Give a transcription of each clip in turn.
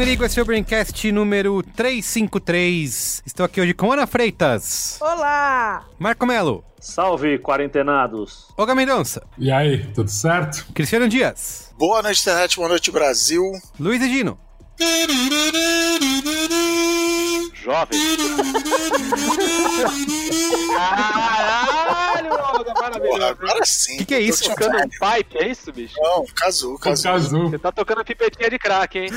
Merigo, esse é o Braincast número 353. Estou aqui hoje com Ana Freitas, Olá! Marco Melo, Salve, quarentenados! Olga Mendonça, E aí, tudo certo? Cristiano Dias, Boa noite, internet. Boa noite, Brasil. Luiz Egino, Jovem! Caralho, Porra, agora sim. Que que é isso? Tocando um pipe, é isso, bicho? Não, casou. Cazu. Você tá tocando pipetinha de crack, hein?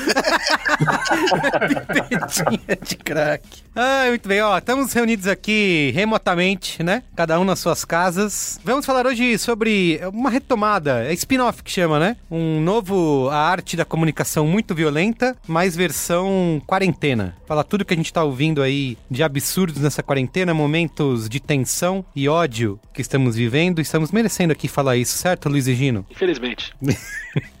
Pipetinha de crack. Ah, muito bem, ó, estamos reunidos aqui remotamente, né? Cada um nas suas casas. Vamos falar hoje sobre uma retomada, é spin-off que chama, né? Um novo A Arte da Comunicação Muito Violenta, mais versão quarentena. Falar tudo que a gente tá ouvindo aí de absurdos nessa quarentena, momentos de tensão e ódio que estamos vivendo. Estamos merecendo aqui falar isso, certo, Luiz e Gino? Infelizmente.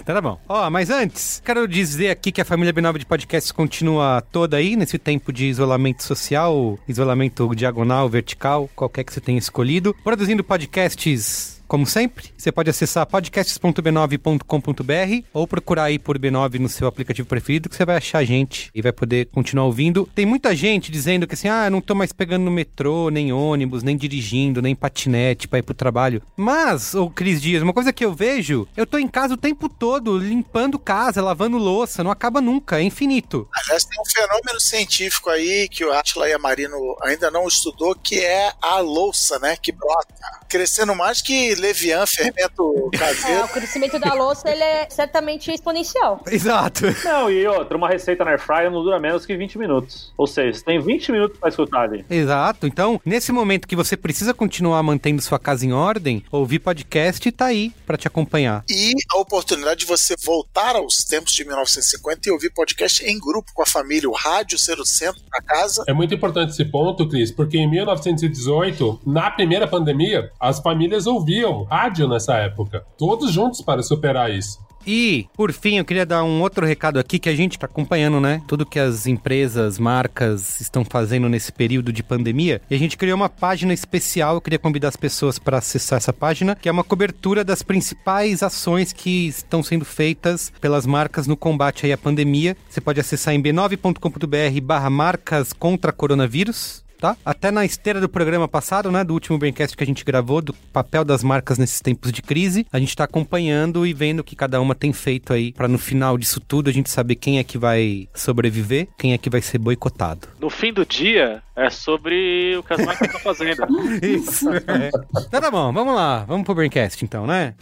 Então tá bom. Ó, mas antes, quero dizer aqui que a família B9 de podcasts continua toda aí nesse tempo de isolamento social, isolamento diagonal, vertical, qualquer que você tenha escolhido, produzindo podcasts como sempre, você pode acessar podcasts.b9.com.br ou procurar aí por B9 no seu aplicativo preferido que você vai achar a gente e vai poder continuar ouvindo. Tem muita gente dizendo que assim, ah, não tô mais pegando no metrô, nem ônibus, nem dirigindo, nem patinete pra ir pro trabalho. Mas, ô Cris Dias, uma coisa que eu vejo, eu tô em casa o tempo todo, limpando casa, lavando louça, não acaba nunca, é infinito. Aliás, tem um fenômeno científico aí que o Atila e a Marino ainda não estudou, que é a louça, né? Que brota. Crescendo mais que levian, fermento É, caseiro. o crescimento da louça ele é certamente exponencial. Exato. Não, e outra, uma receita na airfryer não dura menos que 20 minutos. Ou seja, você tem 20 minutos pra escutar ali. Exato. Então, nesse momento que você precisa continuar mantendo sua casa em ordem, ouvir podcast tá aí pra te acompanhar. E a oportunidade de você voltar aos tempos de 1950 e ouvir podcast em grupo com a família, o rádio ser o centro da casa. É muito importante esse ponto, Cris, porque em 1918, na primeira pandemia, as famílias ouviam rádio nessa época. Todos juntos para superar isso. E, por fim, eu queria dar um outro recado aqui que a gente tá acompanhando, né? Tudo que as empresas, marcas estão fazendo nesse período de pandemia. E a gente criou uma página especial. Eu queria convidar as pessoas para acessar essa página, que é uma cobertura das principais ações que estão sendo feitas pelas marcas no combate aí à pandemia. Você pode acessar em b9.com.br barra marcas contra coronavírus. Tá? Até na esteira do programa passado, né, do último Braincast que a gente gravou, do papel das marcas nesses tempos de crise, a gente tá acompanhando e vendo o que cada uma tem feito aí, pra no final disso tudo a gente saber quem é que vai sobreviver, quem é que vai ser boicotado. No fim do dia, é sobre o que as máquinas estão fazendo. Isso. É. Então tá bom, vamos lá, vamos pro Braincast então, né?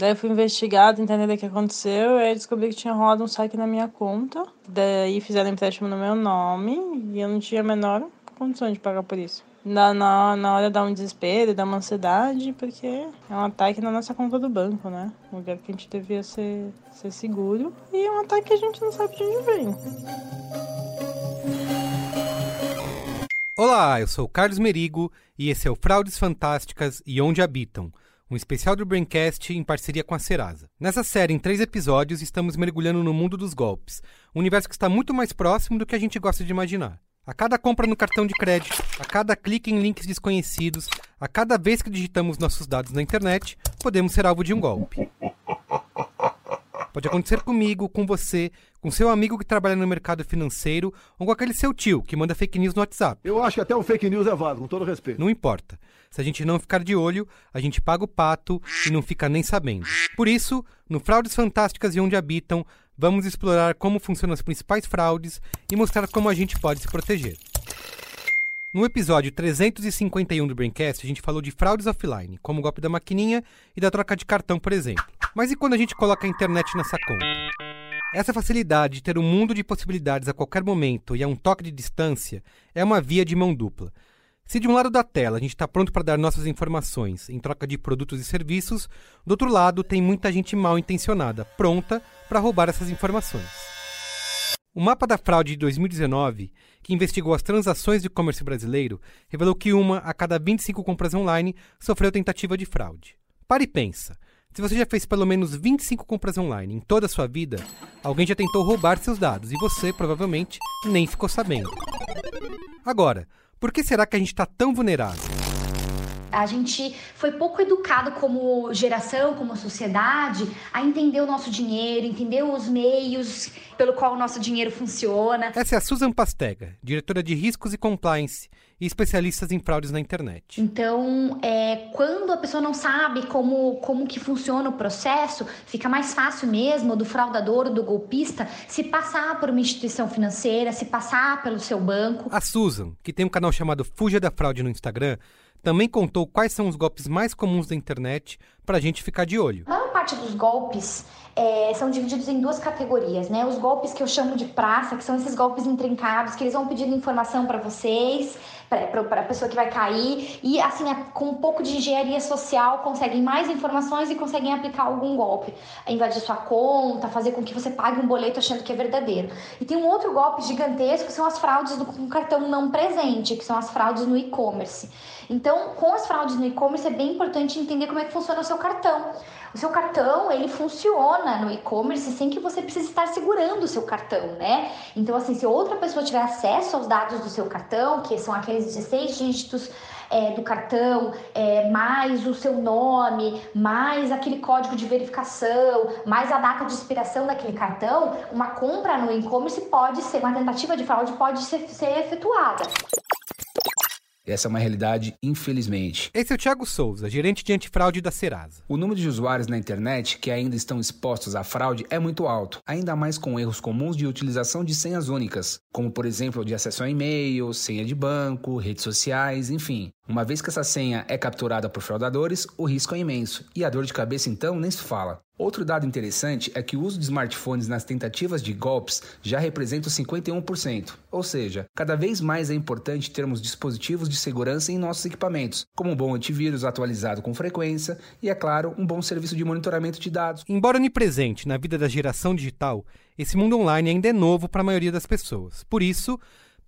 Daí eu fui investigado, entender o que aconteceu, e aí descobri que tinha rolado um saque na minha conta. Daí fizeram empréstimo no meu nome e eu não tinha a menor condição de pagar por isso. Na, na, na hora dá um desespero, dá uma ansiedade, porque é um ataque na nossa conta do banco, né? Um lugar que a gente devia ser, ser seguro. E é um ataque que a gente não sabe de onde vem. Olá, eu sou Carlos Merigo e esse é o Fraudes Fantásticas e Onde Habitam, um especial do Braincast em parceria com a Serasa. Nessa série, em três episódios, estamos mergulhando no mundo dos golpes, um universo que está muito mais próximo do que a gente gosta de imaginar. A cada compra no cartão de crédito, a cada clique em links desconhecidos, a cada vez que digitamos nossos dados na internet, podemos ser alvo de um golpe. Pode acontecer comigo, com você, com seu amigo que trabalha no mercado financeiro ou com aquele seu tio que manda fake news no WhatsApp. Eu acho que até um fake news é válido, com todo respeito. Não importa. Se a gente não ficar de olho, a gente paga o pato e não fica nem sabendo. Por isso, no Fraudes Fantásticas e Onde Habitam, vamos explorar como funcionam as principais fraudes e mostrar como a gente pode se proteger. No episódio 351 do Braincast, a gente falou de fraudes offline, como o golpe da maquininha e da troca de cartão, por exemplo. Mas e quando a gente coloca a internet nessa conta? Essa facilidade de ter um mundo de possibilidades a qualquer momento e a um toque de distância é uma via de mão dupla. Se de um lado da tela a gente está pronto para dar nossas informações em troca de produtos e serviços, do outro lado tem muita gente mal intencionada, pronta para roubar essas informações. O mapa da fraude de 2019, que investigou as transações de e-commerce brasileiro, revelou que uma a cada 25 compras online sofreu tentativa de fraude. Pare e pensa. Se você já fez pelo menos 25 compras online em toda a sua vida, alguém já tentou roubar seus dados e você, provavelmente, nem ficou sabendo. Agora, por que será que a gente está tão vulnerável? A gente foi pouco educado como geração, como sociedade, a entender o nosso dinheiro, entender os meios pelo qual o nosso dinheiro funciona. Essa é a Susan Pastega, diretora de riscos e compliance e especialistas em fraudes na internet. Então, é, quando a pessoa não sabe como, como que funciona o processo, fica mais fácil mesmo do fraudador do golpista se passar por uma instituição financeira, se passar pelo seu banco. A Susan, que tem um canal chamado Fuja da Fraude no Instagram, também contou quais são os golpes mais comuns da internet para a gente ficar de olho. A maior parte dos golpes é, são divididos em duas categorias, né? Os golpes que eu chamo de praça, que são esses golpes intrincados, que eles vão pedindo informação para vocês, para a pessoa que vai cair, e assim, com um pouco de engenharia social, conseguem mais informações e conseguem aplicar algum golpe. Invadir sua conta, fazer com que você pague um boleto achando que é verdadeiro. E tem um outro golpe gigantesco, que são as fraudes do, com cartão não presente, que são as fraudes no e-commerce. Então, com as fraudes no e-commerce, é bem importante entender como é que funciona o seu cartão. O seu cartão, ele funciona no e-commerce sem que você precise estar segurando o seu cartão, né? Então, assim, se outra pessoa tiver acesso aos dados do seu cartão, que são aqueles 16 dígitos é, do cartão, é, mais o seu nome, mais aquele código de verificação, mais a data de expiração daquele cartão, uma compra no e-commerce pode ser, uma tentativa de fraude pode ser, ser efetuada. Essa é uma realidade, infelizmente. Esse é o Thiago Souza, gerente de antifraude da Serasa. O número de usuários na internet que ainda estão expostos à fraude é muito alto, ainda mais com erros comuns de utilização de senhas únicas, como por exemplo de acesso a e-mail, senha de banco, redes sociais, enfim. Uma vez que essa senha é capturada por fraudadores, o risco é imenso e a dor de cabeça então nem se fala. Outro dado interessante é que o uso de smartphones nas tentativas de golpes já representa 51%, ou seja, cada vez mais é importante termos dispositivos de segurança em nossos equipamentos, como um bom antivírus atualizado com frequência e, é claro, um bom serviço de monitoramento de dados. Embora onipresente na vida da geração digital, esse mundo online ainda é novo para a maioria das pessoas. Por isso,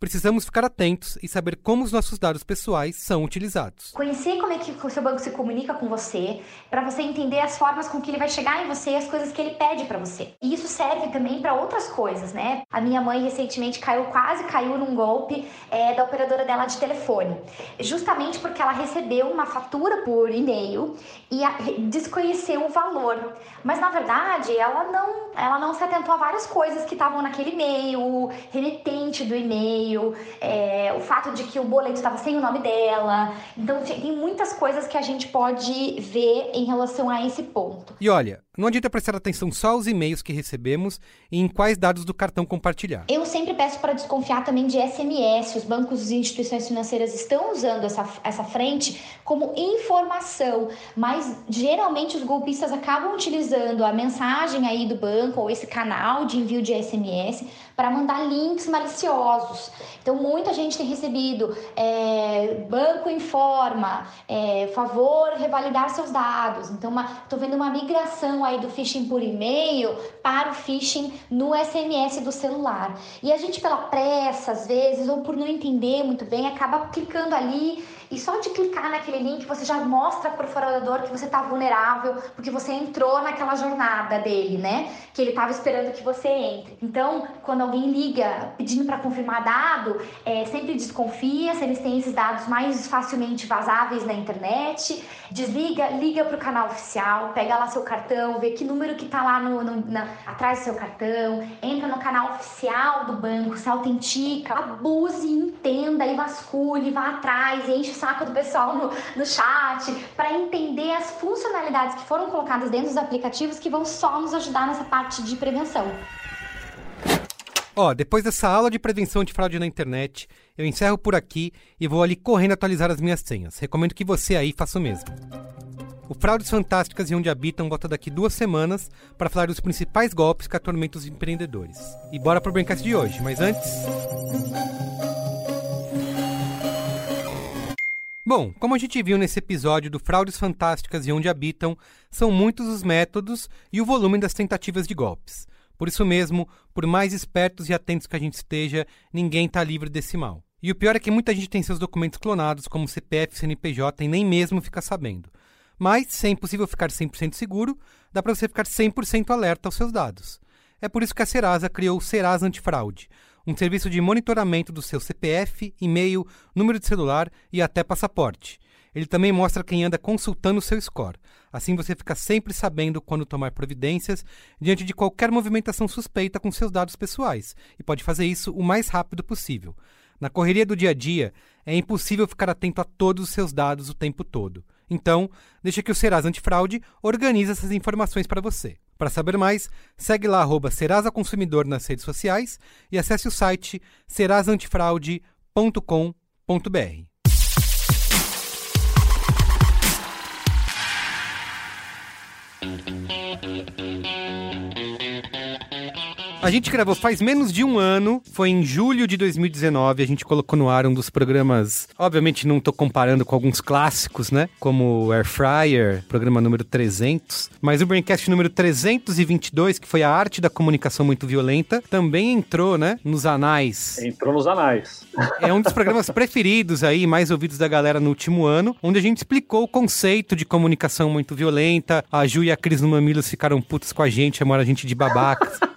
precisamos ficar atentos e saber como os nossos dados pessoais são utilizados. Conhecer como é que o seu banco se comunica com você, para você entender as formas com que ele vai chegar em você e as coisas que ele pede para você. E isso serve também para outras coisas, né? A minha mãe recentemente caiu, quase caiu num golpe é, da operadora dela de telefone, justamente porque ela recebeu uma fatura por e-mail e desconheceu o valor. Mas na verdade, ela não, ela não se atentou a várias coisas que estavam naquele e-mail, o remetente do e-mail é, o fato de que o boleto estava sem o nome dela. Então, tem muitas coisas que a gente pode ver em relação a esse ponto. E olha, não adianta prestar atenção só aos e-mails que recebemos e em quais dados do cartão compartilhar. Eu sempre peço para desconfiar também de SMS. Os bancos e instituições financeiras estão usando essa, essa frente como informação, mas geralmente os golpistas acabam utilizando a mensagem aí do banco ou esse canal de envio de SMS para mandar links maliciosos. Então, muita gente tem recebido é, banco informa, é, favor revalidar seus dados. Então, estou vendo uma migração aí do phishing por e-mail para o phishing no SMS do celular. E a gente, pela pressa, às vezes, ou por não entender muito bem, acaba clicando ali e só de clicar naquele link você já mostra para o fraudador que você está vulnerável, porque você entrou naquela jornada dele, né? Que ele estava esperando que você entre. Então, quando alguém liga pedindo para confirmar dado, é, sempre desconfia se eles têm esses dados mais facilmente vazáveis na internet. Desliga, liga para o canal oficial, pega lá seu cartão, vê que número que está lá no, no na, atrás do seu cartão, entra no canal oficial do banco, se autentica, abuse, entenda e vasculhe, vá atrás, enche saco do pessoal no, no chat, para entender as funcionalidades que foram colocadas dentro dos aplicativos que vão só nos ajudar nessa parte de prevenção. Ó, depois dessa aula de prevenção de fraude na internet, eu encerro por aqui e vou ali correndo atualizar as minhas senhas. Recomendo que você aí faça o mesmo. O Fraudes Fantásticas e Onde Habitam volta daqui duas semanas para falar dos principais golpes que atormentam os empreendedores. E bora pro Braincast de hoje, mas antes... Bom, como a gente viu nesse episódio do Fraudes Fantásticas e Onde Habitam, são muitos os métodos e o volume das tentativas de golpes. Por isso mesmo, por mais espertos e atentos que a gente esteja, ninguém está livre desse mal. E o pior é que muita gente tem seus documentos clonados, como CPF, CNPJ, e nem mesmo fica sabendo. Mas, se é impossível ficar 100% seguro, dá para você ficar 100% alerta aos seus dados. É por isso que a Serasa criou o Serasa Antifraude, um serviço de monitoramento do seu CPF, e-mail, número de celular e até passaporte. Ele também mostra quem anda consultando o seu score. Assim você fica sempre sabendo quando tomar providências diante de qualquer movimentação suspeita com seus dados pessoais e pode fazer isso o mais rápido possível. Na correria do dia a dia, é impossível ficar atento a todos os seus dados o tempo todo. Então, deixa que o Serasa Antifraude organize essas informações para você. Para saber mais, segue lá arroba Serasa Consumidor nas redes sociais e acesse o site serasantifraude.com.br. Thank you. A gente gravou faz menos de um ano, foi em julho de 2019, a gente colocou no ar um dos programas. Obviamente não tô comparando com alguns clássicos, né? Como o Air Fryer, programa número 300, mas o Braincast número 322, que foi a arte da comunicação muito violenta, também entrou, né, nos anais. Entrou nos anais. É um dos programas preferidos aí, mais ouvidos da galera no último ano, onde a gente explicou o conceito de comunicação muito violenta. A Ju e a Cris no Mamilos ficaram putos com a gente, chamaram a gente de babacas.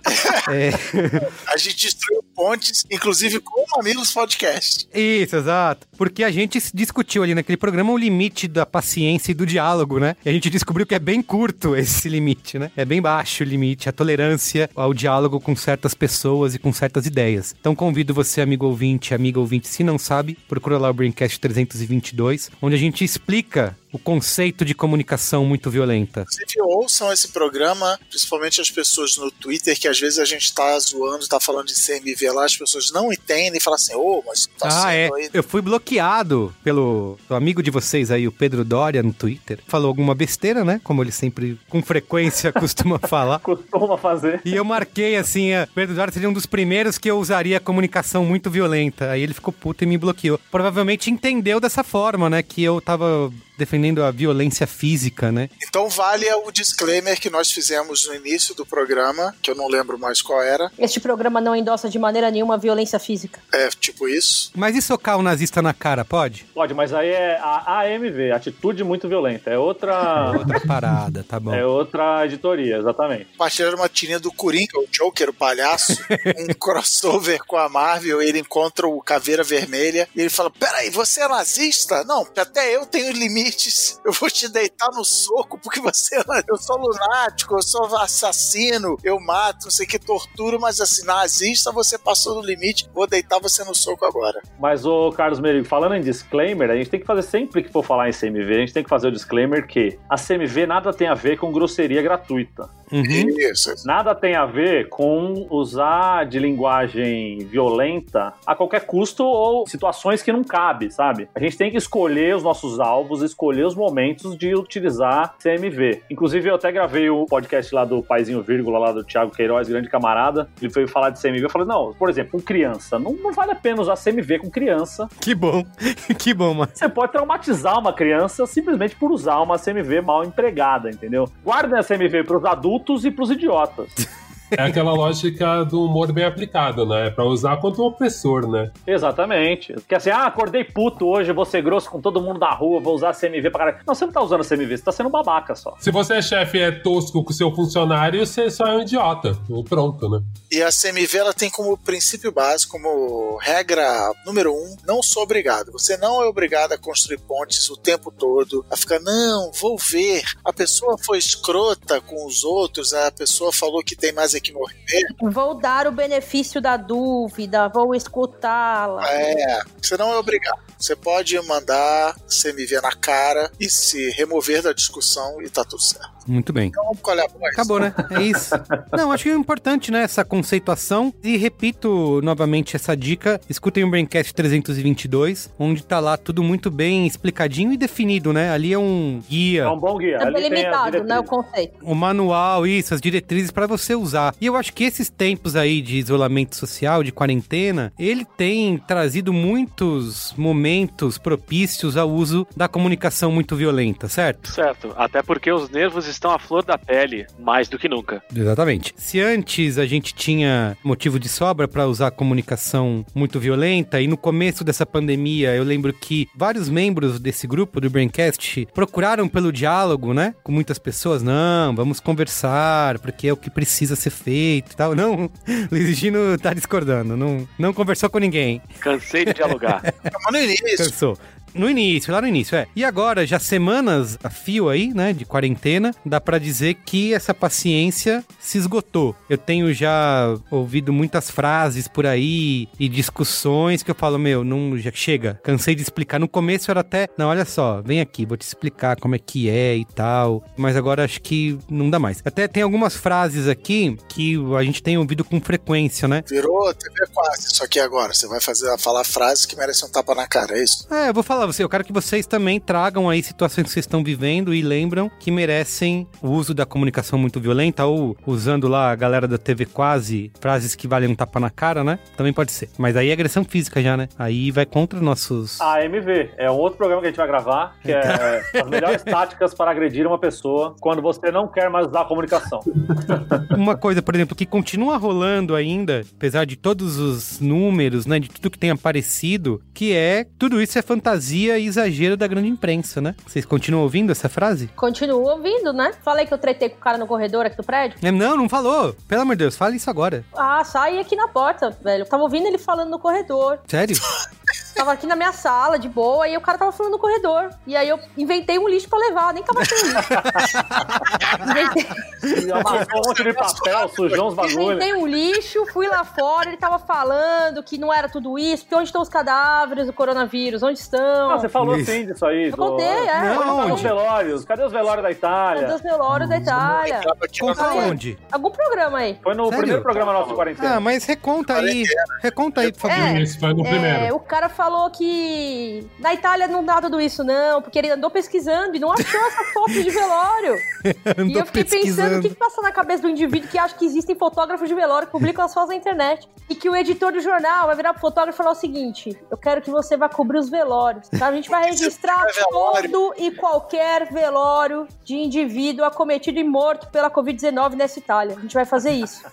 É. A gente destruiu pontes, inclusive com o Mamilos Podcast. Isso, exato. Porque a gente discutiu ali naquele programa o limite da paciência e do diálogo, né? E a gente descobriu que é bem curto esse limite, né? É bem baixo o limite, a tolerância ao diálogo com certas pessoas e com certas ideias. Então convido você, amigo ouvinte, amiga ouvinte, se não sabe, procura lá o Braincast 322, onde a gente explica o conceito de comunicação muito violenta. Inclusive, ouçam esse programa, principalmente as pessoas no Twitter, que às vezes a gente tá zoando, tá falando de CMV lá, as pessoas não entendem e falam assim, ô, oh, mas tá Ah, é. Aí... Eu fui bloqueado pelo amigo de vocês aí, o Pedro Doria, no Twitter. Falou alguma besteira, né? Como ele sempre, com frequência, costuma falar. Costuma fazer. E eu marquei assim, a Pedro Doria seria um dos primeiros que eu usaria comunicação muito violenta. Aí ele ficou puto e me bloqueou. Provavelmente entendeu dessa forma, né? Que eu tava defendendo a violência física, né? Então vale o disclaimer que nós fizemos no início do programa, que eu não lembro mais qual era. Este programa não endossa de maneira nenhuma violência física. É, tipo isso. Mas e socar o nazista na cara, pode? Pode, mas aí é a AMV, Atitude Muito Violenta. É outra... É outra parada, tá bom. É outra editoria, exatamente. Partilharam uma tirinha do Coringa, o Joker, o palhaço, um crossover com a Marvel, ele encontra o Caveira Vermelha e ele fala, peraí, você é nazista? Não, até eu tenho limite limites. Eu vou te deitar no soco porque você. Eu sou lunático, eu sou assassino, eu mato, não sei que, torturo, mas assim, nazista você passou do limite, vou deitar você no soco agora. Mas, o Carlos Merigo, falando em disclaimer, a gente tem que fazer sempre que for falar em CMV, a gente tem que fazer o disclaimer que a CMV nada tem a ver com grosseria gratuita. Uhum. Isso. Nada tem a ver com usar de linguagem violenta a qualquer custo ou situações que não cabe, sabe? A gente tem que escolher os nossos alvos, escolher os momentos de utilizar CMV. Inclusive, eu até gravei o podcast lá do Paizinho Vírgula, lá do Thiago Queiroz, grande camarada. Ele foi falar de CMV. Eu falei, não, por exemplo, com criança, não, não vale a pena usar CMV com criança. Que bom, que bom, mano. Você pode traumatizar uma criança simplesmente por usar uma CMV mal empregada, entendeu? Guardem a CMV para os adultos adultos e pros idiotas. É aquela lógica do humor bem aplicado, né? É pra usar contra o opressor, né? Exatamente. Que assim, ah, acordei puto hoje, vou ser grosso com todo mundo da rua, vou usar CMV pra caralho. Não, você não tá usando CMV, você tá sendo babaca só. Se você é chefe e é tosco com seu funcionário, você só é um idiota. Pronto, né? E a CMV, ela tem como princípio básico, como regra número um, não sou obrigado. Você não é obrigado a construir pontes o tempo todo, a ficar, não, vou ver. A pessoa foi escrota com os outros, a pessoa falou que tem mais que morrer. Vou dar o benefício da dúvida, vou escutá-la. É, você não é obrigado. Você pode mandar CMV na cara e se remover da discussão e tá tudo certo. Muito bem. Então, qual é a voz? Acabou, né? É isso. Não, acho que é importante, né? Essa conceituação. E repito novamente essa dica. Escutem o Braincast 322, onde tá lá tudo muito bem explicadinho e definido, né? Ali é um guia. É um bom guia. É delimitado, né? O conceito. O manual, isso, as diretrizes para você usar. E eu acho que esses tempos aí de isolamento social, de quarentena, ele tem trazido muitos momentos propícios ao uso da comunicação muito violenta, certo? Certo. Até porque os nervos estão à flor da pele, mais do que nunca. Exatamente. Se antes a gente tinha motivo de sobra para usar comunicação muito violenta, e no começo dessa pandemia eu lembro que vários membros desse grupo do Braincast procuraram pelo diálogo, né? Com muitas pessoas. Não, vamos conversar, porque é o que precisa ser feito e tal. Não, Luiz Gino tá discordando. Não, não conversou com ninguém. Cansei de dialogar. Mas no início. Cansou. No início, lá no início, é. E agora, já semanas a fio aí, né, de quarentena, dá pra dizer que essa paciência se esgotou. Eu tenho já ouvido muitas frases por aí e discussões que eu falo, meu, não, já chega. Cansei de explicar. No começo era até, não, olha só, vem aqui, vou te explicar como é que é e tal. Mas agora acho que não dá mais. Até tem algumas frases aqui que a gente tem ouvido com frequência, né? Virou TV quase isso aqui agora. Você vai fazer, falar frases que merecem um tapa na cara, é isso? É, eu vou falar você, eu quero que vocês também tragam aí situações que vocês estão vivendo e lembram que merecem o uso da comunicação muito violenta ou usando lá a galera da TV quase frases que valem um tapa na cara, né? Também pode ser. Mas aí é agressão física já, né? Aí vai contra nossos. AMV é um outro programa que a gente vai gravar, que é as melhores táticas para agredir uma pessoa quando você não quer mais usar a comunicação. Uma coisa, por exemplo, que continua rolando ainda, apesar de todos os números, né? De tudo que tem aparecido, que é tudo isso é fantasia e exagero da grande imprensa, né? Vocês continuam ouvindo essa frase? Continuo ouvindo, né? Falei que eu tretei com o cara no corredor aqui do prédio. É, Não, não falou. Pelo amor de Deus, fale isso agora. Ah, saí aqui na porta, velho. Eu tava ouvindo ele falando no corredor. Sério? Tava aqui na minha sala, de boa, e o cara tava falando no corredor. E aí eu inventei um lixo pra levar, nem tava sem lixo. inventei, amassou um monte de papel, sujou uns bagulhos. inventei um lixo, fui lá fora, ele tava falando que não era tudo isso, porque onde estão os cadáveres do coronavírus? Onde estão? Ah, você falou Isso. sim disso aí. Eu contei, é. Não, os velórios? Cadê os velórios da Itália? Dos velórios da Itália. Conta onde? Algum programa aí. Foi no Sério? primeiro programa nosso de quarentena. Ah, mas reconta aí. Reconta aí, por favor. É. Esse foi no É, primeiro. o cara falou que na Itália não dá tudo isso, não, porque ele andou pesquisando e não achou essa foto de velório. e eu fiquei pensando o que, que passa na cabeça do indivíduo que acha que existem fotógrafos de velório que publicam as fotos na internet. E que o editor do jornal vai virar pro fotógrafo e falar o seguinte: eu quero que você vá cobrir os velórios. Tá? A gente vai registrar tiver velório- todo e qualquer velório de indivíduo acometido e morto pela Covid-19 nessa Itália. A gente vai fazer isso.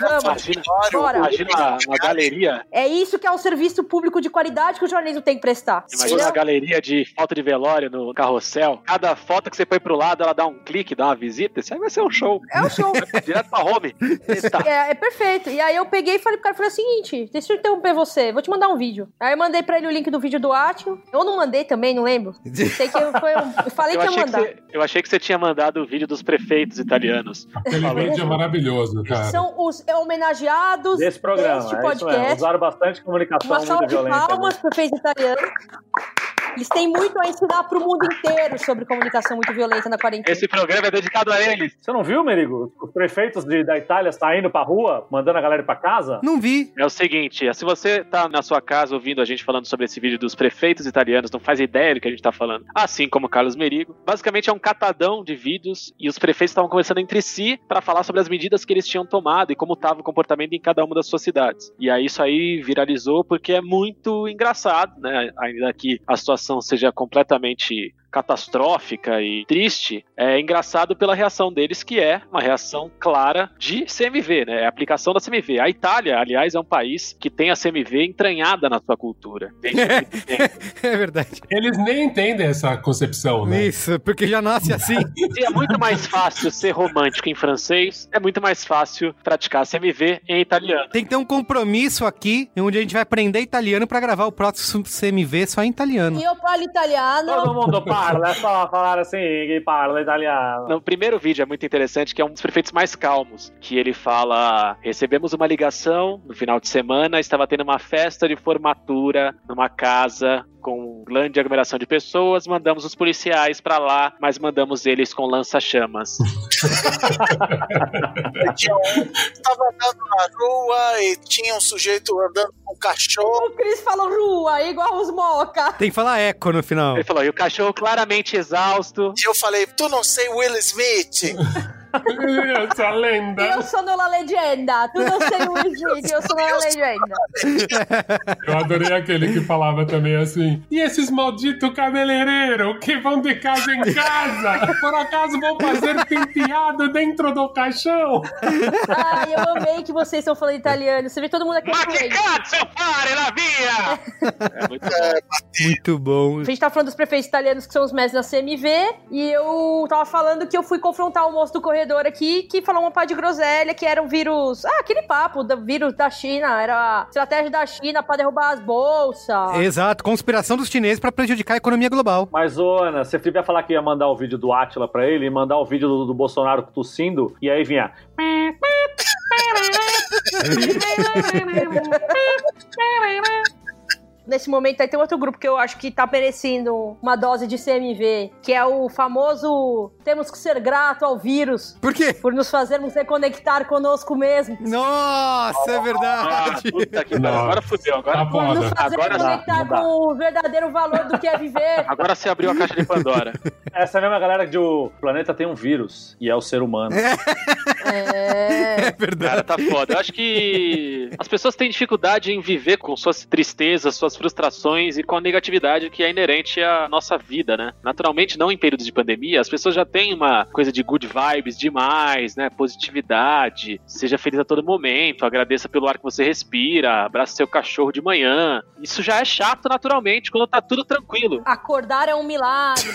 Vamos. Imagina, Bora. imagina uma, uma galeria, É isso que é um serviço público de qualidade que o jornalismo tem que prestar. imagina uma galeria de foto de velório no carrossel. Cada foto que você põe pro lado, ela dá um clique, dá uma visita. Isso aí vai ser um show. É o show. Direto pra home. É, é perfeito. E aí eu peguei e falei pro cara, falei o seguinte, deixa eu interromper você, vou te mandar um vídeo. Aí eu mandei pra ele o link do vídeo do Atio. Eu não mandei também, não lembro. Sei que eu, foi, um- eu falei Eu que ia achei que, mandar. você, eu achei que você tinha mandado o vídeo dos prefeitos italianos. Aquele vídeo é maravilhoso, cara. São os homenageados Desse programa. deste é isso mesmo. podcast. Usaram bastante comunicação Uma salva violenta. palmas pro Fez Italiano. Eles têm muito a ensinar pro mundo inteiro sobre comunicação muito violenta na quarentena. Esse programa é dedicado a eles. Você não viu, Merigo? Os prefeitos de- da Itália saindo pra rua, mandando a galera pra casa? Não vi. É o seguinte, se você tá na sua casa ouvindo a gente falando sobre esse vídeo dos prefeitos italianos, não faz ideia do que a gente tá falando, assim como o Carlos Merigo, basicamente é um catadão de vídeos e os prefeitos estavam conversando entre si para falar sobre as medidas que eles tinham tomado e como estava o comportamento em cada uma das suas cidades. E aí isso aí viralizou porque é muito engraçado, né? Ainda que a situação seja completamente catastrófica e triste, é engraçado pela reação deles, que é uma reação clara de CMV, né? É a aplicação da CMV. A Itália, aliás, é um país que tem a CMV entranhada na sua cultura. É verdade. Eles nem entendem essa concepção, né? Isso, porque já nasce assim. Se é muito mais fácil ser romântico em francês, é muito mais fácil praticar CMV em italiano. Tem que ter um compromisso aqui, onde a gente vai aprender italiano pra gravar o próximo CMV só em italiano. E eu falo italiano. Todo mundo parla, é só falar assim, que parla italiano. No primeiro vídeo é muito interessante, que é um dos prefeitos mais calmos, que ele fala: recebemos uma ligação no final de semana, estava tendo uma festa de formatura numa casa com grande aglomeração de pessoas, mandamos os policiais pra lá, mas mandamos eles com lança-chamas. Um tava andando na rua e tinha um sujeito andando com um cachorro. O Cris falou rua, igual os moca. Tem que falar eco no final. Ele falou, e o cachorro claramente exausto. E eu falei, tu não sei Will Smith? Essa lenda. Eu sono la legenda. Tu não sei o vídeo, eu sono la legenda. Eu adorei aquele que falava também assim. E esses malditos cabeleireiros que vão de casa em casa, por acaso vão fazer penteado dentro do caixão? Ai, eu amei que vocês estão falando italiano. Você vê todo mundo aqui. Ma che cazzo fare la via? É muito bom. Muito bom. A gente tá falando dos prefeitos italianos que são os mestres da CMV, e eu tava falando que eu fui confrontar o moço do corredor aqui, que falou uma pá de groselha, que era um vírus... Ah, aquele papo do vírus da China, era a estratégia da China pra derrubar as bolsas. Exato, conspiração dos chineses pra prejudicar a economia global. Mas, ô, Ana, você ia falar que ia mandar o vídeo do Atila pra ele e mandar o vídeo do, do Bolsonaro tossindo, e aí vinha. Nesse momento aí tem outro grupo que eu acho que tá merecendo uma dose de CMV, que é o famoso temos que ser grato ao vírus. Por quê? Por nos fazermos reconectar conosco mesmo. Nossa, é Ah, verdade. puta que pariu. Não. Agora fudeu. Agora, Tá Por nos fazer Agora reconectar dá. com o verdadeiro valor do que é viver. agora você abriu a caixa de Pandora. Essa é mesma galera que o planeta tem um vírus, e é o ser humano. É. É verdade. Cara, tá foda. Eu acho que as pessoas têm dificuldade em viver com suas tristezas, suas frustrações e com a negatividade que é inerente à nossa vida, né? Naturalmente, não em períodos de pandemia, as pessoas já têm uma coisa de good vibes demais, né? Positividade, seja feliz a todo momento, agradeça pelo ar que você respira, abraça seu cachorro de manhã. Isso já é chato naturalmente quando tá tudo tranquilo. Acordar é um milagre.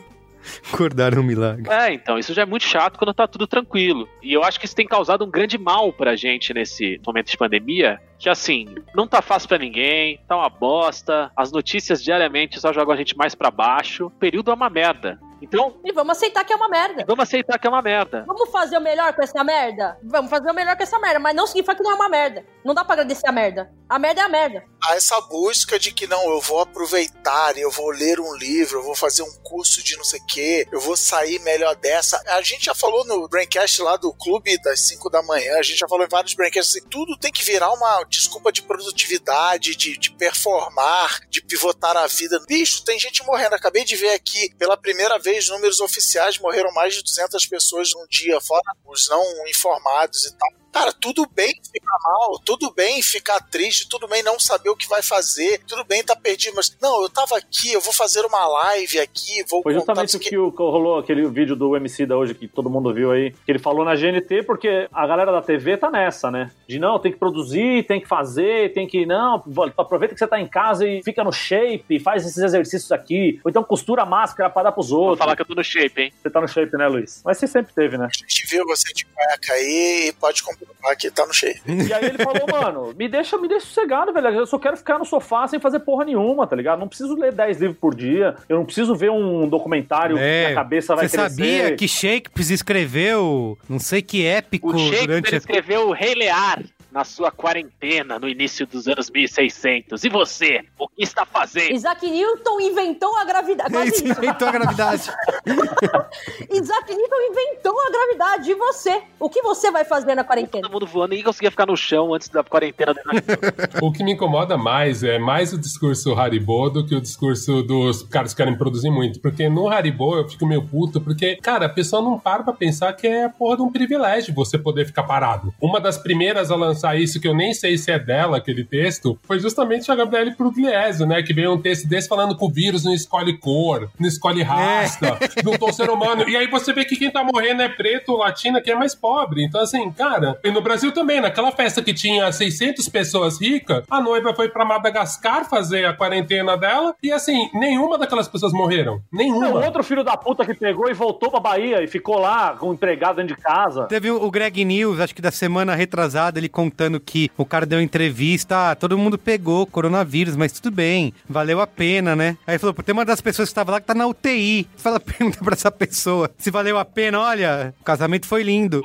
Acordar é um milagre. É, então, isso já é muito chato quando tá tudo tranquilo. E eu acho que isso tem causado um grande mal pra gente nesse momento de pandemia. Que assim, não tá fácil pra ninguém, tá uma bosta, as notícias diariamente só jogam a gente mais pra baixo. O período é uma merda. Então, E vamos aceitar que é uma merda. vamos aceitar que é uma merda. Vamos fazer o melhor com essa merda? Vamos fazer o melhor com essa merda, mas não significa que não é uma merda. Não dá pra agradecer a merda. A merda é a merda. Há essa busca de que não, eu vou aproveitar, eu vou ler um livro, eu vou fazer um curso de não sei o quê, eu vou sair melhor dessa. A gente já falou no Braincast lá do clube das 5 da manhã, a gente já falou em vários Braincasts assim, tudo tem que virar uma desculpa de produtividade, de, de performar, de pivotar a vida. Bicho, tem gente morrendo. Acabei de ver aqui, pela primeira vez, números oficiais, morreram mais de 200 pessoas num dia, fora os não informados e tal. Cara, tudo bem ficar mal, tudo bem ficar triste, tudo bem não saber o que vai fazer, tudo bem tá perdido, mas não, eu tava aqui, eu vou fazer uma live aqui, vou Foi justamente o que, o- que rolou aquele vídeo do MC da hoje que todo mundo viu aí, que ele falou na GNT, porque a galera da TV tá nessa, né? De não, tem que produzir, tem que fazer, tem que. Não, aproveita que você tá em casa e fica no shape, faz esses exercícios aqui. Ou então costura a máscara pra dar pros Vou outros. falar que eu tô no shape, hein? Você tá no shape, né, Luiz? Mas você sempre teve, né? A gente viu você de cueca aí e pode comprovar que tá no shape. E aí ele falou, mano, me deixa, me deixa sossegado, velho. Eu só quero ficar no sofá sem fazer porra nenhuma, tá ligado? Não preciso ler 10 livros por dia, eu não preciso ver um documentário que É, minha cabeça vai Você crescer. sabia que Shakespeare escreveu não sei que épico O Shakespeare durante a... escreveu o Rei Lear na sua quarentena no início dos anos 1600. E você, o que está fazendo? Isaac Newton inventou a gravidade. Quase inventou a gravidade. Isaac Newton inventou a gravidade. E você? O que você vai fazer na quarentena? Todo mundo voando, ninguém conseguia ficar no chão antes da quarentena. O que me incomoda mais é mais o discurso Haribo do que o discurso dos caras que querem produzir muito. Porque no Haribo eu fico meio puto, porque, cara, a pessoa não para pra pensar que é a porra de um privilégio você poder ficar parado. Uma das primeiras a lançar isso, que eu nem sei se é dela, aquele texto, foi justamente a Gabriele Pugliese, né? Que veio um texto desse falando que o vírus não escolhe cor, não escolhe raça, não tô ser humano. E aí você vê que quem tá morrendo é preto, latino, que é mais pobre. Então, assim, cara, e no Brasil também, naquela festa que tinha 600 pessoas ricas, a noiva foi pra Madagascar fazer a quarentena dela, e assim, nenhuma daquelas pessoas morreram. Nenhuma. É, o outro filho da puta que pegou e voltou pra Bahia e ficou lá com um empregado dentro de casa. Teve o Greg News, acho que da semana retrasada, ele contando que o cara deu entrevista, ah, todo mundo pegou coronavírus, mas tudo bem, valeu a pena, né? Aí falou, tem uma das pessoas que estava lá que tá na UTI. Fala, pergunta pra essa pessoa se valeu a pena, olha, o casamento foi lindo.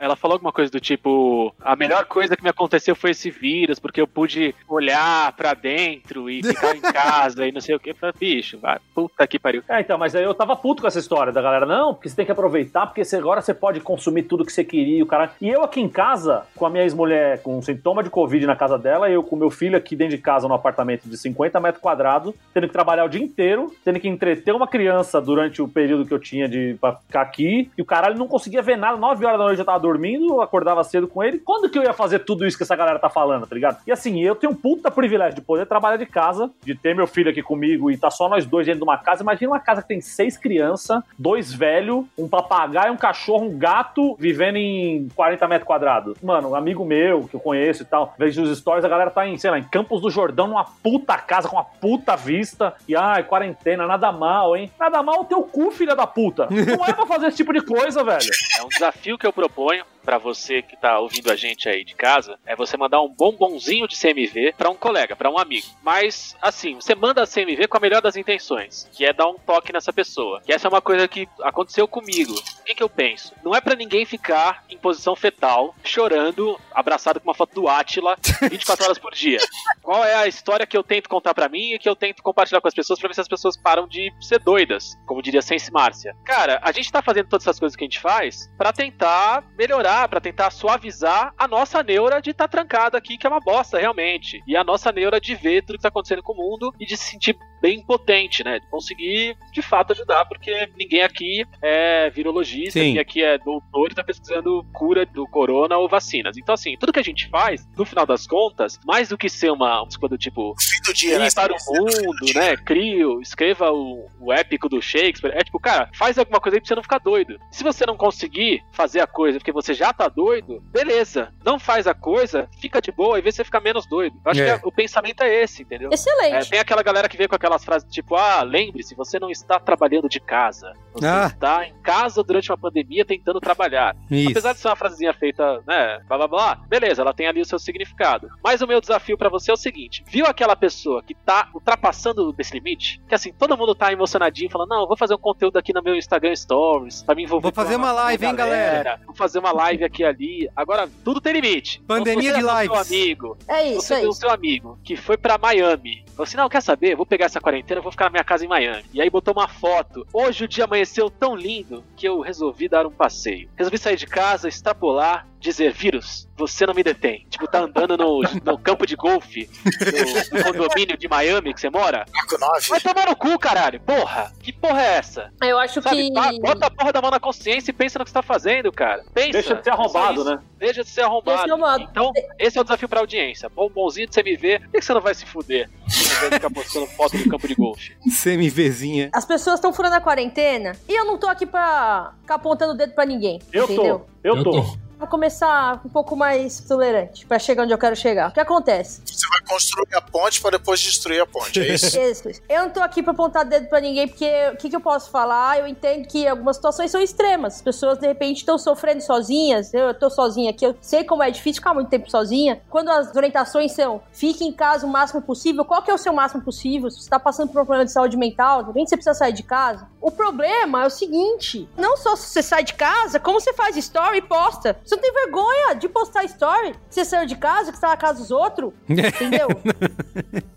Ela falou alguma coisa do tipo: a melhor coisa que me aconteceu foi esse vírus, porque eu pude olhar pra dentro e ficar em casa e não sei o que. Eu falei, bicho, vai, puta que pariu. É, então, mas aí eu tava puto com essa história da galera. Não, porque você tem que aproveitar, porque você- agora você pode consumir tudo que você queria, o cara. E eu aqui em casa, com a minha ex-mulher mulher com sintoma de Covid na casa dela, eu com meu filho aqui dentro de casa, no apartamento de 50 metros quadrados, tendo que trabalhar o dia inteiro, tendo que entreter uma criança durante o período que eu tinha de pra ficar aqui, e o caralho não conseguia ver nada, 9 horas da noite eu tava dormindo, eu acordava cedo com ele. Quando que eu ia fazer tudo isso que essa galera tá falando, tá ligado? E assim, eu tenho um puta privilégio de poder trabalhar de casa, de ter meu filho aqui comigo e tá só nós dois dentro de uma casa. Imagina uma casa que tem seis crianças, dois velhos, um papagaio, um cachorro, um gato vivendo em 40 metros quadrados. Mano, um amigo meu que eu conheço e tal, vejo os stories, a galera tá em, sei lá, em Campos do Jordão, numa puta casa com uma puta vista. E ai, quarentena, nada mal, hein? Nada mal o teu cu, filha da puta. Não é pra fazer esse tipo de coisa, velho. É um desafio que eu proponho pra você que tá ouvindo a gente aí de casa, é você mandar um bombonzinho de CMV pra um colega, pra um amigo. Mas, assim, você manda a CMV com a melhor das intenções, que é dar um toque nessa pessoa. Que essa é uma coisa que aconteceu comigo. O que, que eu penso? Não é pra ninguém ficar em posição fetal, chorando, abraçado com uma foto do Átila 24 horas por dia. Qual é a história que eu tento contar pra mim e que eu tento compartilhar com as pessoas pra ver se as pessoas param de ser doidas, como diria Sense Márcia. Cara, a gente tá fazendo todas essas coisas que a gente faz pra tentar melhorar, pra tentar suavizar a nossa neura de estar tá trancada aqui, que é uma bosta, realmente. E a nossa neura de ver tudo que tá acontecendo com o mundo e de se sentir bem potente, né? De conseguir, de fato, ajudar, porque ninguém aqui é virologista, Sim. ninguém aqui é doutor e tá pesquisando cura do corona ou vacinas. Então, assim, tudo que a gente faz, no final das contas, mais do que ser uma, desculpa do tipo, Fim do dia, né? para o mundo, né? Crio, escreva o, o épico do Shakespeare. É tipo, cara, faz alguma coisa aí pra você não ficar doido. Se você não conseguir fazer a coisa porque você já tá doido, beleza. Não faz a coisa, fica de boa e vê se você fica menos doido. Eu acho É. que o pensamento é esse, entendeu? Excelente. É, tem aquela galera que vem com aquelas frases tipo, ah, lembre-se, você não está trabalhando de casa. Você Ah. está em casa durante uma pandemia tentando trabalhar. Isso. Apesar de ser uma frasezinha feita, né, blá blá blá, beleza, ela tem ali o seu significado. Mas o meu desafio pra você é o seguinte: viu aquela pessoa que tá ultrapassando desse limite? Que assim, todo mundo tá emocionadinho, falando, não, eu vou fazer um conteúdo aqui no meu Instagram Stories, pra me envolver Vou fazer com uma live, hein, galera? Vou fazer uma live aqui ali. Agora, tudo tem limite. Pandemia Então, de você é seu lives. amigo, É isso, você é tem o isso. seu amigo que foi pra Miami. Falou assim: não, quer saber? Vou pegar essa quarentena, vou ficar na minha casa em Miami. E aí botou uma foto. Hoje o dia amanheceu tão lindo que eu resolvi dar um passeio. Resolvi sair de casa, extrapolar, dizer: vírus, você não me detém. Tipo, tá andando no, no campo de golfe do, do condomínio de Miami que você mora. Marco 9. Vai tomar no cu, caralho. Porra, que porra é essa? Eu acho Sabe, que. pa- bota a porra da mão na consciência e pensa no que você tá fazendo, cara. Pensa. Deixa de ser arrombado, né? Deixa de ser arrombado. Deixa de ser arrombado. Então, esse é o desafio pra audiência. Bombonzinho de CMV, por que você não vai se fuder? De ficar postando foto do campo de golfe. CMVzinha. As pessoas estão furando a quarentena e eu não tô aqui pra ficar apontando o dedo pra ninguém. Eu entendeu? tô, eu tô. Começar um pouco mais tolerante pra chegar onde eu quero chegar. O que acontece? Você vai construir a ponte para depois destruir a ponte, é isso? Isso. Eu não tô aqui pra apontar dedo pra ninguém, porque o que, que eu posso falar? Eu entendo que algumas situações são extremas. As pessoas, de repente, estão sofrendo sozinhas. Eu, eu tô sozinha aqui, eu sei como é difícil ficar muito tempo sozinha. Quando as orientações são fique em casa o máximo possível, qual que é o seu máximo possível? Se você tá passando por um problema de saúde mental, de repente você precisa sair de casa. O problema é o seguinte: não só se você sai de casa, como você faz story e posta. Você não tem vergonha de postar story você saiu de casa, que você tá na casa dos outros. Entendeu?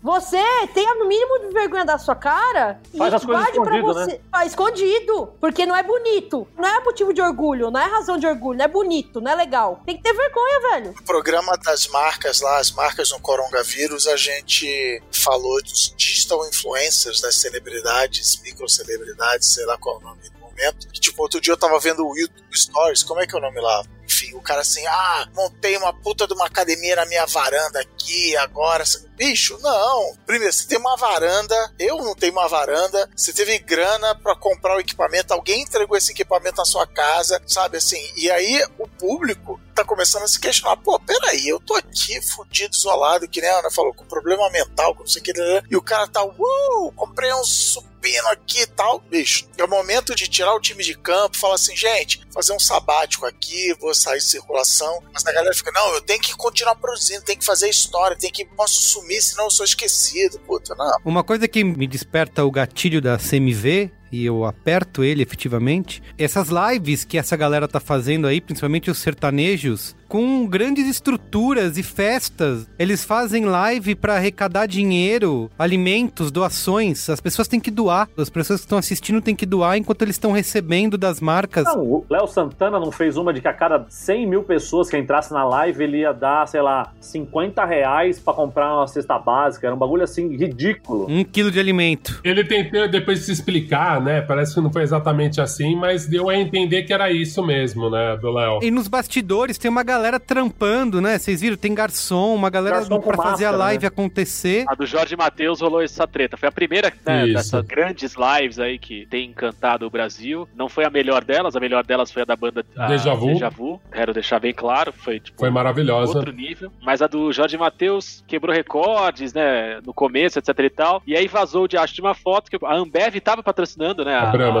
Você tenha no mínimo de vergonha da sua cara e Faz as coisas pra você. né? Ah, escondido. Porque não é bonito. Não é motivo de orgulho, não é razão de orgulho, não é bonito, não é legal. Tem que ter vergonha, velho. No programa das marcas lá, as marcas no coronavírus, a gente falou dos digital influencers, das celebridades, microcelebridades, sei lá qual é o nome momento. Que, tipo, outro dia eu tava vendo o YouTube Stories, como é que é o nome lá? Enfim, o cara assim, ah, montei uma puta de uma academia na minha varanda aqui, agora. Bicho, não. Primeiro, você tem uma varanda, eu não tenho uma varanda, você teve grana pra comprar o equipamento, alguém entregou esse equipamento na sua casa, sabe assim? E aí o público tá começando a se questionar, pô, peraí, eu tô aqui fudido, isolado, que nem a Ana falou, com problema mental, com não sei o que, e o cara tá, uh, comprei um aqui e tal, bicho. É o momento de tirar o time de campo, falar assim, gente, fazer um sabático aqui, vou sair de circulação, mas a galera fica, não, eu tenho que continuar produzindo, tenho que fazer história, tenho que, posso sumir, senão eu sou esquecido, puta, não. Uma coisa que me desperta o gatilho da CMV e eu aperto ele efetivamente. Essas lives que essa galera tá fazendo aí, principalmente os sertanejos, com grandes estruturas e festas. Eles fazem live para arrecadar dinheiro, alimentos, doações. As pessoas têm que doar. As pessoas que estão assistindo têm que doar enquanto eles estão recebendo das marcas. Não, o Léo Santana não fez uma de que a cada 100 mil pessoas que entrasse na live, ele ia dar, sei lá, 50 reais pra comprar uma cesta básica. Era um bagulho assim ridículo. Um quilo de alimento. Ele tentou depois se explicar, né? Parece que não foi exatamente assim, mas deu a entender que era isso mesmo, né, do Léo. E nos bastidores tem uma galera trampando, né? Vocês viram? Tem garçom, uma galera Garçom pra fazer a máscara, live né? acontecer. A do Jorge Matheus rolou essa treta. Foi a primeira né, dessas grandes lives aí que tem encantado o Brasil. Não foi a melhor delas, a melhor delas foi a da banda a Deja Vu. Deja Vu. Quero deixar bem claro, foi tipo Foi maravilhosa. outro nível. Mas a do Jorge Matheus quebrou recordes, né? No começo, etc e tal. E aí vazou de acho de uma foto que a Ambev tava patrocinando, né? A Brahma.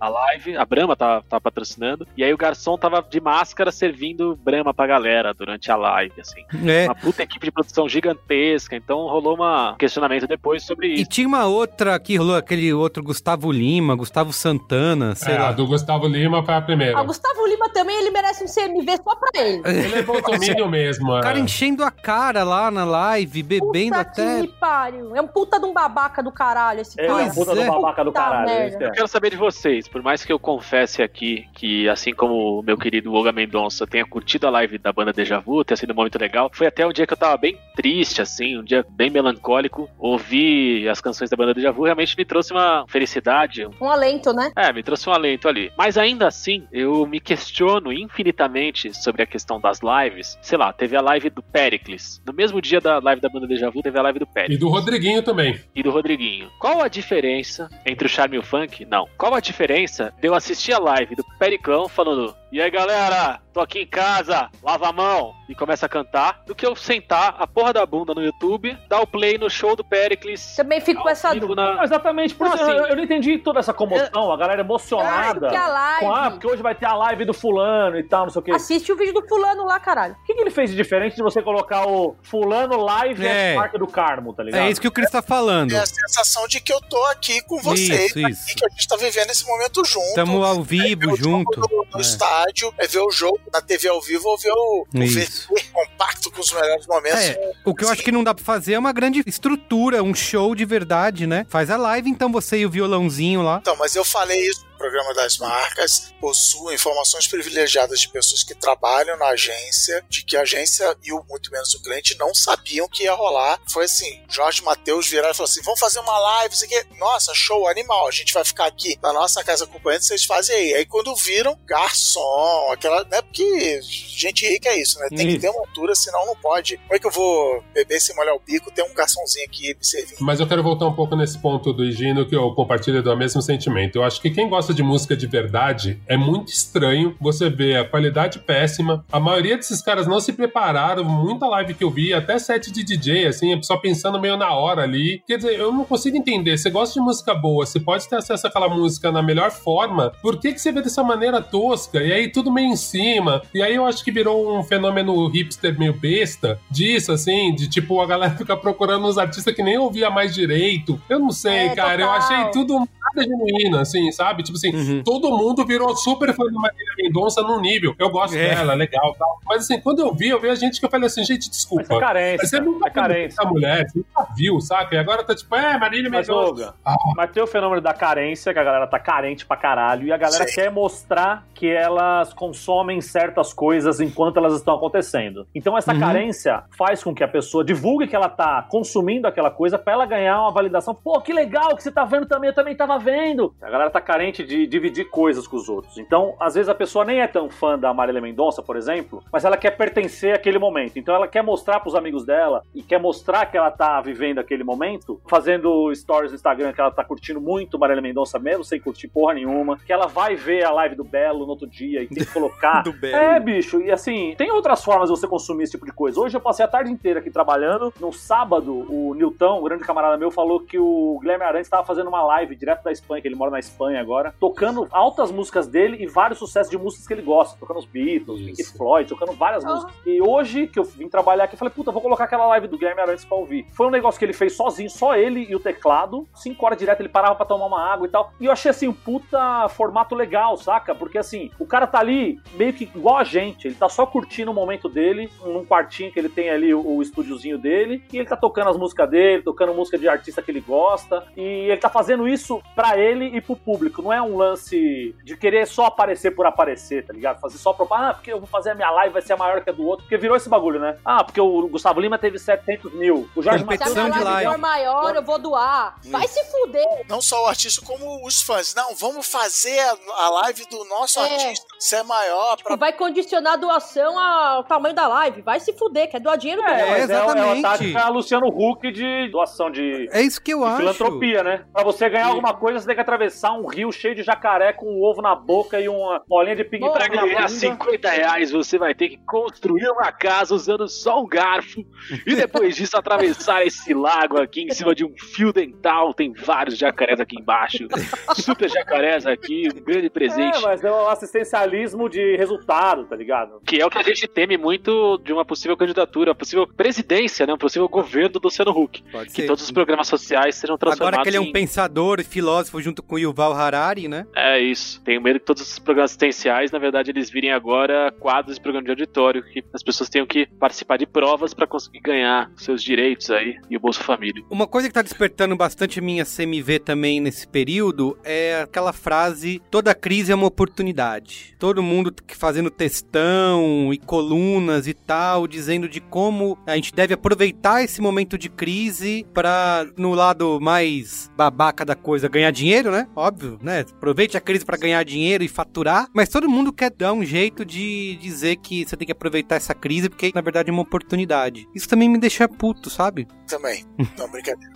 A, a live. A Brahma tava, tava patrocinando. E aí o garçom tava de máscara servindo Brahma pra galera durante a live, assim. É. Uma puta equipe de produção gigantesca. Então rolou uma- um questionamento depois sobre E isso. tinha uma outra que rolou, aquele outro Gustavo Lima, Gustavo Santana, sei É, lá. a do Gustavo Lima foi a primeira. Ah, Gustavo Lima também, ele merece um CMV só pra ele. Ele é bolsominion mesmo. O é. cara enchendo a cara lá na live, bebendo Puta até. que pariu. É um puta de um babaca do caralho esse é cara. um puta é. do babaca do Puta caralho. merda. é é. Eu quero saber de vocês, por mais que eu confesse aqui que, assim como o meu querido Olga Mendonça tenha curtido a live da banda Deja Vu, tenha sido um momento legal, foi até um dia que eu tava bem triste, assim, um dia bem melancólico. Ouvir as canções da banda Deja Vu realmente me trouxe uma felicidade, um alento, né? É, me trouxe um alento ali. Mas ainda assim, eu me questiono infinitamente sobre a questão das lives. Sei lá, teve a live do Pericles. No mesmo dia da live da banda Deja Vu, teve a live do E Pericles. do Rodriguinho também. E do Rodriguinho. Qual a diferença entre o Charme e o Funk? Não. Qual a diferença de eu assistir a live do Periclão falando E aí galera, tô aqui em casa, lava a mão e começa a cantar, do que eu sentar a porra da bunda no YouTube, dar o play no show do Pericles. Também fico com essa dúvida. na- Não, exatamente, por Não, isso assim- eu, eu não entendi toda essa comoção, a galera emocionada. Que a live. Com, ah, porque hoje vai ter a live do fulano e tal, não sei o quê. Assiste o vídeo do fulano lá, caralho. O que, que ele fez de diferente de você colocar o fulano live É. é. Parque do Carmo, tá ligado? É isso que o Cris tá falando. É a sensação de que eu tô aqui com vocês, Isso, isso. aqui, que a gente tá vivendo esse momento junto. Estamos ao É vivo jogo junto. No, no É. é ver o jogo na TV ao vivo ou ver o, o. VT compacto com os melhores momentos. É, o que eu acho que não dá pra fazer é uma grande estrutura, um show de verdade, né? Faz a live, então, você e o violãozinho lá. Então, mas eu falei isso programa das marcas, possuo informações privilegiadas de pessoas que trabalham na agência, de que a agência e o muito menos o cliente não sabiam que ia rolar. Foi assim, Jorge Matheus viraram e falou assim, vamos fazer uma live, isso aqui. Nossa, show, animal, a gente vai ficar aqui na nossa casa acompanhando, vocês fazem aí. Aí quando viram, garçom, aquela, né, porque gente rica é isso, né, tem que Isso. ter uma altura, senão não pode. Como é que eu vou beber sem molhar o bico, tem um garçomzinho aqui me servindo? Mas eu quero voltar um pouco nesse ponto do Higino, que eu compartilho do mesmo sentimento. Eu acho que quem gosta de música de verdade é muito estranho você ver a qualidade péssima. A maioria desses caras não se prepararam. Muita live que eu vi, até set de DJ, assim, pessoa pensando meio na hora ali. Quer dizer, eu não consigo entender. Você gosta de música boa, você pode ter acesso àquela música na melhor forma. Por que, que você vê dessa maneira tosca? E aí tudo meio em cima. E aí eu acho que virou um fenômeno hipster meio besta disso, assim, de tipo a galera ficar procurando uns artistas que nem ouvia mais direito. Eu não sei, É, cara. Eu total. achei tudo nada genuíno, assim, sabe? Tipo assim, Uhum. todo mundo virou super fã da Marília Mendonça num nível. Eu gosto É. dela, legal tal. Mas assim, quando eu vi, eu vi a gente que eu falei assim, gente, Mas desculpa. é carência. Você nunca é carência. essa mulher, você nunca viu, saca? E agora tá tipo, é, Marília Mas, Mendonça. Ah. mas tem o fenômeno da carência, que a galera tá carente pra caralho, e a galera Sim. quer mostrar que elas consomem certas coisas enquanto elas estão acontecendo. Então essa Uhum. carência faz com que a pessoa divulgue que ela tá consumindo aquela coisa pra ela ganhar uma validação. Pô, que legal que você tá vendo também, eu também tava vendo. A galera tá carente de dividir coisas com os outros. Então, às vezes a pessoa nem é tão fã da Marília Mendonça, por exemplo, mas ela quer pertencer àquele momento. Então ela quer mostrar pros amigos dela e quer mostrar que ela tá vivendo aquele momento, fazendo stories no Instagram que ela tá curtindo muito Marília Mendonça mesmo, sem curtir porra nenhuma, que ela vai ver a live do Belo no outro dia e tem que colocar. Do Belo. É, bicho, e assim, tem outras formas de você consumir esse tipo de coisa. Hoje eu passei a tarde inteira aqui trabalhando. No sábado, o Nilton, um grande camarada meu, falou que o Guilherme Arantes estava fazendo uma live direto da Espanha, que ele mora na Espanha agora, tocando altas músicas dele e vários sucessos de músicas que ele gosta. Tocando os Beatles, Pink Floyd, tocando várias Ah. músicas. E hoje, que eu vim trabalhar aqui, eu falei, puta, vou colocar aquela live do Guilherme Arantes pra ouvir. Foi um negócio que ele fez sozinho, só ele e o teclado. Cinco horas direto, ele parava pra tomar uma água e tal. E eu achei, assim, um puta formato legal, saca? Porque, assim, o cara tá ali meio que igual a gente. Ele tá só curtindo o momento dele, num quartinho que ele tem ali, o, o estúdiozinho dele. E ele tá tocando as músicas dele, tocando música de artista que ele gosta. E ele tá fazendo isso pra ele e pro público. Não é um lance de querer só aparecer por aparecer, tá ligado? Fazer só propaganda, ah, porque eu vou fazer a minha live, vai ser a maior que a do outro. Porque virou esse bagulho, né? Ah, porque o Gustavo Lima teve 700 mil. O Jorge Se a Matheus minha live um for maior, eu vou doar. Vai se fuder. Não só o artista, como os fãs. Não, vamos fazer a, live do nosso É. artista. Isso é maior pra. Tipo, vai condicionar a doação ao tamanho da live. Vai se fuder, quer doar dinheiro? É, doa. mas é, é exatamente. a tática Luciano Huck de doação de, É isso que eu de acho. filantropia, né? Pra você ganhar alguma coisa, você tem que atravessar um rio cheio de jacaré com um ovo na boca e uma bolinha de Pra ping-pong na ganhar bunda. 50 reais, você vai ter que construir uma casa usando só um garfo. E depois disso, atravessar esse lago aqui em cima de um fio dental. Tem vários jacarés aqui embaixo. Super jacarés aqui, um grande presente. É, mas é o assistencialismo de resultado, tá ligado? Que é o que a gente teme muito de uma possível candidatura, possível presidência, né? Um possível governo do Luciano Huck. Pode Que ser. todos os programas sociais sejam transformados Agora que ele é um em... pensador e filósofo junto com Yuval Harari, né? É isso. Tenho medo que todos os programas assistenciais, na verdade, eles virem agora quadros de programa de auditório, que as pessoas tenham que participar de provas pra conseguir ganhar seus direitos aí e o Bolsa Família. Uma coisa que tá despertando bastante minha CMV também nesse período é aquela frase: toda crise é uma oportunidade. Todo mundo que fazendo textão e colunas e tal, dizendo de como a gente deve aproveitar esse momento de crise pra, no lado mais babaca da coisa, ganhar dinheiro, né? Óbvio, né? Aproveite a crise pra ganhar dinheiro e faturar, mas todo mundo quer dar um jeito de dizer que você tem que aproveitar essa crise porque na verdade é uma oportunidade. Isso também me deixa puto, sabe? Também. Não, brincadeira.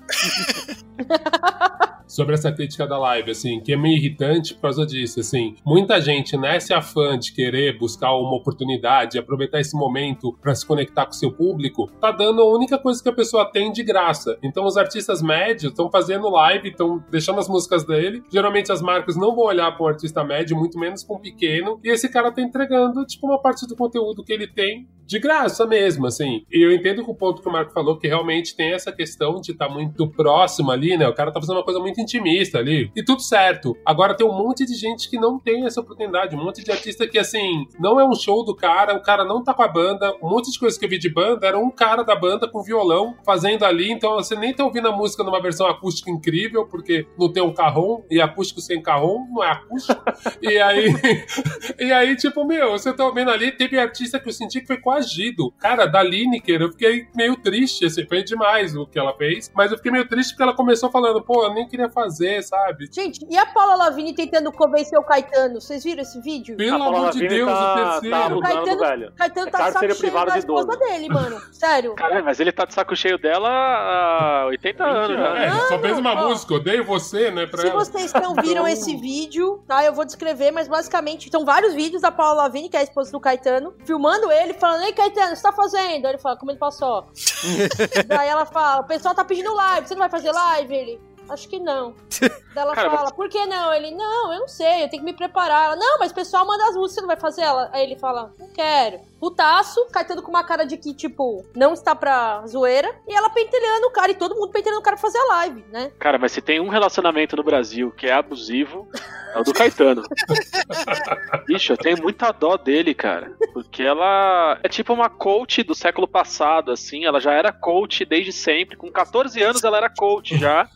sobre essa crítica da live, assim, que é meio irritante por causa disso, assim. Muita gente nesse afã de querer buscar uma oportunidade, aproveitar esse momento para se conectar com o seu público, tá dando a única coisa que a pessoa tem de graça. Então os artistas médios estão fazendo live, estão deixando as músicas dele. Geralmente as marcas não vão olhar para um artista médio, muito menos para um pequeno, e esse cara tá entregando tipo uma parte do conteúdo que ele tem de graça mesmo, assim. E eu entendo que o ponto que o Marco falou que realmente tem essa questão de estar tá muito próximo ali, né? O cara tá fazendo uma coisa muito intimista ali. E tudo certo. Agora tem um monte de gente que não tem essa oportunidade. Um monte de artista que, assim, não é um show do cara, o cara não tá com a banda. Um monte de coisas que eu vi de banda era um cara da banda com violão fazendo ali. Então você nem tá ouvindo a música numa versão acústica incrível, porque não tem um carrom, e acústico sem carrom não é acústico. e aí. e aí, tipo, meu, você tá ouvindo ali, teve artista que eu senti que foi coagido. Cara, da Lineker, eu fiquei meio triste, assim, foi demais o que ela fez. Mas eu fiquei meio triste porque ela começou falando, pô, eu nem queria fazer, sabe? Gente, e a Paula Lavigne tentando convencer o Caetano? Vocês viram esse vídeo? Pelo amor de Deus, tá- o tá terceiro. abusando, Caetano- velho. Caetano É tá de saco cheio privado da de esposa idoso. dele, mano. Sério. Caralho, mas ele tá de saco cheio dela há 80 anos já. É, só fez uma música, odeio você, né, pra Se ela. vocês não viram esse vídeo, tá? Eu vou descrever, mas basicamente são vários vídeos da Paula Lavigne, que é a esposa do Caetano, filmando ele, falando: Ei, Caetano, o que você tá fazendo? Aí ele fala: Comendo paçoca. Daí ela fala: O pessoal tá pedindo live, você não vai fazer live? Ele. Acho que não. Daí ela Cara, fala, mas- por que não? Ele, não, eu não sei, eu tenho que me preparar. Ela, não, mas o pessoal manda as músicas, você não vai fazer ela? Aí ele fala, não quero. Putaço, Caetano com uma cara de que, tipo, não está pra zoeira. E ela pentelhando o cara, e todo mundo pentelhando o cara pra fazer a live, né? Cara, mas se tem um relacionamento no Brasil que é abusivo, é o do Caetano. Bicho, eu tenho muita dó dele, cara. Porque ela é tipo uma coach do século passado, assim. Ela já era coach desde sempre. Com 14 anos ela era coach já.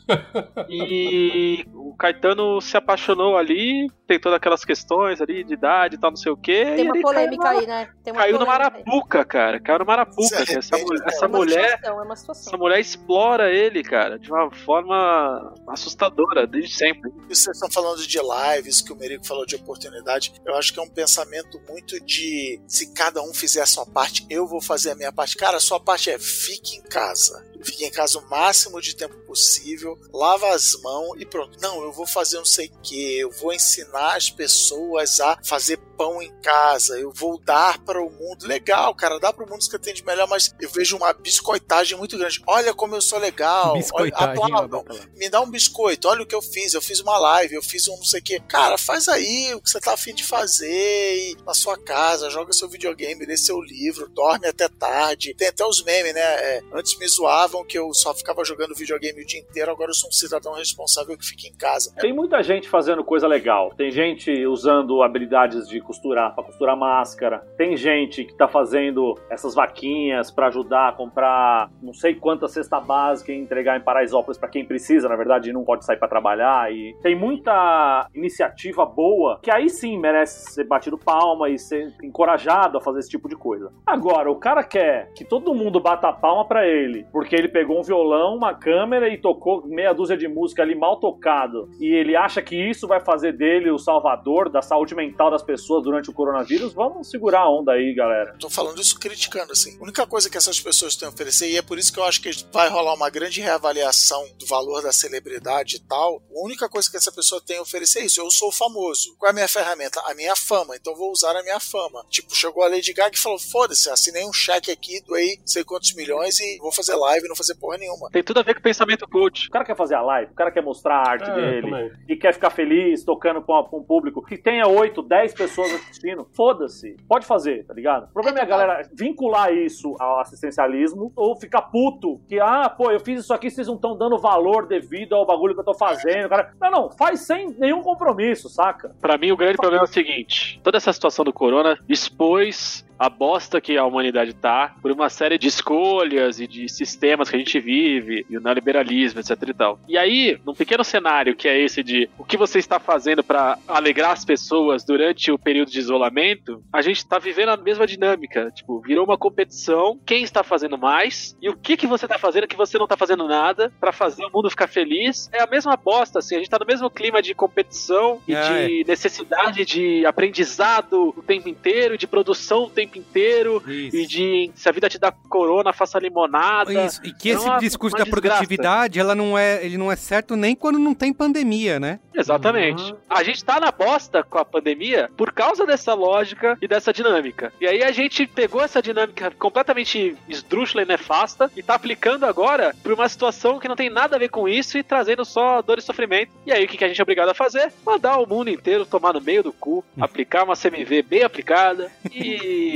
E o Caetano se apaixonou ali, tem todas aquelas questões ali de idade e tal, não sei o quê. Tem uma polêmica caiu, aí, né? Tem uma Caiu numa polêmica aí. arapuca, cara. Caiu numa arapuca. Que Essa, essa É uma mulher. situação, é uma situação. Essa mulher explora ele, cara, de uma forma assustadora, desde sempre. Isso vocês estão falando de lives, que o Merico falou de oportunidade. Eu acho que é um pensamento muito de se cada um fizer a sua parte, eu vou fazer a minha parte. Cara, a sua parte é fique em casa. Fique em casa o máximo de tempo possível possível, lava as mãos e pronto. Não, eu vou fazer não sei o que, eu vou ensinar as pessoas a fazer pão em casa, eu vou dar para o mundo. Legal, cara, dá para o mundo isso que atende melhor, mas eu vejo uma biscoitagem muito grande. Olha como eu sou legal, olha, aplaudam, me dá um biscoito, olha o que eu fiz, eu fiz uma live, eu fiz um não sei o que. Cara, faz aí o que você tá afim de fazer e na sua casa, joga seu videogame, lê seu livro, dorme até tarde. Tem até os memes, né? É, antes me zoavam que eu só ficava jogando videogame o dia inteiro, agora eu sou um cidadão responsável que fica em casa. Tem muita gente fazendo coisa legal. Tem gente usando habilidades de costurar, para costurar máscara. Tem gente que tá fazendo essas vaquinhas para ajudar a comprar não sei quantas cesta básica e entregar em Paraisópolis para quem precisa, na verdade, não pode sair para trabalhar. E tem muita iniciativa boa que aí sim merece ser batido palma e ser encorajado a fazer esse tipo de coisa. Agora, o cara quer que todo mundo bata palma para ele, porque ele pegou um violão, uma câmera e tocou meia dúzia de música ali mal tocado, e ele acha que isso vai fazer dele o salvador da saúde mental das pessoas durante o coronavírus, vamos segurar a onda aí, galera. Tô falando isso criticando, assim. A única coisa que essas pessoas têm a oferecer, e é por isso que eu acho que vai rolar uma grande reavaliação do valor da celebridade e tal, a única coisa que essa pessoa tem a oferecer é isso. Eu sou famoso. Qual é a minha ferramenta? A minha fama. Então vou usar a minha fama. Tipo, chegou a Lady Gaga e falou: foda-se, assinei um cheque aqui, doei sei quantos milhões e vou fazer live, não fazer porra nenhuma. Tem tudo a ver com o pensamento coach. O cara quer fazer a live, o cara quer mostrar a arte é, dele e quer ficar feliz tocando pra, um público que tenha 8, 10 pessoas assistindo. Foda-se. Pode fazer, tá ligado? O problema é a galera vincular isso ao assistencialismo ou ficar puto que, ah, pô, eu fiz isso aqui, vocês não estão dando valor devido ao bagulho que eu tô fazendo. Cara, não, não, faz sem nenhum compromisso, saca? Para mim, o grande problema é o seguinte: toda essa situação do corona expôs a bosta que a humanidade tá por uma série de escolhas e de sistemas que a gente vive, e o neoliberalismo, etc e tal. E aí, num pequeno cenário que é esse de o que você está fazendo para alegrar as pessoas durante o período de isolamento, a gente está vivendo a mesma dinâmica. Tipo, virou uma competição, quem está fazendo mais e o que que você está fazendo que você não está fazendo nada para fazer o mundo ficar feliz. É a mesma bosta, assim, a gente tá no mesmo clima de competição e é. de necessidade de aprendizado o tempo inteiro, de produção o tempo tempo inteiro Isso. e de se a vida te dá corona, faça limonada. Isso. E que é esse uma, discurso uma da produtividade, ela não é, ele não é certo nem quando não tem pandemia, né? Exatamente. Uhum. A gente tá na bosta com a pandemia por causa dessa lógica e dessa dinâmica. E aí a gente pegou essa dinâmica completamente esdrúxula e nefasta e tá aplicando agora pra uma situação que não tem nada a ver com isso e trazendo só dor e sofrimento. E aí o que a gente é obrigado a fazer? Mandar o mundo inteiro tomar no meio do cu, hum. aplicar uma CMV bem aplicada e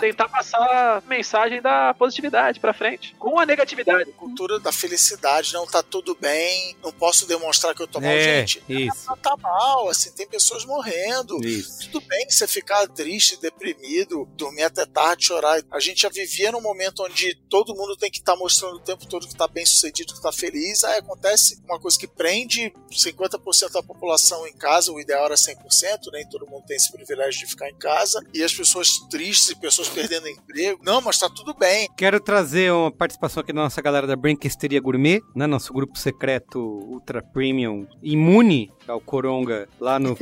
Tentar passar a mensagem da positividade pra frente, com a negatividade. Cultura da felicidade, não tá tudo bem, não posso demonstrar que eu tô mal, é, gente. Isso. Não tá mal, assim, tem pessoas morrendo. Isso. Tudo bem você ficar triste, deprimido, dormir até tarde, chorar. A gente já vivia num momento onde todo mundo tem que estar tá mostrando o tempo todo que tá bem sucedido, que tá feliz. Aí acontece uma coisa que prende 50% da população em casa, o ideal era 100%, nem todo mundo tem esse privilégio de ficar em casa, e as pessoas tristes tristes e pessoas perdendo emprego. Não, mas tá tudo bem. Quero trazer uma participação aqui da nossa galera da Branquesteria Gourmet, né? Nosso grupo secreto Ultra Premium imune ao Coronga lá no,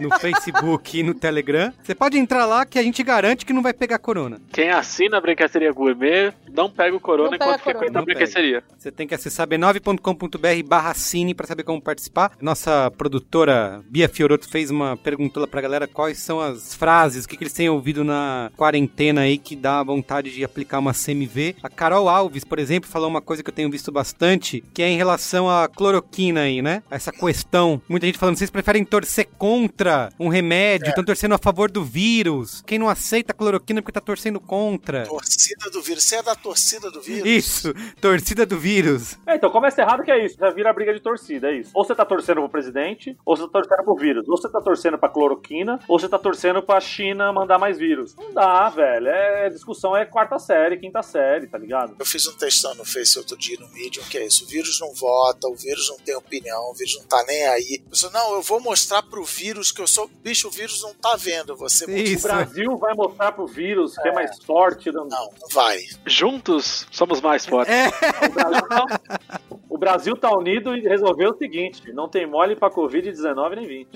no Facebook e no Telegram. Você pode entrar lá que a gente garante que não vai pegar corona. Quem assina a Branquesteria Gourmet não pega o corona enquanto frequenta a Branquesteria. Você tem que acessar b9.com.br barra cine pra saber como participar. Nossa produtora Bia Fioroto fez uma pergunta lá pra galera quais são as frases, o que, que eles têm ouvido na quarentena aí que dá vontade de aplicar uma CMV. A Carol Alves, por exemplo, falou uma coisa que eu tenho visto bastante, que é em relação à cloroquina aí, né? Essa questão. Muita gente falando, vocês preferem torcer contra um remédio, estão é. torcendo a favor do vírus. Quem não aceita a cloroquina porque tá torcendo contra. Torcida do vírus. Você é da torcida do vírus? Isso, torcida do vírus. É, então começa errado que é isso. Já vira briga de torcida, é isso. Ou você tá torcendo pro presidente, ou você tá torcendo pro vírus. Ou você tá torcendo pra cloroquina, ou você tá torcendo pra China mandar mais vírus. Não dá, velho. É, discussão é quarta série, quinta série, tá ligado? Eu fiz um textão no Face outro dia no Medium, que é isso. O vírus não vota, o vírus não tem opinião, o vírus não tá nem aí. Sou, não, eu vou mostrar pro vírus que eu sou. Bicho, o vírus não tá vendo você. Isso. O Brasil vai mostrar pro vírus é. que é mais forte. Não, não vai. Juntos somos mais fortes. É. O Brasil, não, o Brasil tá unido e resolveu o seguinte: não tem mole pra Covid-19 nem 20.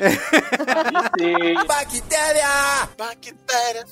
Bactéria! Bactéria!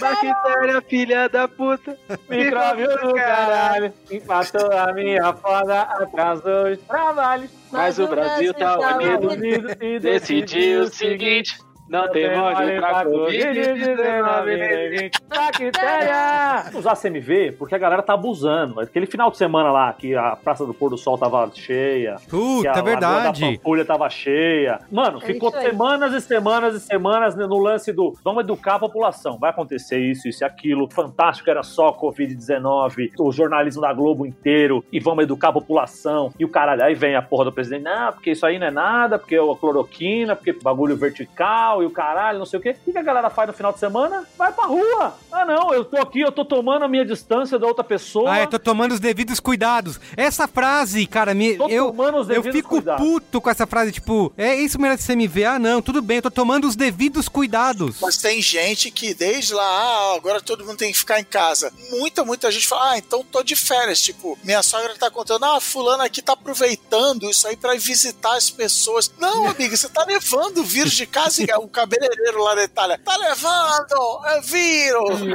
Bactéria, filha da puta. Micróbio do caralho. Empatou a minha foda, atrasou os trabalhos. Mas o Brasil tá unido e decidiu o seguinte. Não tem mole pra Covid-19 nem 20. Bactéria! Usar CMV porque a galera tá abusando. Aquele final de semana lá que a Praça do Pôr do Sol tava cheia. Puta, a é verdade. Da Pampulha tava cheia. Mano, É ficou semanas e semanas e semanas no lance do vamos educar a população. Vai acontecer isso, isso e aquilo. Fantástico era só Covid-19, o jornalismo da Globo inteiro e vamos educar a população. E o caralho, aí vem a porra do presidente, não, porque isso aí não é nada, porque é a cloroquina, porque bagulho vertical e o caralho, não sei o quê. O que a galera faz no final de semana? Vai pra rua. Ah, não, eu tô aqui, eu tô tomando a minha distância da outra pessoa. Ah, eu tô tomando os devidos cuidados. Essa frase, cara, me, Tô eu, tomando os eu devidos fico cuidados. puto com essa frase, tipo, é isso merece CMV? Ah, não, tudo bem, eu tô tomando os devidos cuidados. Mas tem gente que desde lá, ah, agora todo mundo tem que ficar em casa. Muita, muita gente fala, ah, então tô de férias. Tipo, minha sogra tá contando, ah, fulano aqui tá aproveitando isso aí pra ir visitar as pessoas. Não, amiga, você tá levando o vírus de casa o cabeleireiro lá na Itália. Tá levando, é vírus.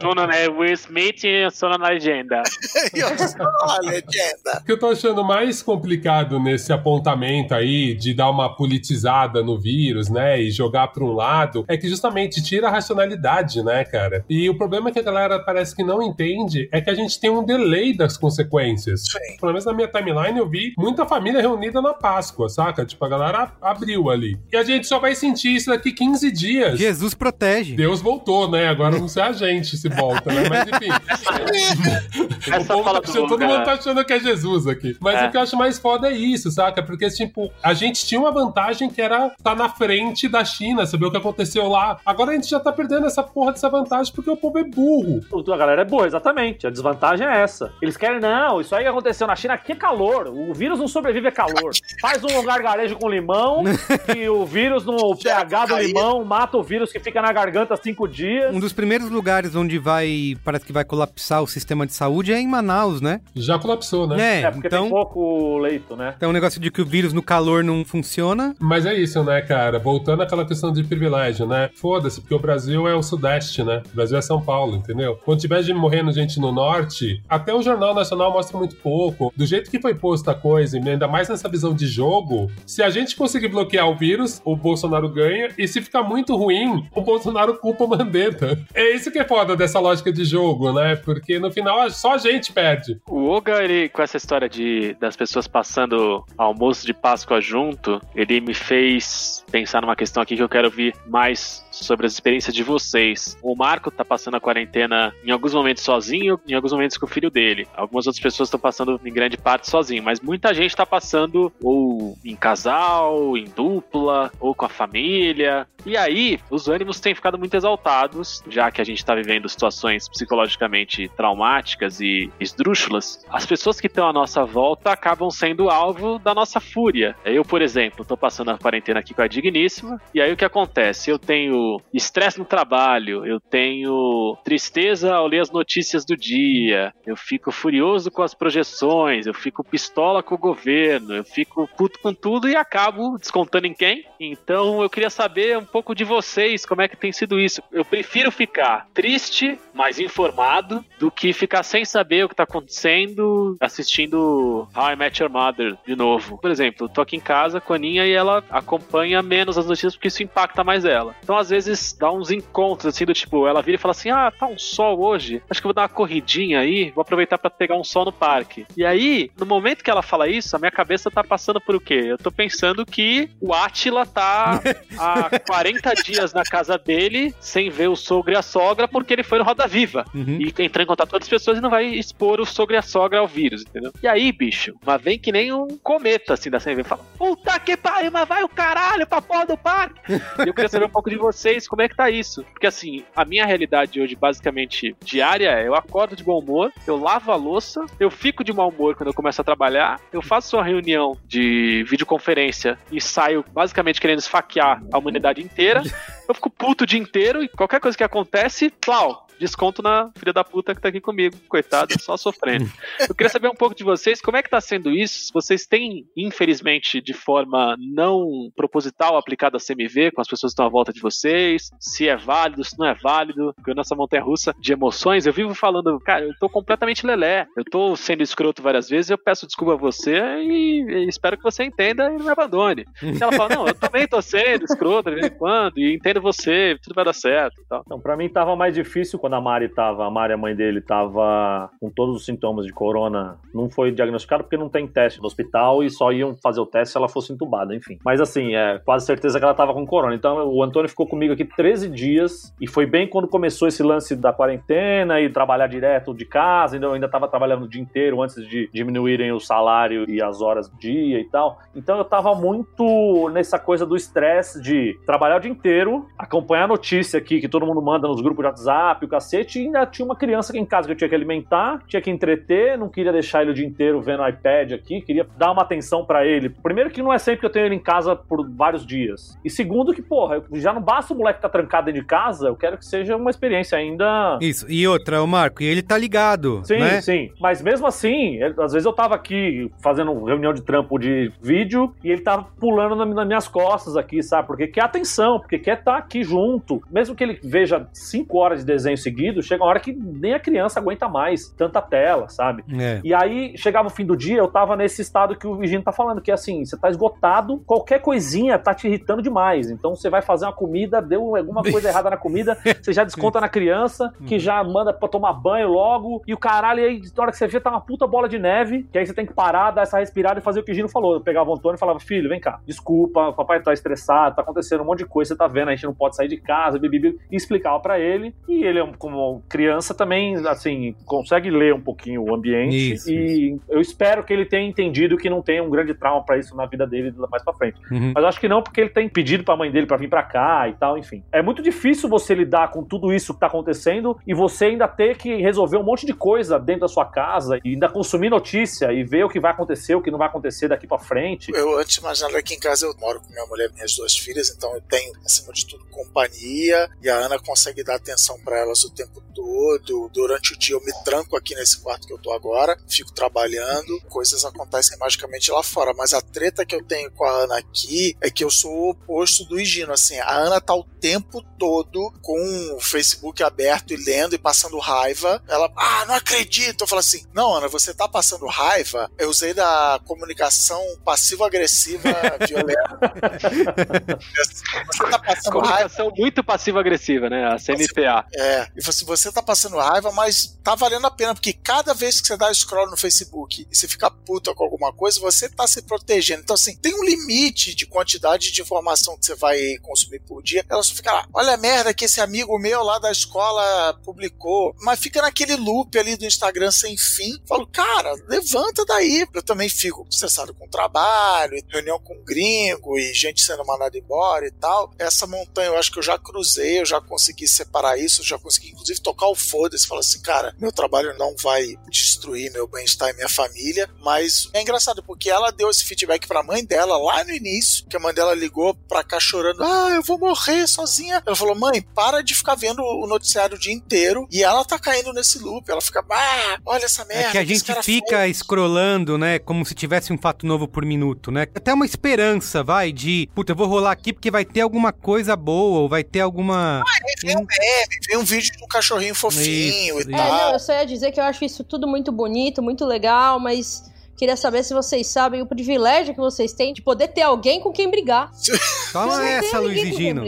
Sono é Will Smith e sono na legenda. E eu sou a legenda. O que eu tô achando mais complicado nesse apontamento aí de dar uma politizada no vírus, né, e jogar para um lado, é que justamente tira a racionalidade, né, cara? E o problema que a galera parece que não entende é que a gente tem um delay das consequências. Sim. Pelo menos na minha timeline eu vi muita família reunida na Páscoa, saca? Tipo, a galera abriu ali. E a gente só vai sentir isso daqui 15 dias. Jesus protege. Deus voltou, né? Agora não sei a gente se volta, né? Mas enfim. o Essa povo fala tá do achando, todo mundo tá achando que é Jesus aqui. Mas É. o que eu acho mais foda é isso, saca? Porque, tipo, a gente tinha uma vantagem que era estar na frente da China, saber o que aconteceu lá. Agora a gente já tá perdendo essa porra dessa vantagem porque o povo é burro. A galera é boa, exatamente. A desvantagem é essa. Eles querem, não, isso aí aconteceu na China, aqui é calor. O vírus não sobrevive a calor. Faz um gargarejo com limão, e o vírus no pH do limão mata o vírus que fica na garganta cinco dias. Um dos primeiros lugares onde vai, parece que vai colapsar o sistema de saúde é em Manaus, né? Já colapsou, né? É, É, porque então, tem pouco leito, né? então o negócio de que o vírus no calor não funciona. Mas é isso, né, cara? Voltando àquela questão de privilégio, né? Foda-se, porque o Brasil é o Sudeste, né? O Brasil é São Paulo, entendeu? Quando tiver de morrendo gente no Norte, até o Jornal Nacional mostra muito pouco. Do jeito que foi posta a coisa, e ainda mais nessa visão de jogo, se a gente conseguir bloquear o vírus, o Bolsonaro ganha, e se ficar muito ruim, o Bolsonaro culpa o Mandetta. É isso que é foda dessa lógica de jogo, né? Porque no final só a gente perde. O Oga, ele, com essa história de das pessoas passando almoço de Páscoa junto, ele me fez pensar numa questão aqui que eu quero ouvir mais sobre as experiências de vocês. O Marco tá passando a quarentena em alguns momentos sozinho, em alguns momentos com o filho dele. Algumas outras pessoas estão passando em grande parte sozinho, mas muita gente tá passando ou em casal, em dupla, ou com a família. E aí, os ânimos têm ficado muito exaltados, já que a gente tá vivendo situações psicologicamente traumáticas e esdrúxulas. As pessoas que estão à nossa volta acabam sendo alvo da nossa fúria. Eu, por exemplo, tô passando a quarentena aqui com a Digníssima, e aí o que acontece? Eu tenho estresse no trabalho, eu tenho tristeza ao ler as notícias do dia, eu fico furioso com as projeções, eu fico pistola com o governo, eu fico puto com tudo e acabo descontando em quem? Então eu queria saber um pouco de vocês, como é que tem sido isso. Eu prefiro ficar triste, mas informado, do que ficar sem saber o que tá acontecendo, assistindo How I Met Your Mother de novo. Por exemplo, eu tô aqui em casa com a Aninha e ela acompanha menos as notícias porque isso impacta mais ela. Então, às vezes, dá uns encontros assim do tipo, ela vira e fala assim: Ah, tá um sol hoje, acho que eu vou dar uma corridinha aí, vou aproveitar pra pegar um sol no parque. E aí, no momento que ela fala isso, a minha cabeça tá passando por o quê? Eu tô pensando que o Átila tá há 40 dias na casa dele sem ver o sogro e a sogra porque ele foi no Roda Viva Uhum. e entrou em contato com outras pessoas e não vai expor o sogro e a sogra ao vírus, entendeu? E aí, bicho, mas vem que nem um cometa assim da CMV fala: Puta que pariu, mas vai o caralho pra porra do parque. e eu queria saber um pouco de vocês, como é que tá isso? Porque assim, a minha realidade hoje, basicamente diária, é eu acordo de bom humor, eu lavo a louça, eu fico de mau humor quando eu começo a trabalhar, eu faço uma reunião de videoconferência e saio basicamente querendo esfaquear a humanidade inteira. Eu fico puto o dia inteiro e qualquer coisa que acontece, plau, desconto na filha da puta que tá aqui comigo, coitado, só sofrendo. Eu queria saber um pouco de vocês, como é que tá sendo isso? Vocês têm, infelizmente, de forma não proposital aplicado a CMV com as pessoas que estão à volta de vocês? Se é válido, se não é válido? Porque nessa montanha russa de emoções, eu vivo falando, cara, eu tô completamente lelé. Eu tô sendo escroto várias vezes, eu peço desculpa a você e, espero que você entenda e não me abandone. E ela fala, não, eu também tô sendo escroto de vez em quando, e entendo você, tudo vai dar certo. Então, pra mim tava mais difícil quando a Mari tava, a Mari, a mãe dele, tava com todos os sintomas de corona. Não foi diagnosticado porque não tem teste no hospital e só iam fazer o teste se ela fosse entubada, enfim. Mas assim, é quase certeza que ela tava com corona. Então o Antônio ficou comigo aqui 13 dias e foi bem quando começou esse lance da quarentena e trabalhar direto de casa. Então eu ainda tava trabalhando o dia inteiro antes de diminuírem o salário e as horas do dia e tal. Então eu tava muito nessa coisa do estresse de trabalhar o dia inteiro, acompanhar a notícia aqui que todo mundo manda nos grupos de WhatsApp, cacete, e ainda tinha uma criança aqui em casa que eu tinha que alimentar, tinha que entreter, não queria deixar ele o dia inteiro vendo iPad aqui, queria dar uma atenção para ele. Primeiro que não é sempre que eu tenho ele em casa por vários dias. E segundo que, porra, já não basta o moleque estar tá trancado dentro de casa, eu quero que seja uma experiência ainda... Isso, e outra, o Marco, e ele tá ligado, Sim, né? sim. Mas mesmo assim, ele- às vezes eu tava aqui fazendo reunião de trampo de vídeo e ele tava pulando na- nas minhas costas aqui, sabe? Porque quer atenção, porque quer estar aqui junto. Mesmo que ele veja cinco horas de desenho seguido, chega uma hora que nem a criança aguenta mais tanta tela, sabe? É. E aí, chegava o fim do dia, eu tava nesse estado que o Virgínio tá falando, que é assim, você tá esgotado, qualquer coisinha tá te irritando demais. Então você vai fazer uma comida, deu alguma coisa errada na comida, você já desconta na criança, que já manda pra tomar banho logo, e o caralho, e aí, na hora que você vê, tá uma puta bola de neve, que aí você tem que parar, dar essa respirada e fazer o que o Gino falou. Eu pegava o Antônio e falava, filho, vem cá, desculpa, papai tá estressado, tá acontecendo um monte de coisa, você tá vendo, a gente não pode sair de casa, bibibi, e explicava pra ele. E ele, como criança, também, assim, consegue ler um pouquinho o ambiente. Isso, e eu espero que ele tenha entendido que não tem um grande trauma pra isso na vida dele mais pra frente. Uhum. Mas eu acho que não, porque ele tem pedido pra mãe dele pra vir pra cá e tal, enfim. É muito difícil você lidar com tudo isso que tá acontecendo e você ainda ter que resolver um monte de coisa dentro da sua casa e ainda consumir notícia e ver o que vai acontecer, o que não vai acontecer daqui pra frente. Eu, antes de mais nada, aqui em casa eu moro com minha mulher e minhas duas filhas, então eu tenho, acima de tudo, companhia e a Ana consegue dar atenção pra elas o tempo todo. Durante o dia eu me tranco aqui nesse quarto que eu tô agora, fico trabalhando, coisas acontecem magicamente lá fora. Mas a treta que eu tenho com a Ana aqui é que eu sou o oposto do Higino. Assim, a Ana tá o tempo todo com o Facebook aberto e lendo e passando raiva. Ela, ah, não acredito. Eu falo assim, não, Ana, você tá passando raiva. Eu usei da comunicação passivo-agressiva violenta. Você tá passando raiva. Comunicação muito passiva-agressiva, né? A CMPA. É, e você, você tá passando raiva, mas tá valendo a pena, porque cada vez que você dá scroll no Facebook e você fica puta com alguma coisa, você tá se protegendo. Então, assim, tem um limite de quantidade de informação que você vai consumir por dia. Ela só fica lá, olha a merda que esse amigo meu lá da escola publicou. Mas fica naquele loop ali do Instagram sem fim. Falo, cara, levanta daí. Eu também fico estressado com trabalho, reunião com gringo e gente sendo mandada embora e tal. Essa montanha eu acho que eu já cruzei, eu já consegui separar isso, eu já consegui inclusive tocar o foda-se, falar assim, cara, meu trabalho não vai destruir meu bem-estar e minha família, mas é engraçado porque ela deu esse feedback pra mãe dela lá no início, que a mãe dela ligou pra cá chorando, ah, eu vou morrer sozinha. Ela falou, mãe, para de ficar vendo o noticiário o dia inteiro, e ela tá caindo nesse loop, ela fica, ah, olha essa merda. É que a gente fica fez." scrollando, né? Como se tivesse um fato novo por minuto, né? Até uma esperança, vai, de puta, eu vou rolar aqui porque vai ter alguma coisa boa, ou vai ter alguma. Vem um meme, vem um vídeo de um cachorrinho fofinho Isso, e É, tal. não, eu só ia dizer que eu acho isso tudo muito bonito, muito legal, mas queria saber se vocês sabem o privilégio que vocês têm de poder ter alguém com quem brigar. Toma essa, Luiz e Gino.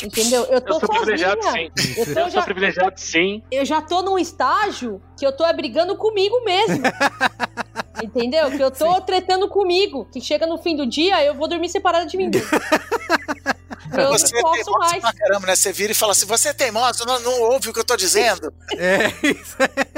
Entendeu? Eu tô Eu sou privilegiado, sozinha. sim. Eu, tô Eu sou já, privilegiado, sim. eu já tô num estágio que eu tô é brigando comigo mesmo. Entendeu? Que eu tô tretando comigo. Que chega no fim do dia, eu vou dormir separada de mim. Eu Você não é posso teimoso mais. pra caramba, né? Você vira e fala assim: você é teimoso, não, não ouve o que eu tô dizendo. É,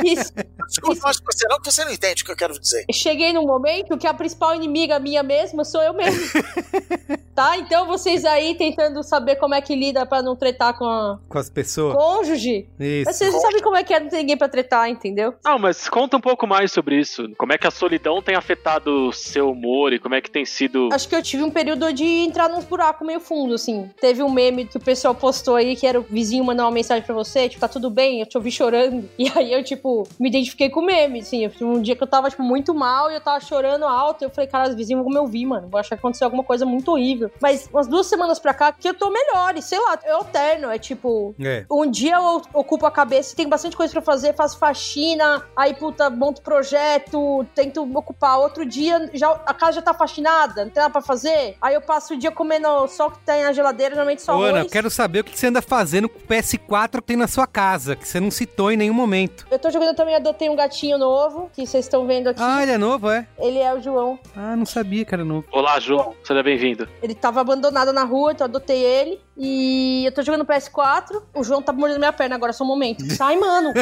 Isso. Desculpa, mas você não, você não entende o que eu quero dizer. Cheguei num momento que a principal inimiga minha mesma sou eu mesma. tá? Então vocês aí tentando saber como é que lida pra não tretar com a Com as pessoas. cônjuge. Isso. Mas Vocês sabem como é que é não ter ninguém pra tretar, entendeu? Não, mas conta um pouco mais sobre isso. Como é que a solidão tem afetado o seu humor e como é que tem sido. Acho que eu tive um período de entrar num buraco meio fundo, assim. Teve um meme que o pessoal postou aí, que era o vizinho mandar uma mensagem pra você, tipo, tá tudo bem? Eu te ouvi chorando. E aí eu, tipo, me identifiquei com o meme, assim. Eu- Um dia que eu tava, tipo, muito mal e eu tava chorando alto, eu falei, cara, os vizinhos vão me ouvir, mano. Vou achar que aconteceu alguma coisa muito horrível. Mas umas duas semanas pra cá, que eu tô melhor, e sei lá, eu alterno, é tipo... É. Um dia eu ocupo a cabeça, tem bastante coisa pra fazer, faço faxina, aí, puta, monto projeto, tento ocupar. Outro dia, já, a casa já tá faxinada, não tem nada pra fazer. Aí eu passo o dia comendo só o que tem na geladeira, normalmente só Ô, Ana, eu arroz. quero saber o que você anda fazendo com o PS4 que tem na sua casa, que você não citou em nenhum momento. Eu tô jogando também, adotei um gatinho novo, que vocês estão vendo aqui. Ah, ele é novo, é? Ele é o João. Ah, não sabia que era novo. Olá, João. Seja bem-vindo. Ele tava abandonado na rua, então adotei ele. E eu tô jogando PS4. O João tá mordendo minha perna agora, só um momento. Sai, mano.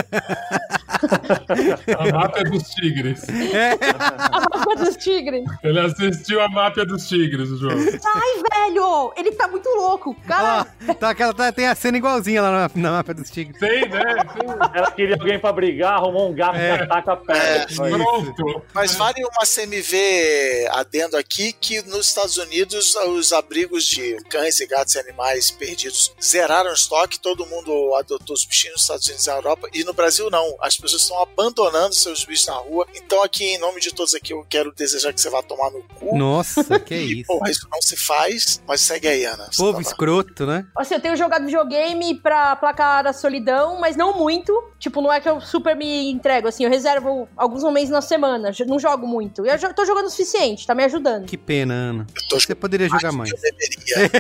A máfia dos tigres. A máfia dos tigres. Ele assistiu a máfia dos tigres, o jogo. Sai, velho! Ele tá muito louco. Cara, Ó, tá, aquela, tá- tem a cena igualzinha lá na, na mapa dos tigres. Tem, né? Ela queria alguém pra brigar, arrumou um gato que ataca a perna. Pronto. Mas vale uma CMV adendo aqui que nos Estados Unidos os abrigos de cães e gatos e animais perdidos zeraram o estoque, todo mundo adotou os bichinhos nos Estados Unidos e na Europa, e no Brasil não. As pessoas estão abandonando seus bichos na rua. Então aqui, em nome de todos aqui, eu quero desejar que você vá tomar no cu. Nossa, que isso. Porra, isso não se faz, mas segue aí, Ana. Povo tá escroto, né? assim, eu tenho jogado videogame pra placar a solidão, mas não muito. Tipo, não é que eu super me entrego, assim, eu reservo alguns momentos na semana. Não jogo muito. Eu tô jogando o suficiente, tá me ajudando. Que pena, Ana. Eu tô Você poderia jogar mais. Eu deveria.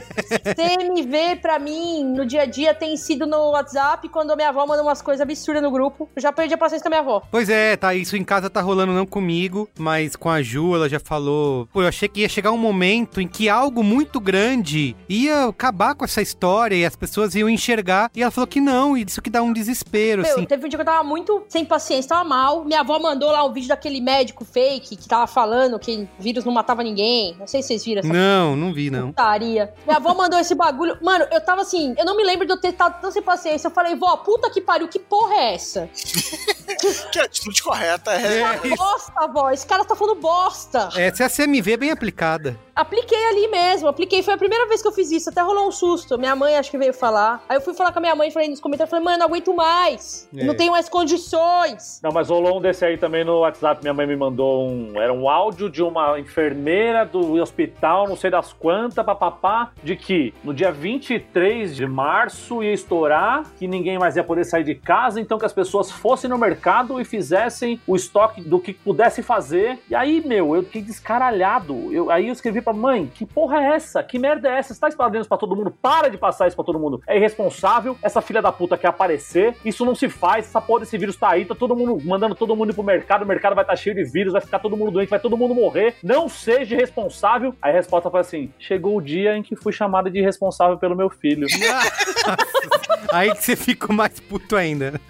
CMV pra mim, no dia a dia, tem sido no WhatsApp, quando a minha avó manda umas coisas absurdas no grupo. Eu já perdi a paciência com a minha avó. Pois é, tá, isso em casa tá rolando não comigo, mas com a Ju, ela já falou. Pô, eu achei que ia chegar um momento em que algo muito grande ia acabar com essa história e as pessoas iam enxergar. E ela falou que não, e isso que dá um desespero, Meu, assim. teve um dia que eu tava muito sem paciência, tava mal. Minha avó mandou lá um vídeo daquele médico fake que tava falando que vírus não matava ninguém. Não sei se vocês viram essa Não, não vi, não. putaria. Minha avó mandou esse bagulho. Mano, eu tava assim, eu não me lembro de eu ter estado tão sem paciência. Eu falei, vó, puta que pariu, que porra é essa? que a atitude correta é. É. Bosta, vó, esse cara tá falando bosta. Essa é a CMV bem aplicada. Apliquei ali mesmo, apliquei. Foi a primeira vez que eu fiz isso, até rolou um susto. Minha mãe acho que veio falar. Aí eu fui falar com a minha mãe, falei nos comentários, falei, mano, não aguento mais. É. Não tenho mais condições. Não, mas rolou um desse aí também no WhatsApp. Minha mãe me mandou um. Era um áudio de uma enfermeira do hospital, não sei das quantas, papapá, de que no dia 23 de março ia estourar, que ninguém mais ia poder sair de casa, então que as pessoas fossem no mercado e fizessem o estoque do que pudesse fazer. E aí, meu, eu fiquei descaralhado. Eu, aí eu escrevi pra mãe: que porra é essa? Que merda é essa? Você tá espalhando isso pra todo mundo? Para de passar isso pra todo mundo. É irresponsável. Essa filha da puta quer aparecer. Isso não se faz. Essa porra desse vírus tá aí. Tá todo mundo mandando todo mundo ir pro mercado. O mercado vai estar cheio de vírus. Vai ficar todo mundo doente. Vai todo mundo morrer. Não seja irresponsável. Aí a resposta foi assim: chegou o dia em que fui chamada de irresponsável pelo meu filho. Aí que você ficou mais puto ainda.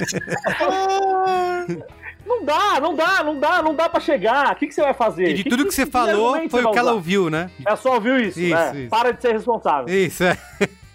Não dá, não dá, não dá, não dá pra chegar. O que, que você vai fazer? E de tudo que você falou, foi o que ela ouviu, né? Ela só ouviu isso, Isso, né? isso. Para de ser responsável. Isso, é.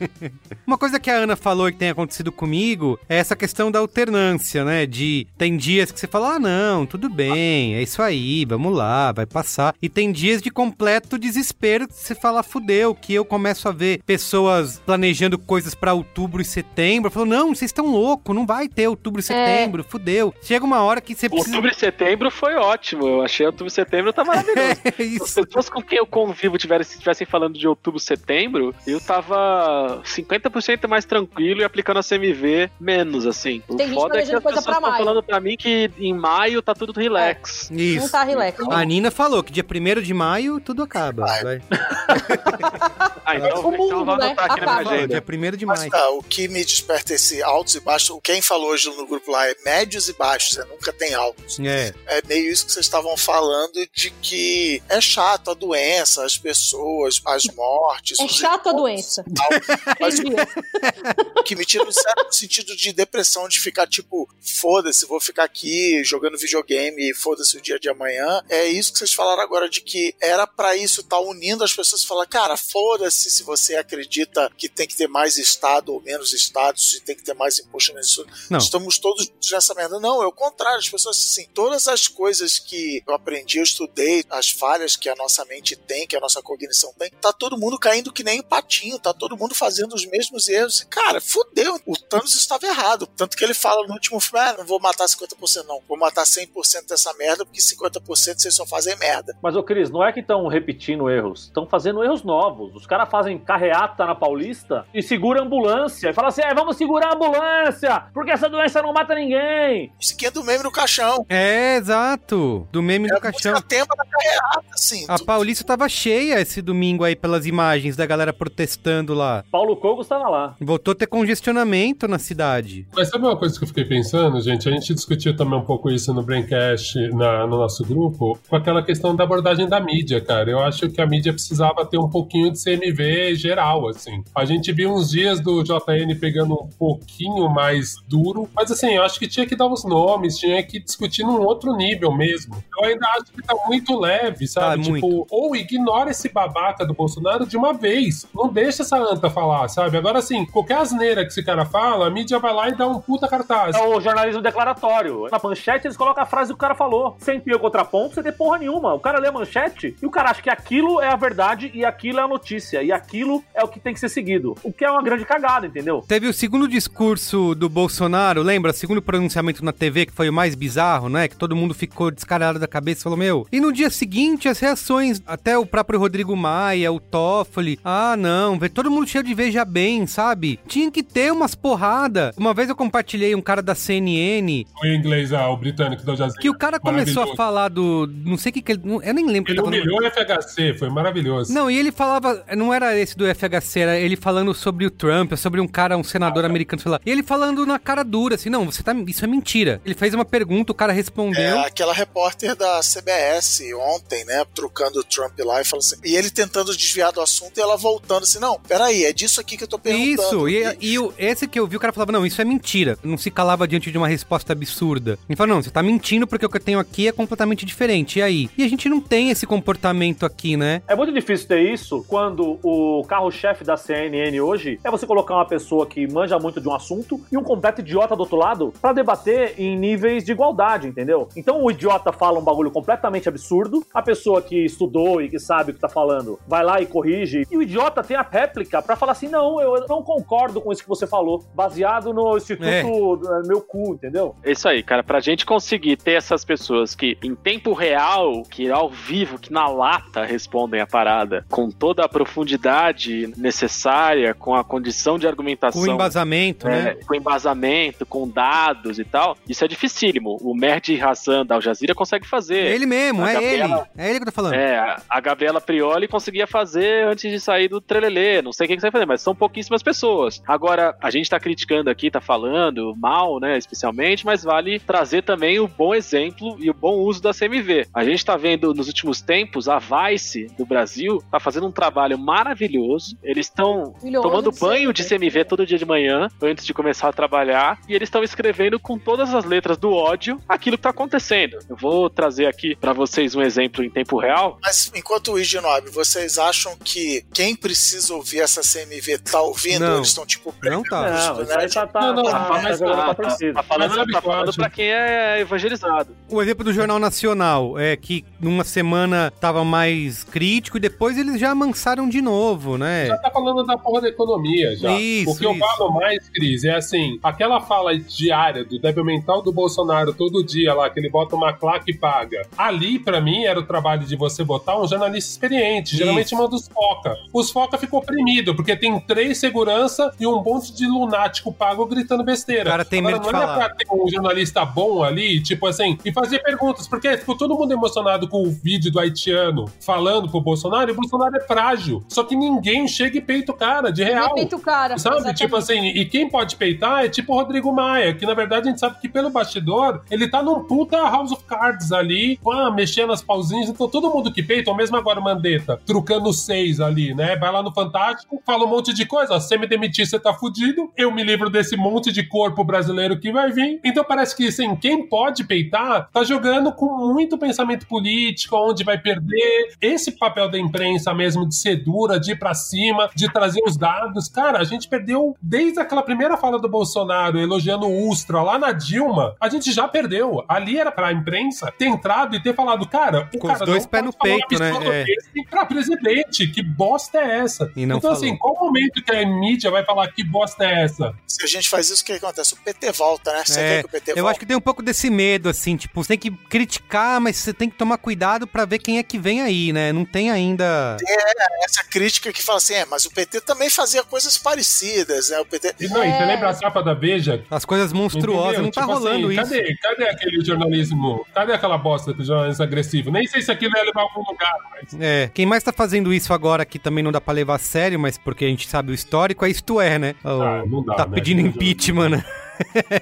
Uma coisa que a Ana falou e que tem acontecido comigo é essa questão da alternância, né? De tem dias que você fala, ah, não, tudo bem, é isso aí, vamos lá, vai passar. E tem dias de completo desespero que você fala, fudeu, que eu começo a ver pessoas planejando coisas pra outubro e setembro. Falou, não, vocês estão loucos, não vai ter outubro e setembro, fudeu. Chega uma hora que você precisa. Outubro e setembro foi ótimo. Eu achei outubro e setembro tá maravilhoso. É Se isso. as pessoas com quem eu convivo tivessem, estivessem falando de outubro e setembro, eu tava 50% mais tranquilo e aplicando a CMV menos, assim. O Tem gente foda é que as coisa pessoas pra estão maio. falando pra mim que em maio tá tudo relax. Isso. Não tá relax. A Nina falou que dia 1 de maio tudo acaba. Vai. Ah, então, O mundo, então né? Acaba. Dia 1 de Mas maio. tá, o que me desperta esse altos e baixos, quem falou hoje no grupo lá é médios e baixos, é, nunca tem altos. É. É meio isso que vocês estavam falando de que é chato a doença, as pessoas, as mortes. É chato a doença. tal. Mas o que me tira do sério no sentido de depressão, de ficar tipo, foda-se, vou ficar aqui jogando videogame e foda-se o dia de amanhã. É isso que vocês falaram agora, de que era para isso estar tá unindo as pessoas e falar, cara, foda-se se você acredita que tem que ter mais Estado ou menos Estado, se tem que ter mais imposto nisso. Não. Estamos todos nessa merda. Não, é o contrário. As pessoas, assim, todas as coisas que eu aprendi, eu estudei, as falhas que a nossa mente tem, que a nossa cognição tem, tá todo mundo caindo que nem um patinho, tá todo mundo fazendo os mesmos erros. E, cara, fudeu. O Thanos estava errado. Tanto que ele fala no último filme, ah, não vou matar 50% não, vou matar 100% dessa merda, porque 50% vocês só fazem merda. Mas, ô Cris, não é que estão repetindo erros, estão fazendo erros novos. Os caras fazem carreata na Paulista e segura a ambulância e fala assim: é, vamos segurar a ambulância, porque essa doença não mata ninguém. Isso aqui é do meme no caixão. É, exato. Do meme É no a caixão. tema da carreata, assim. A Paulista tava cheia esse domingo aí pelas imagens da galera protestando lá. Paulo Cogos estava lá. Voltou a ter congestionamento na cidade. Mas sabe uma coisa que eu fiquei pensando, gente? A gente discutiu também um pouco isso no Braincast, na, no nosso grupo, com aquela questão da abordagem da mídia, cara. Eu acho que a mídia precisava ter um pouquinho de CMV geral, assim. A gente viu uns dias do JN pegando um pouquinho mais duro, mas assim, eu acho que tinha que dar os nomes, tinha que discutir num outro nível mesmo. Eu ainda acho que tá muito leve, sabe? Tá, tipo, ou ignora esse babaca do Bolsonaro de uma vez. Não deixa essa anta falar, sabe? Agora, assim, qualquer asneira que esse cara fala, a mídia vai lá e dá um puta cartaz. É o jornalismo declaratório. Na manchete eles colocam a frase que o cara falou. Sem ter o contraponto, sem ter porra nenhuma. O cara lê a manchete e o cara acha que aquilo é a verdade e aquilo é a notícia. E aquilo é o que tem que ser seguido. O que é uma grande cagada, entendeu? Teve o segundo discurso do Bolsonaro, lembra? O segundo pronunciamento na TV, que foi o mais bizarro, né? Que todo mundo ficou descarado da cabeça e falou, meu. E no dia seguinte, as reações, até o próprio Rodrigo Maia, o Toffoli, ah, não, vê todo mundo cheio de veja bem, sabe? Tinha que ter umas porrada. Uma vez eu compartilhei um cara da CNN, O inglês, ah, o britânico da Al Jazeera. que o cara começou a falar do. Não sei o que que ele. Eu nem lembro o que Ele ele tá falando. humilhou o FHC, foi maravilhoso. Não, e ele falava, não era esse do FHC, era ele falando sobre o Trump, sobre um cara, um senador americano, sei lá. E ele falando na cara dura, assim, não, você tá, isso é mentira. Ele fez uma pergunta, o cara respondeu. É aquela repórter da CBS ontem, né? Trocando o Trump lá e falando assim. E ele tentando desviar do assunto e ela voltando assim: não, peraí, é disso aqui que eu tô Isso, perguntando. e, e o- esse que eu vi, o cara falava, não, isso é mentira. Não se calava diante de uma resposta absurda. Ele falou, não, você tá mentindo porque o que eu tenho aqui é completamente diferente. E aí? E a gente não tem esse comportamento aqui, né? É muito difícil ter isso quando o carro-chefe da CNN hoje é você colocar uma pessoa que manja muito de um assunto e um completo idiota do outro lado pra debater em níveis de igualdade, entendeu? Então o idiota fala um bagulho completamente absurdo, a pessoa que estudou e que sabe o que tá falando vai lá e corrige, e o idiota tem a réplica pra falar assim: não, eu não concordo com isso que você falou, baseado no Instituto É. eh, Meu Cu, entendeu? É isso aí, cara. Pra gente conseguir ter essas pessoas que, em tempo real, que ao vivo, que na lata respondem a parada, com toda a profundidade necessária, com a condição de argumentação. Com embasamento, é, né? com embasamento, com dados e tal, isso é dificílimo. O Mehdi Hassan da Al Jazeera consegue fazer. É ele mesmo, A é Gabriela- ele. É ele que eu tô falando. É, a- Gabriela Prioli conseguia fazer antes de sair do Trelelê. Não sei quem que você vai fazer, mas são pouquíssimas pessoas. Agora, a gente tá criticando aqui, tá falando mal, né, especialmente, mas vale trazer também o bom exemplo e o bom uso da CMV. A gente tá vendo nos últimos tempos a Vice do Brasil tá fazendo um trabalho maravilhoso. Eles estão tomando de banho de CMV todo dia de manhã, antes de começar a trabalhar, e eles estão escrevendo com todas as letras do ódio aquilo que tá acontecendo. Eu vou trazer aqui pra vocês um exemplo em tempo real. Mas enquanto o Ignob, vocês acham que quem precisa ouvir essa CMV tá ouvindo? Não. Eles estão tipo Não tá. Não, isso tá, tá, Não, não, tá, não, tá mas tá- pra torcida. Tá falando, tá eu falando pra quem é evangelizado. O exemplo do Jornal Nacional é que numa semana tava mais crítico e depois eles já amansaram de novo, né? Já tá falando da porra da economia já. Isso, o que eu isso. falo mais, Cris, é assim, aquela fala diária do débil mental do Bolsonaro todo dia lá, que ele bota uma claque e paga. Ali, pra mim, era o trabalho de você botar um jornalista experiente. Geralmente Isso. manda os foca. Os foca ficou oprimido, porque tem três segurança e um monte de lunático pago gritando besteira. O cara tem Agora, medo de não era falar. pra ter um jornalista bom ali, tipo assim, e fazer perguntas, porque ficou todo mundo emocionado com o vídeo do haitiano falando pro Bolsonaro, e o Bolsonaro é frágil. Só que ninguém chega e peita o cara, de real. Respeita o cara. Sabe? exatamente. Tipo assim, e quem pode peitar é tipo o Rodrigo Maia, que na verdade a gente sabe que pelo bastidor ele tá num puta House of Cards ali, ah, mexendo as pauzinhas. Então todo mundo que peita, ou mesmo agora o Mandetta, trucando seis ali, né? Vai lá no Fantástico, falou fala um monte de coisa. Ó, se você me demitir, você tá fudido. Eu me livro desse monte de corpo brasileiro que vai vir. Então parece que, assim, quem pode peitar tá jogando com muito pensamento político, onde vai perder. Esse papel da imprensa mesmo de ser dura, de ir pra cima, de trazer os dados. Cara, a gente perdeu desde aquela primeira fala do Bolsonaro elogiando o Ustra lá na Dilma. A gente já perdeu. Ali era pra imprensa ter entrado e ter falado, cara, o Com cara os dois pés no peito, né? É. pra presidente. Que bosta é essa? E não então, falou. assim, qual momento que a mídia vai falar que bosta é essa? Se a gente faz isso, o que acontece? O PT volta, né? Você É, quer que o PT eu volte? acho que tem um pouco desse medo, assim, tipo, você tem que criticar, mas você tem que tomar cuidado pra ver quem é que vem aí, né? Não tem ainda. É, essa crítica que fala assim, é, mas o PT também fazia coisas parecidas, né? O PT... E, não, e você lembra a capa da Veja? As coisas monstruosas, Entendeu? não tá Tipo rolando assim, isso. Cadê, cadê aquele jornalismo? Cadê aquela bosta do jornalismo agressivo? Nem sei se aquilo ia levar a algum lugar, mas. É, quem mais tá fazendo isso agora que também não dá pra levar a sério, mas porque a gente sabe o histórico, é isto é, né? O- Ah, dá, tá né? pedindo impeachment, né?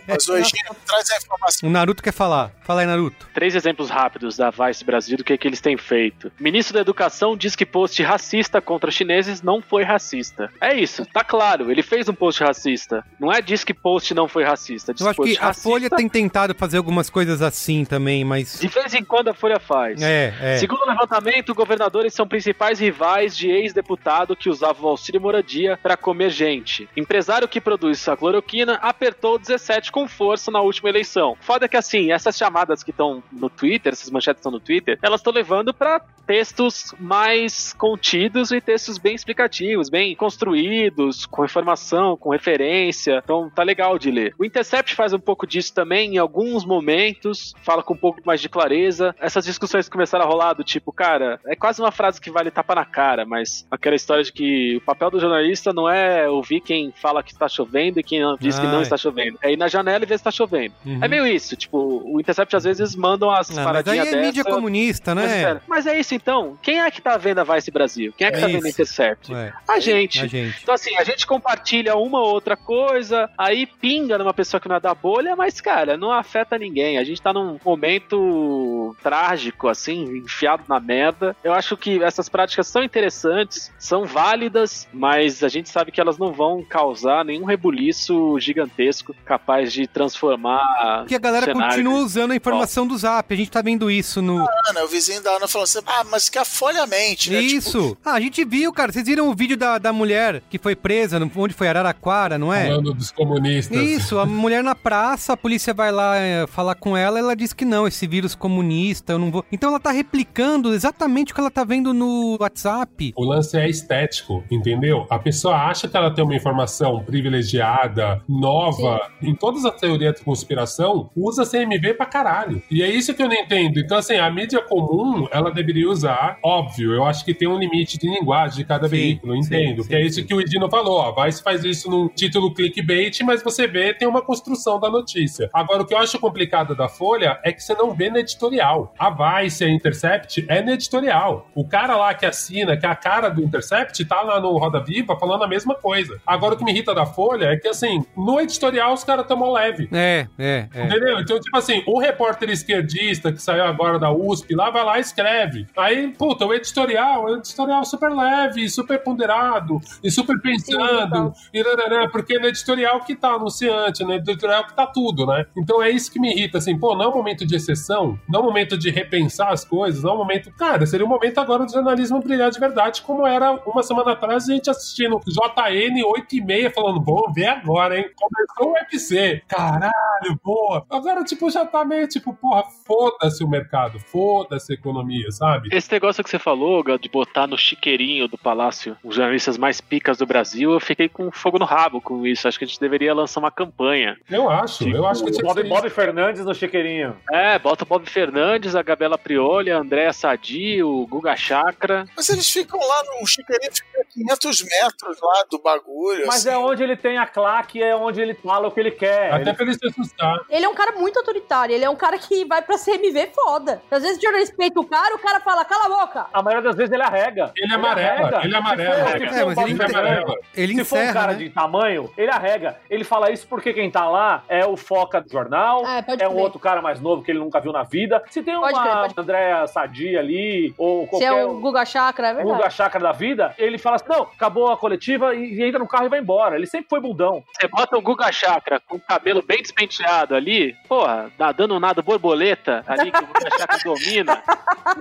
Mas hoje traz a informação. O Naruto quer falar. Fala aí, Naruto. Três exemplos rápidos da Vice Brasil do que, que eles têm feito. Ministro da Educação diz que post racista contra chineses não foi racista. É isso, tá claro, ele fez um post racista. Não é diz que post não foi racista. Diz Eu acho post que a racista. Folha tem tentado fazer algumas coisas assim também, mas. De vez em quando a Folha faz. É, é. Segundo o levantamento, governadores são principais rivais de ex-deputado que usava o auxílio moradia para comer gente. Empresário que produz a cloroquina apertou 17 com força na última eleição. Foda que assim, essas chamadas que estão no Twitter, essas manchetes estão no Twitter, elas estão levando para textos mais contidos e textos bem explicativos, bem construídos, com informação, com referência. Então tá legal de ler. O Intercept faz um pouco disso também em alguns momentos, fala com um pouco mais de clareza. Essas discussões começaram a rolar do tipo, cara, é quase uma frase que vale tapa na cara, mas aquela história de que o papel do jornalista não é ouvir quem fala que está chovendo e quem diz que não Ai. está chovendo. É ir na janela e ver se está chovendo. Uhum. É meio isso, tipo, o Intercept às vezes mandam as Ah, mas aí paradinhas é dessa. mídia comunista, Mas, né? pera, mas é isso então. Quem é que tá vendo a Vice Brasil? Quem é que É tá vendo isso. a Intercept? É, A gente. a gente. Então, assim, a gente compartilha uma ou outra coisa, aí pinga numa pessoa que não é da bolha, mas, cara, não afeta ninguém. A gente tá num momento trágico, assim, enfiado na merda. Eu acho que essas práticas são interessantes, são válidas, mas a gente sabe que elas não vão causar nenhum rebuliço gigantesco capaz de transformar. Porque a galera cenário. continua usando a informação do Zap. A gente tá vendo isso no. Ana, o vizinho da Ana falou assim, ah, mas que a Folha mente, né? Tipo, Isso! Ah, a gente viu, cara. Vocês viram o vídeo da, da mulher que foi presa, no- onde foi? Araraquara, não é? Falando dos comunistas. Isso, a mulher na praça, a polícia vai lá é, falar com ela, ela diz que não, esse vírus comunista, eu não vou. Então ela tá replicando exatamente o que ela tá vendo no WhatsApp. O lance é estético, entendeu? A pessoa acha que ela tem uma informação privilegiada, nova, em todas as teorias de conspiração, usa CMV pra caralho. E é isso que eu não entendo. Então, assim, a mídia comum, ela deveria usar, óbvio, eu acho que tem um limite de linguagem de cada Sim, veículo, sim, entendo. sim, que é isso que o Edino falou, ó, vai se faz isso num título clickbait, mas você vê, tem uma construção da notícia. Agora, o que eu acho complicado da Folha é que você não vê no editorial. A Vice, a Intercept, é no editorial. O cara lá que assina, que é a cara do Intercept, tá lá no Roda Viva falando a mesma coisa. Agora, o que me irrita da Folha é que, assim, no editorial os caras tomam leve. É, é, é. Entendeu? Então, tipo assim, o repórter esquerdista que saiu agora da USP lá, vai lá e escreve. Aí, puta, o editorial é um editorial super leve, super ponderado, e super pensando, e nananã, porque no editorial que tá anunciante, no editorial que tá tudo, né? Então é isso que me irrita, assim, pô, não é um momento de exceção, não é um momento de repensar as coisas, não é um momento. Cara, seria um momento agora do jornalismo brilhar de verdade, como era uma semana atrás, a gente assistindo JN 8 e meia, falando, vamos ver agora, hein? Começou o UFC. Caralho, boa. Agora, tipo, já tá meio tipo, porra, foda-se o mercado, foda-se a economia, sabe? Esse negócio que você falou, de botar no chiqueirinho do palácio os jornalistas mais picas do Brasil, eu fiquei com fogo no rabo com isso. Acho que a gente deveria lançar uma campanha. Eu acho, eu acho que O tinha Bob, ser Bob Fernandes no chiqueirinho. É, bota o Bob Fernandes, a Gabriela Prioli, a Andréa Sadi, o Guga Chakra. Mas eles ficam lá, no, o chiqueirinho fica a 500 metros lá do bagulho. Mas assim. é onde ele tem a claque, é onde ele fala o que ele quer. Até Ele- pra ele se assustar. Ele é um cara muito autoritário, ele é um cara que vai pra CMV foda. Às vezes o jornalista peita o cara, o cara fala, cala a boca. A maioria das vezes ele arrega. Ele amarela, ele amarela. Se for, se É, for mas o Bob ele amarela. Ele se for um cara né? de tamanho, ele arrega. Ele fala isso porque quem tá lá é o foca do jornal, É, pode é um outro cara mais novo que ele nunca viu na vida. Se tem Pode uma crer, pode Andréa Sadia ali, ou Se qualquer é o Guga Chakra, é o verdade. Guga Chakra da vida, ele fala assim: não, acabou a coletiva e, entra no carro e vai embora. Ele sempre foi bundão. Você bota um Guga Chakra com o cabelo bem despenteado ali, porra, nadando um nado borboleta ali que o Chakra domina.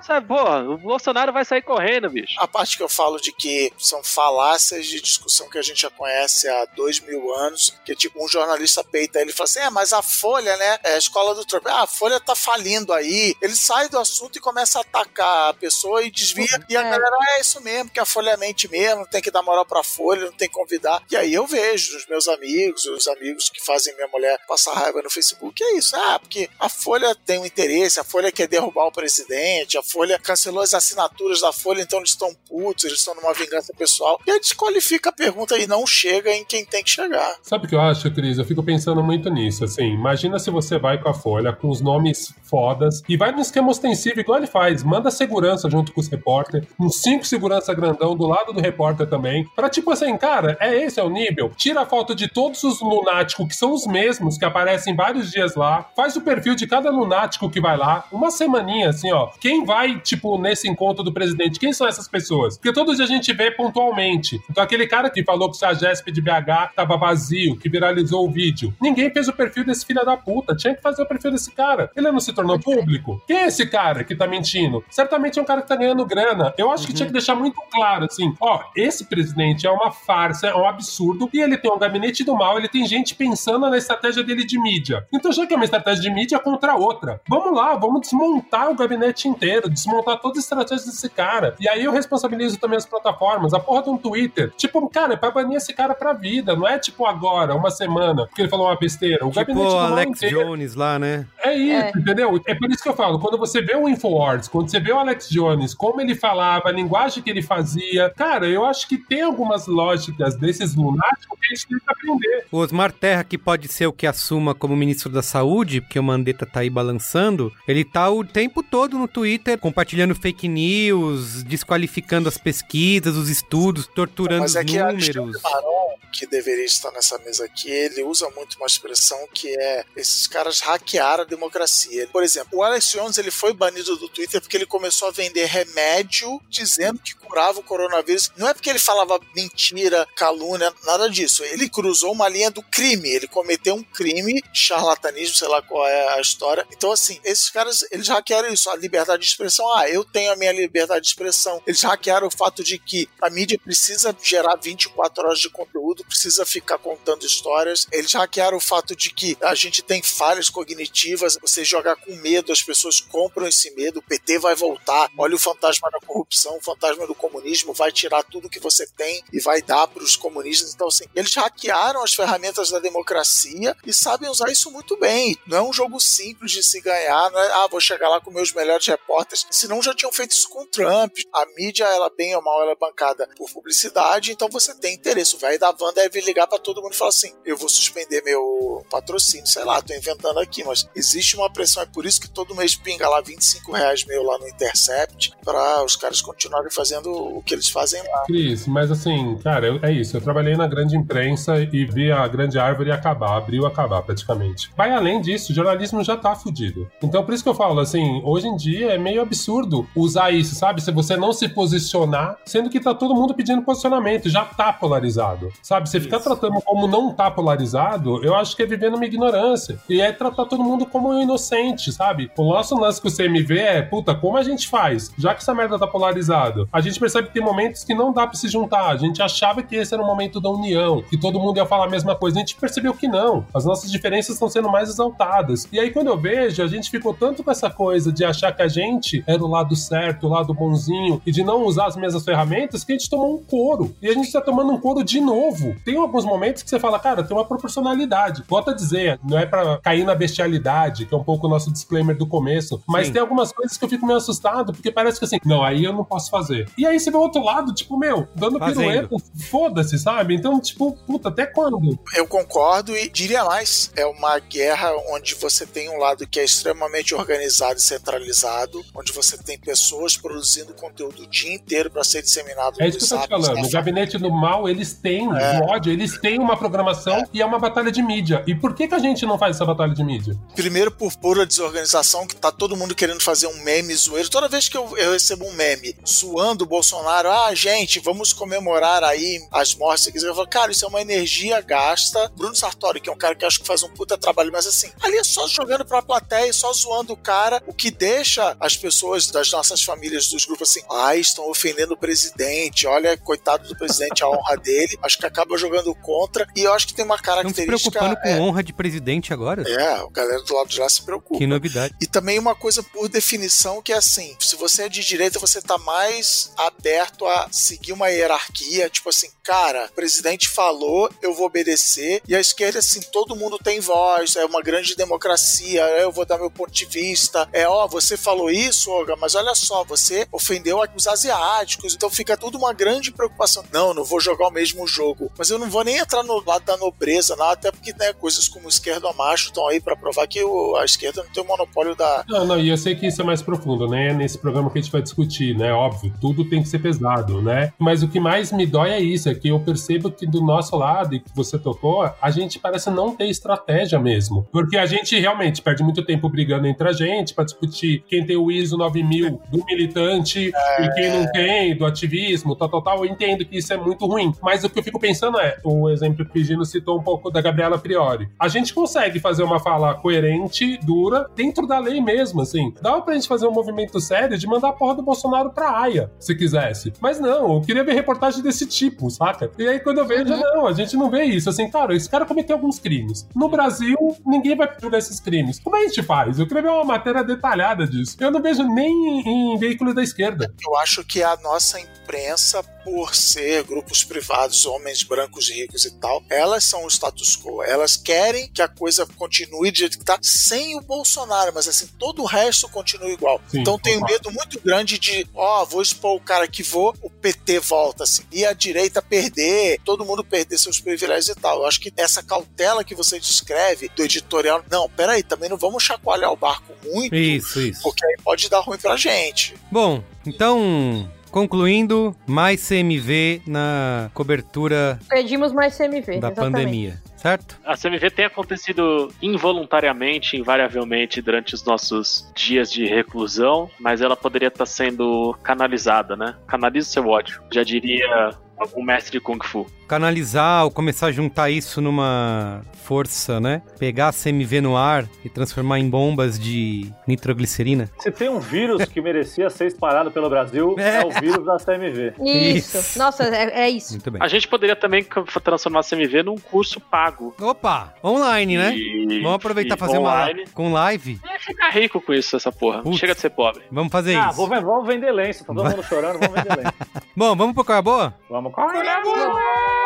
Sabe, porra, o Bolsonaro vai sair correndo, bicho. A parte que eu falo de que são falácias de discussão que a gente já conhece há dois mil anos, que é tipo um jornalista peita ele e fala assim: é, mas a Folha, né? É a escola do Trump. Ah, a Folha tá falindo aí. Ele sai do assunto e começa a atacar a pessoa e desvia. E a É. galera, "Ah, é isso mesmo, que a Folha mente mesmo, tem que dar moral pra Folha, não tem que convidar. E aí eu vejo os meus amigos, os amigos que fazem minha mulher passar raiva no Facebook, é isso. Ah, porque a Folha tem um interesse, a Folha quer derrubar o presidente, a Folha cancelou as assinaturas da Folha, então eles estão putos, eles estão numa vingança pessoal. E aí desqualifica a pergunta e não chega em quem tem que chegar. Sabe o que eu acho, Cris? Eu fico pensando muito nisso, assim. Imagina se você vai com a Folha, com os nomes fodas, e vai no esquema ostensivo, igual ele faz. Manda segurança junto com os repórter, uns cinco segurança grandão do lado do repórter também, pra tipo assim, cara, é esse é o nível. Tira a foto de todos os lunáticos, que são os mesmos, que aparecem vários dias lá, faz o perfil de cada lunático que vai lá, uma semaninha, assim, ó. Quem vai, tipo, nesse encontro do presidente, quem são essas pessoas? Porque todo dia a gente vê pontualmente. Então, aquele cara que falou que se a GESP de BH tava vazio, que viralizou o vídeo. Ninguém fez o perfil desse filho da puta. Tinha que fazer o perfil desse cara. Ele não se tornou público? Quem é esse cara que tá mentindo? Certamente é um cara que tá ganhando grana. Eu acho que tinha que deixar muito claro, assim, ó, esse presidente é uma farsa, é um absurdo, e ele tem um gabinete do mal, ele tem gente pensando na estratégia dele de mídia. Então, já que é uma estratégia de mídia contra a outra, vamos lá, vamos desmontar o gabinete inteiro, desmontar toda a estratégia desse cara. E aí eu responsabilizo também as plataformas, a porra de um Twitter. Tipo, cara, é pra banir esse cara pra vida, não é tipo agora, uma semana, porque ele falou uma besteira. O Tipo gabinete do Alex inteiro. Jones lá, né? É isso, entendeu? É por isso que eu falo, quando você vê o Infowars, quando você vê o Alex Jones, como ele falava, a linguagem que ele fazia, cara, eu acho que tem algumas lógicas desses lunáticos que a gente tem que aprender. O Osmar Terra, que pode ser o que assuma como ministro da Saúde, porque o Mandetta tá aí balançando, ele tá o tempo todo no Twitter compartilhando fake news, desqualificando as pesquisas, os estudos, torturando Mas os é que números. Maron, que deveria estar nessa mesa aqui, ele usa muito uma expressão que é esses caras hackearam a democracia. Por exemplo, o Alex Jones ele foi banido do Twitter porque ele começou a vender remédio dizendo que curava o coronavírus. Não é porque ele falava mentira, calúnia, nada disso. Ele cruzou uma linha do crime. Ele cometeu um crime, charlatanismo, sei lá qual é a história. Então, assim, esses caras, eles hackearam isso, a liberdade de expressão. Ah, eu tenho a minha liberdade de expressão. Eles hackearam o fato de que a mídia precisa gerar 24 horas de conteúdo, precisa ficar contando histórias. Eles hackearam o fato de que a gente tem falhas cognitivas, você jogar com medo, as pessoas compram esse medo, o PT vai voltar. Olha o fantasma da corrupção, o fantasma do comunismo, vai tirar tudo que você tem e vai dar para os comunistas. Então, assim, eles hackearam as ferramentas da democracia e sabem usar isso muito bem. Não é um jogo simples de se ganhar, não é, ah, vou chegar lá com meus melhores repórteres. Senão já tinham feito isso com Trump. A mídia, ela bem ou mal, ela é bancada por publicidade, então você tem interesse. O velho da van deve ligar para todo mundo e falar assim: eu vou suspender meu patrocínio, sei lá, tô inventando aqui, mas existe uma pressão, é por isso que todo mês pinga lá 25 reais meu lá no Intercept para os caras continuarem fazendo o que eles fazem lá. Cris, mas assim, cara, eu- é isso. Eu trabalhei na grande imprensa e vi a grande árvore acabar, abriu acabar praticamente. Vai além disso, o jornalismo já tá fudido. Então, por isso que eu falo, assim, hoje em dia é meio absurdo usar isso, sabe? Se você não se posicionar, sendo que tá todo mundo pedindo posicionamento, já tá polarizado, sabe? Você ficar tratando como não tá polarizado, eu acho que é viver numa ignorância. E é tratar todo mundo como um inocente, sabe? O nosso lance com o CMV é, puta, como a gente faz? Já que essa merda tá polarizado, a gente percebe que tem momentos que não dá pra se juntar. A gente achava que esse era o momento da união, que todo mundo ia falar a mesma coisa. A gente percebeu que não. As nossas diferenças estão sendo mais exaltadas. E aí, quando eu vejo, a gente ficou tanto com essa coisa de achar que a gente era o lado certo, o lado bonzinho, e de não usar as mesmas ferramentas, que a gente tomou um couro. E a gente tá tomando um couro de novo. Tem alguns momentos que você fala, cara, tem uma proporcionalidade. Volta a dizer, não é pra cair na bestialidade, que é um pouco o nosso disclaimer do começo, mas Sim. tem algumas coisas que eu fico meio assustado, porque parece que assim, não, aí eu não posso fazer. E aí você vê o outro lado, tipo, meu, dando Fazendo. pirueta, foda-se, sabe? Então, tipo, puta, até quando? Eu concordo e diria mais: é uma guerra onde você tem um lado que é extremamente organizado e centralizado, onde você tem pessoas produzindo conteúdo o dia inteiro para ser disseminado É isso que eu tô te falando. O gabinete do mal, eles têm É. um ódio, eles têm uma programação e é uma batalha de mídia. E por que, que a gente não faz essa batalha de mídia? Primeiro por pura desorganização, que tá todo mundo querendo fazer um meme zoeiro. Toda vez que eu, eu recebo um meme zoando o Bolsonaro, ah, gente, vamos comemorar aí as mortes. Eu falo, cara, isso é uma energia gasta. Bruno Sartori, que é um cara que acho que faz um puta trabalho, mas assim, ali é só jogando pra plateia, só zoando o cara, o que deixa as pessoas das nossas famílias dos grupos assim, ah, estão ofendendo o presidente, olha, coitado do presidente, a honra dele. Acho que acaba jogando contra. E eu acho que tem uma característica. Estão se preocupando com é, honra de presidente agora? É, a galera do lado de lá se preocupa. Que novidade. E também uma coisa por definição que é assim: se você é de direita, você tá mais aberto a seguir uma hierarquia, tipo assim, cara, o presidente falou, eu vou obedecer. E a esquerda, assim, todo mundo tem voz, é uma grande democracia, eu vou dar meu ponto de vista. É, ó, você falou isso, Olga, mas olha só, você ofendeu os asiáticos, então fica tudo uma grande preocupação. Não, não vou jogar o mesmo jogo. Mas eu não vou nem entrar no lado da nobreza, não, até porque, né, coisas como esquerda macho estão aí para provar que o, a esquerda não tem o monopólio da. Não, não, e eu sei que isso é mais profundo, né? Nesse programa que a gente vai discutir, né? Óbvio, tudo tem que ser pesado, né? Mas o que mais me dói é isso, é que eu percebo que do nosso lado, e que você tocou, a gente parece não ter estratégia mesmo. Porque a gente realmente perde muito tempo brigando entre a gente para discutir quem tem o ISO 9000 do militante é... e quem não tem, do ativismo, tal, tal, tal. Eu entendo que isso é muito ruim. Mas o que eu fico pensando é, o exemplo que o Gino citou um pouco da Gabriela Priori. A gente consegue fazer uma fala coerente, dura, dentro da lei mesmo, assim. Dava pra gente fazer um movimento sério de mandar a porra do Bolsonaro pra Haia, se quisesse. Mas não, eu queria ver reportagem desse tipo, saca? E aí quando eu vejo, uhum. não, a gente não vê isso. Assim, cara, esse cara cometeu alguns crimes. No Brasil, ninguém vai julgar esses crimes. Como a gente faz? Eu queria ver uma matéria detalhada disso. Eu não vejo nem em, em veículos da esquerda. Eu acho que a nossa imprensa por ser grupos privados, homens brancos ricos e tal, elas são o status quo. Elas querem que a coisa continue jeito que tá, sem o Bolsonaro, mas assim, todo o resto continua igual. Sim, então tenho medo muito grande de, ó, oh, vou expor o cara que vou, o PT volta, assim, e a direita perder, todo mundo perder seus privilégios e tal. Eu acho que essa cautela que você descreve do editorial, não, peraí, também não vamos chacoalhar o barco muito, isso, isso. porque aí pode dar ruim pra gente. Bom, então Concluindo, mais CMV na cobertura. Pedimos mais CMV. Da exatamente. pandemia, certo? A CMV tem acontecido involuntariamente, invariavelmente, durante os nossos dias de reclusão, mas ela poderia estar sendo canalizada, né? Canaliza o seu ódio. Já diria algum mestre de Kung Fu canalizar ou começar a juntar isso numa força, né? Pegar a CMV no ar e transformar em bombas de nitroglicerina. Se tem um vírus que merecia ser espalhado pelo Brasil, é, é o vírus da CMV. Isso. isso. Nossa, é, é, isso. Muito bem. A gente poderia também transformar a CMV num curso pago. Opa! Online, né? E... Vamos aproveitar e fazer online. uma com live. É ficar rico com isso, essa porra. Putz. Chega de ser pobre. Vamos fazer ah, isso. Ah, vamos vender lenço. Tá todo mundo chorando, vamos vender lenço. Bom, vamos pro é boa? Vamos com a boa.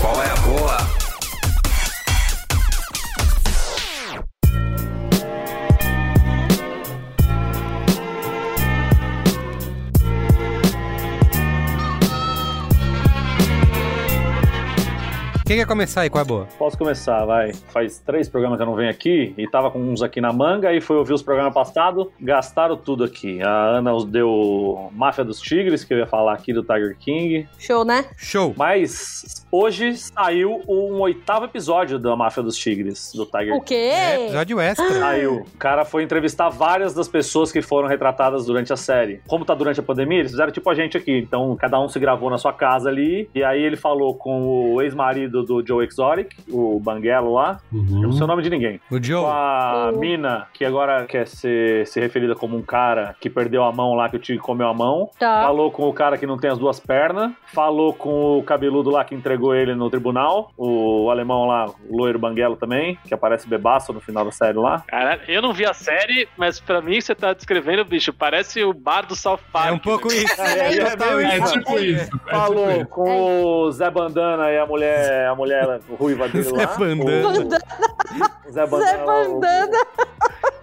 Qual é a Quem quer começar aí? Qual é a boa? Posso começar, vai. Faz três programas que eu não venho aqui e tava com uns aqui na manga e foi ouvir os programas passados, gastaram tudo aqui. A Ana os deu Máfia dos Tigres, que eu ia falar aqui do Tiger King. Show, né? Show. Mas hoje saiu um oitavo episódio da Máfia dos Tigres, do Tiger King. O quê? É, episódio extra. Saiu. O cara foi entrevistar várias das pessoas que foram retratadas durante a série. Como tá durante a pandemia, eles fizeram tipo a gente aqui. Então, cada um se gravou na sua casa ali. E aí ele falou com o ex-marido do, do Joe Exotic, o Banguelo lá. Uhum. Eu não sei o nome de ninguém. O Joe. Com a uhum. Mina, que agora quer ser, ser referida como um cara que perdeu a mão lá, que o Tigre comeu a mão. Tá. Falou com o cara que não tem as duas pernas. Falou com o cabeludo lá que entregou ele no tribunal. O alemão lá, o loiro Banguelo também, que aparece bebaço no final da série lá. Caralho, eu não vi a série, mas pra mim você tá descrevendo, bicho, parece o bar do South Park. É um pouco isso. É, é, é, é, é tipo isso. Falou tipo com o Zé Bandana e a mulher a mulher ruiva dele lá. Zé Bandana. O Zé Bandana. Zé Bandana.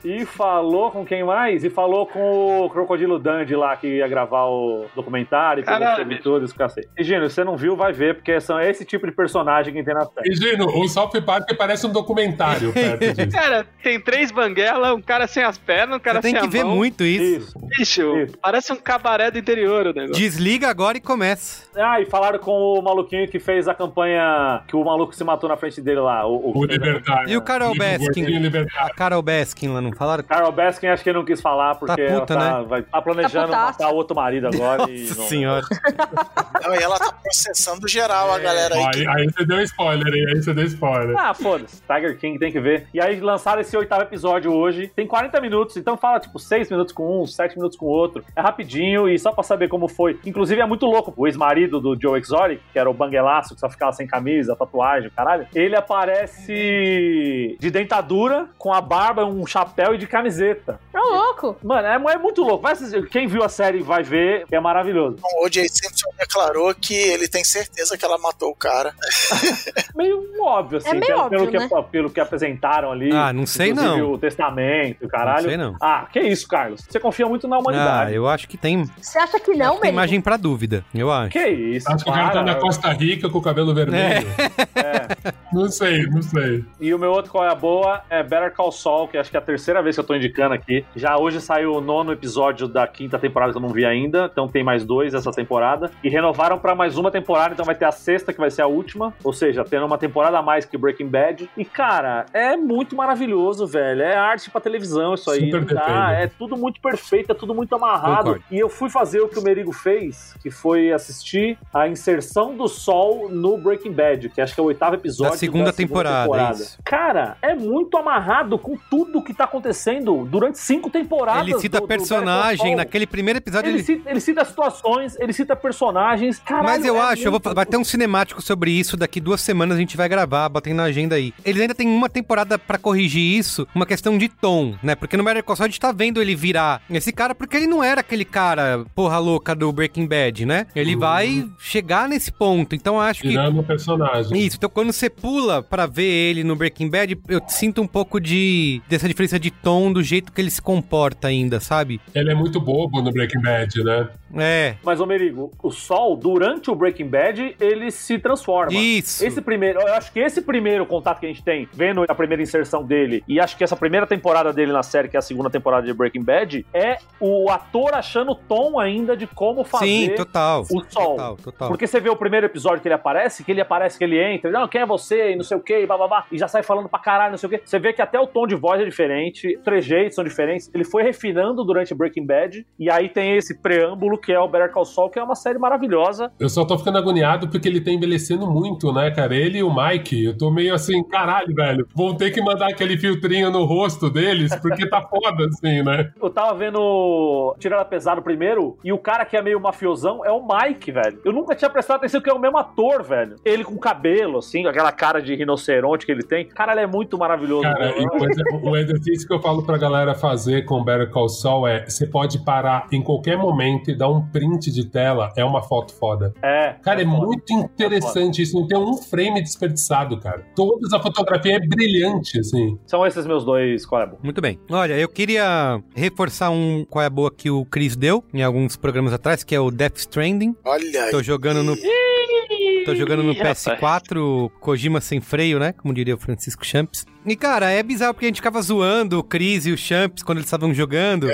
E falou com quem mais? E falou com o Crocodilo Dandy lá, que ia gravar o documentário, e tudo, isso cacete. E Gino, você não viu, vai ver, porque são esse tipo de personagem que tem na série. E Gino, o South Park parece um documentário perto disso. Cara, tem três banguelas, um cara sem as pernas, um cara você sem tem que ver mão. muito isso. isso. Bicho, parece um cabaré do interior o negócio. Desliga agora e começa. Ah, e falaram com o maluquinho que fez a campanha que o maluco se matou na frente dele lá. O, O Libertário. E o Carol O Baskin? A Carol Baskin lá, não falaram? Carol Baskin acho que ele não quis falar porque Tá puta, ela tá, né? vai, tá planejando Tá matar outro marido agora. e Nossa não- senhora. Não, e ela tá processando geral a galera aí. Ó, que- Aí, aí você deu spoiler, hein? Aí você deu spoiler. Ah, foda-se. Tiger King tem que ver. E aí lançaram esse oitavo episódio hoje. Tem 40 minutos, então fala tipo 6 minutos com um, 7 minutos com o outro. É rapidinho e só pra saber como foi. Inclusive é muito louco. O ex-marido do Joe Exotic, que era o banguelaço, que só ficava sem camisa, tatuagem, caralho. Ele aparece de dentadura, com a barba, um chapéu e de camiseta. É louco. Mano, é, é muito louco. Quem viu a série vai ver, que é maravilhoso. O O.J. Simpson declarou que ele tem certeza que ela matou o cara. Meio óbvio, assim, É meio pelo, óbvio, pelo, que, né? pelo que apresentaram ali. Ah, não sei não. o testamento, caralho. Não sei não. Ah, que isso, Carlos? Você confia muito na Ah, humanidade. eu acho que tem, Você acha que não, tem Merigo? imagem pra dúvida. Eu acho. Que isso, Acho que o cara tá na Costa Rica com o cabelo vermelho. É. Não sei, não sei. E o meu outro qual é a boa é Better Call Saul, que acho que é a terceira vez que eu tô indicando aqui. Já hoje saiu o nono episódio da quinta temporada que eu não vi ainda, então tem mais dois essa temporada. E renovaram pra mais uma temporada, então vai ter a sexta, que vai ser a última. Ou seja, tendo uma temporada a mais que Breaking Bad. E, cara, é muito maravilhoso, velho. É arte pra televisão isso aí. Super não dá. depende. É tudo muito perfeito, é tudo muito amarrado. Concordo. E eu fui fazer o que o Merigo fez, que foi assistir a inserção do sol no Breaking Bad, que acho que é o oitavo episódio Da segunda temporada, isso. Cara, é muito amarrado com tudo que tá acontecendo durante cinco temporadas. Ele cita do- do personagem, Saul. naquele primeiro episódio Ele, ele... cita, ele cita situações, ele cita personagens. Caralho, Mas eu é acho, eu vou, muito- vai ter um cinemático sobre isso, daqui duas semanas a gente vai gravar, botem na agenda aí. Eles ainda tem uma temporada pra corrigir isso, uma questão de tom, né? Porque no Better Call Saul a gente tá vendo ele virar esse cara, porque ele não era aquele cara porra louca do Breaking Bad, né? Ele vai chegar nesse ponto, então eu acho que... Tirando o personagem. Isso, então quando você pula pra ver ele no Breaking Bad, eu sinto um pouco de dessa diferença de tom do jeito que ele se comporta ainda, sabe? Ele é muito bobo no Breaking Bad, né? É. Mas, ô Merigo, o Sol, durante o Breaking Bad, ele se transforma. Isso. Esse primeiro, eu acho que esse primeiro contato que a gente tem, vendo a primeira inserção dele, e acho que essa primeira temporada dele na série, que é a segunda temporada de Breaking Bad, é o ator achando o tom ainda de como fazer Sim, total. o Sol. Total, total. Porque você vê o primeiro episódio que ele aparece, que ele aparece que ele entra, não, quem é você, e não sei o que, bababá, e já sai falando pra caralho, não sei o que. Você vê que até o tom de voz é diferente, os trejeitos são diferentes. Ele foi refinando durante Breaking Bad, e aí tem esse preâmbulo que é o Better Call Saul, que é uma série maravilhosa. Eu só tô ficando agoniado porque ele tá envelhecendo muito, né, cara? Ele e o Mike, eu tô meio assim, caralho, velho. Vão ter que mandar aquele filtrinho no rosto deles, porque tá foda, assim, né? Eu tava vendo Tirada Pesado primeiro, e o cara que é meio mafiosão é o Mike, velho. Eu nunca tinha prestado atenção que é o mesmo ator, velho. Ele com cabelo, assim, aquela cara de rinoceronte que ele tem. Cara, ele é muito maravilhoso. Cara, e coisa- o exercício que eu falo pra galera fazer com Better Call Saul é: você pode parar em qualquer momento e dar um print de tela, é uma foto foda. É. Cara, é, foda. muito interessante isso, não tem um frame desperdiçado, cara. Toda a fotografia é brilhante, assim. São esses meus dois, qual é bom? Muito bem. Olha, eu queria reforçar um qual é a boa que o Chris deu em alguns programas atrás, que é o Death Stranding. Olha Tô aí. jogando no Tô jogando no Ih, rapaz. PS4, Kojima sem freio, né? Como diria o Francisco Champs. E, cara, é bizarro porque a gente ficava zoando o Chris e o Champs quando eles estavam jogando.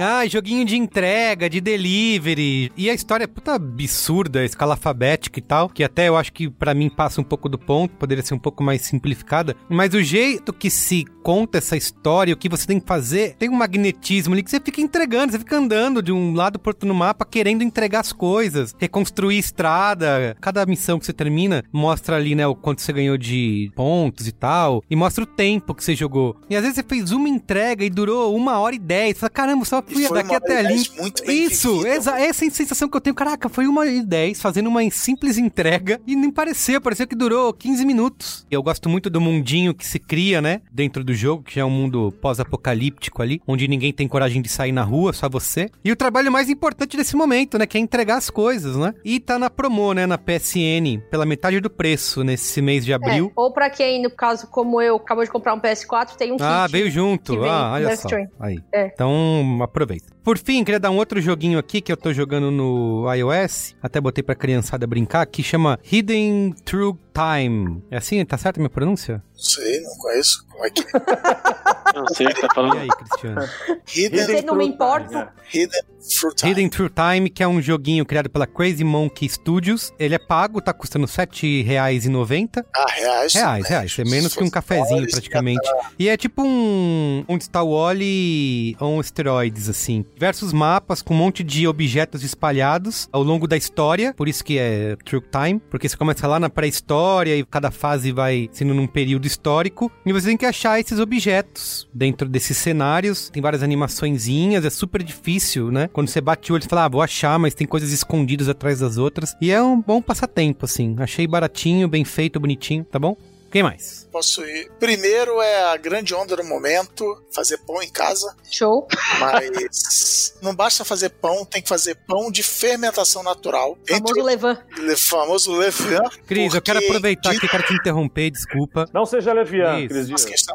Ah, joguinho de entrega, de delivery. E a história é puta absurda, escala alfabética e tal, que até eu acho que pra mim passa um pouco do ponto, poderia ser um pouco mais simplificada. Mas o jeito que se conta essa história, o que você tem que fazer, tem um magnetismo ali que você fica entregando, você fica andando de um lado pro outro no mapa, querendo entregar as coisas, reconstruir estrada. Cada missão que você termina mostra ali, né, o quanto você ganhou de pontos e tal, e mostra o tempo que você jogou. E às vezes você fez uma entrega e durou uma hora e dez. Você fala, caramba, só fui daqui uma até hora e ali. dez muito bem Isso, exa essa é a sensação que eu tenho. Caraca, foi uma hora e dez fazendo uma simples entrega e nem pareceu, pareceu que durou 15 minutos. Eu gosto muito do mundinho que se cria, né, dentro do jogo, que já é um mundo pós-apocalíptico ali, onde ninguém tem coragem de sair na rua, só você. E o trabalho mais importante desse momento, né, que é entregar as coisas, né? E tá na promo, né, na PSN, pela metade do preço nesse mês de abril. É, ou pra quem, no caso como eu, acabou de comprar um PS4, tem um Ah, kit. veio junto. Ah, olha só. Aí. É. Então, aproveita. Por fim, queria dar um outro joguinho aqui que eu tô jogando no iOS, até botei pra criançada brincar, que chama Hidden True Time. É assim? Tá certo a minha pronúncia? Não sei, não conheço. Como é que Não sei o que tá E falando. aí, Cristiano? Hidden, Você não me importa. Hidden Fruit Time. Hidden Through Time, que é um joguinho criado pela Crazy Monkey Studios. Ele é pago, tá custando R$ 7,90. Ah, reais. Reais, né? reais. É menos que um cafezinho, praticamente. E é tipo um, um Star Wally on esteroides, assim. Diversos mapas com um monte de objetos espalhados ao longo da história. Por isso que é True Time. Porque você começa lá na pré-história e cada fase vai sendo num período histórico. E você tem que achar esses objetos dentro desses cenários. Tem várias animaçõezinhas. É super difícil, né? Quando você bate o olho, você fala, ah, vou achar, mas tem coisas escondidas atrás das outras. E é um bom passatempo, assim. Achei baratinho, bem feito, bonitinho, tá bom? Quem mais? Posso ir. Primeiro é a grande onda do momento, fazer pão em casa. Show. Mas não basta fazer pão, tem que fazer pão de fermentação natural. Famoso Levan. o famoso levain. Cris, eu quero aproveitar de- aqui, quero te interromper, desculpa. Não seja leviano. Cris.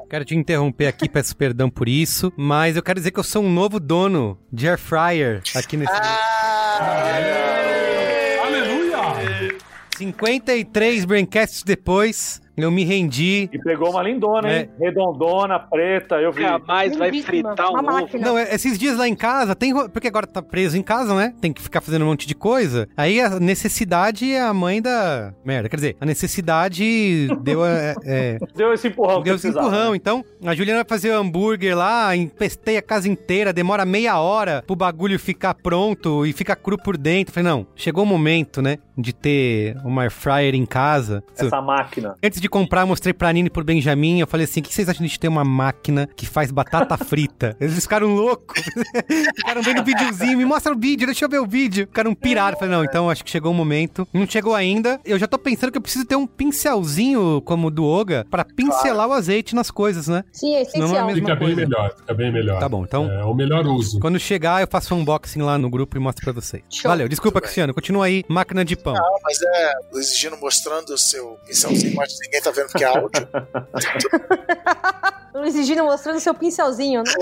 Quero te interromper aqui, peço perdão por isso, mas eu quero dizer que eu sou um novo dono de air fryer aqui nesse Ah, Aleluia! 53 braincasts depois, eu me rendi. E pegou uma lindona, hein? Redondona, preta, eu vi. Nunca mais vai fritar um ovo. Não, é- esses dias lá em casa, tem porque agora tá preso em casa, né? Tem que ficar fazendo um monte de coisa. Aí a necessidade é a mãe da merda. Quer dizer, a necessidade deu a, é, Deu esse empurrão Deu esse empurrão, né? então a Juliana vai fazer o hambúrguer lá, empestei a casa inteira, demora meia hora pro bagulho ficar pronto e fica cru por dentro. Falei, não, chegou o momento, né, de ter uma air fryer em casa. Essa máquina. Antes de comprar, mostrei pra Nina e pro Benjamin, eu falei assim, o que vocês acham de a ter uma máquina que faz batata frita? Eles ficaram loucos, ficaram vendo o videozinho, me mostra o vídeo, deixa eu ver o vídeo. Ficaram pirados, falei, não, então acho que chegou o momento. Não chegou ainda, eu já tô pensando que eu preciso ter um pincelzinho como o do Oga pra pincelar o azeite nas coisas, né? Sim, é Não, não é essencial. mesmo. Fica bem coisa. melhor, fica bem melhor. Tá bom, então- É o melhor uso. Quando chegar, eu faço um unboxing lá no grupo e mostro pra vocês. Show. Valeu, desculpa, bem. Cristiano. Continua aí, máquina de pão. Não, mas é o exigindo mostrando o seu pincelzinho, mas ninguém tá vendo que é áudio. Não exigindo mostrando seu pincelzinho, né?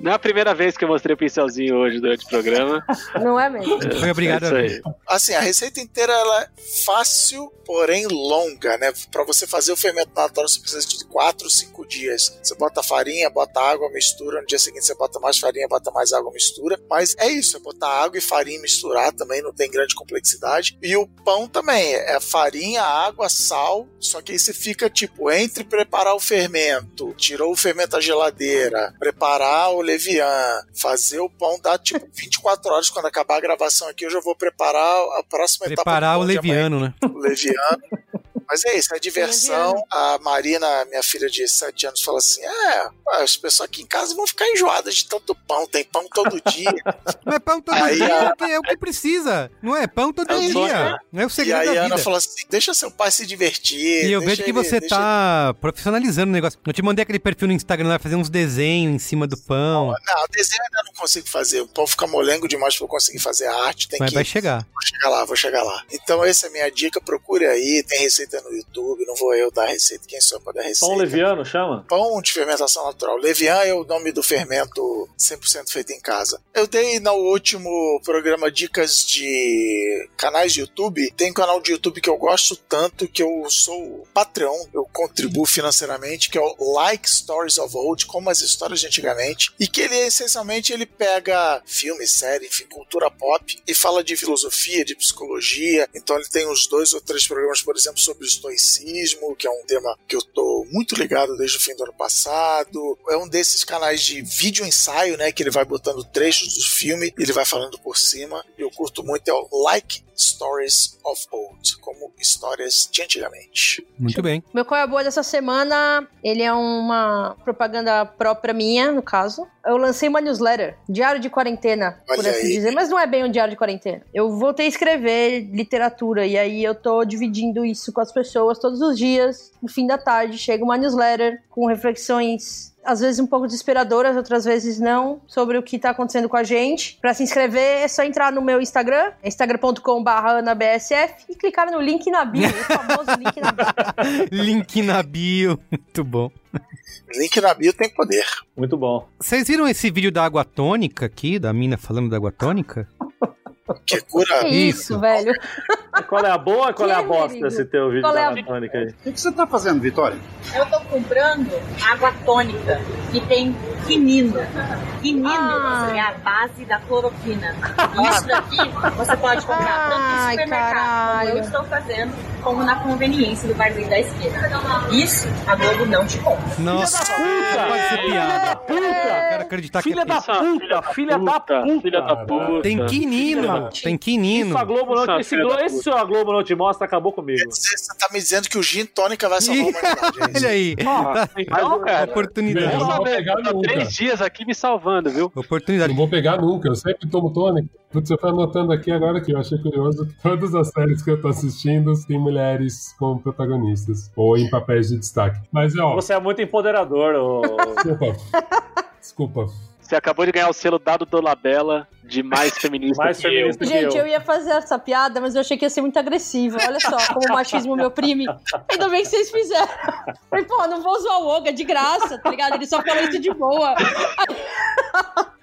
Não é a primeira vez que eu mostrei o pincelzinho hoje durante o programa. Não é mesmo? Foi obrigado É a isso ver. aí. Assim, a receita inteira ela é fácil, porém longa, né? Pra você fazer o fermento natal, você precisa de 4, 5 dias. Você bota farinha, bota água, mistura. No dia seguinte você bota mais farinha, bota mais água, mistura. Mas é isso, é botar água e farinha e misturar também, não tem grande complexidade. E o pão também, é farinha, água, sal. Só que aí você fica tipo entre preparar o fermento, tirou o fermento da geladeira, preparar o levian, fazer o pão, dá tipo 24 horas. Quando acabar a gravação aqui, eu já vou preparar a próxima Preparar etapa. o de amanhã leviano, né? o Leviano. Mas é isso, é diversão. A Marina, minha filha de 7 anos, fala assim: é, as pessoas aqui em casa vão ficar enjoadas de tanto pão, tem pão todo dia. Não é pão todo Aí dia, a- que é o que precisa. Não é pão todo É o dia. Não é o e segredo aí da a Ana vida. fala assim: deixa seu pai se divertir. E eu vejo que ele- você deixa tá profissionalizando o negócio. Eu te mandei aquele perfil no Instagram lá fazer uns desenhos em cima do pão. ele- Não, desenho eu ainda não consigo fazer. O pão fica molengo demais pra eu conseguir fazer a arte. Tem Mas que vai chegar. Vou chegar lá, vou chegar lá. Então, essa é a minha dica. Procure aí. Tem receita no YouTube. Não vou eu dar receita. Quem sou eu pra dar receita? Pão leviano, chama? Pão de fermentação natural. Levian é o nome do fermento 100% feito em casa. Eu dei no último programa dicas de canais de YouTube. Tem um canal de YouTube que eu gosto tanto que eu sou Patreon. Eu contribuo financeiramente, que é o Like Stories of Old, como as histórias de antigamente. E que ele, essencialmente, ele pega filme, série, enfim, cultura pop e fala de filosofia, de psicologia. Então ele tem uns dois ou três programas, por exemplo, sobre estoicismo, que é um tema que eu tô muito ligado desde o fim do ano passado. É um desses canais de vídeo ensaio, né, que ele vai botando trechos do filme e ele vai falando por cima. E eu curto muito é o Like Stories of Old, como histórias de antigamente. Muito bem. Meu qual é a boa dessa semana, ele é uma propaganda própria minha, no caso. Eu lancei uma newsletter, diário de quarentena, por Olha assim aí. dizer, mas não é bem um diário de quarentena. Eu voltei a escrever literatura e aí eu tô dividindo isso com as pessoas todos os dias. No fim da tarde chega uma newsletter com reflexões às vezes um pouco desesperadoras, outras vezes não, sobre o que tá acontecendo com a gente. Pra se inscrever é só entrar no meu Instagram, instagram.com/anabsf e clicar no link na bio, o famoso link na bio. Link na bio. Muito bom. Link na bio tem poder. Muito bom. Vocês viram esse vídeo da água tônica aqui, da mina falando da água tônica? Que cura. Que isso, velho. Qual é a boa qual é a Que bosta perigo. desse teu vídeo Qual é da a- anatônica aí? O que, que você tá fazendo, Vitória? Eu tô comprando água tônica que tem quinino. Quinino Ah. é a base da cloroquina. Isso daqui você pode comprar tanto no supermercado caralho. como eu estou fazendo, como na conveniência do barzinho da esquina. Isso a Globo não te compra. Nossa, puta! pode ser piada. Puta! Eu quero acreditar Filha que é da puta! Filha da puta! Filha da puta. Tem quinino, tem quinino. Isso a Globo não, Essa esse, da isso a Globo não te mostra, acabou comigo. Dizer, Você tá me dizendo que o gin tônica vai salvar a humanidade. é? Olha aí, Então, Mas, cara, oportunidade. Não vamos vou pegar tá nunca. três dias aqui me salvando, viu? Oportunidade. Não vou pegar nunca, eu sempre tomo tônico. Putz, eu tô anotando aqui agora que eu achei curioso que todas as séries que eu tô assistindo têm mulheres como protagonistas, ou em papéis de destaque. Mas, ó, Você é muito empoderador, ô. desculpa. Desculpa. Você acabou de ganhar o selo dado do Labella de mais feminista Mais que feminista. eu. Gente, eu. eu ia fazer essa piada, mas eu achei que ia ser muito agressivo. Olha só como o machismo me oprime. Ainda bem que vocês fizeram. Falei, pô, não vou usar o Oga de graça, tá ligado? Ele só falou isso de boa.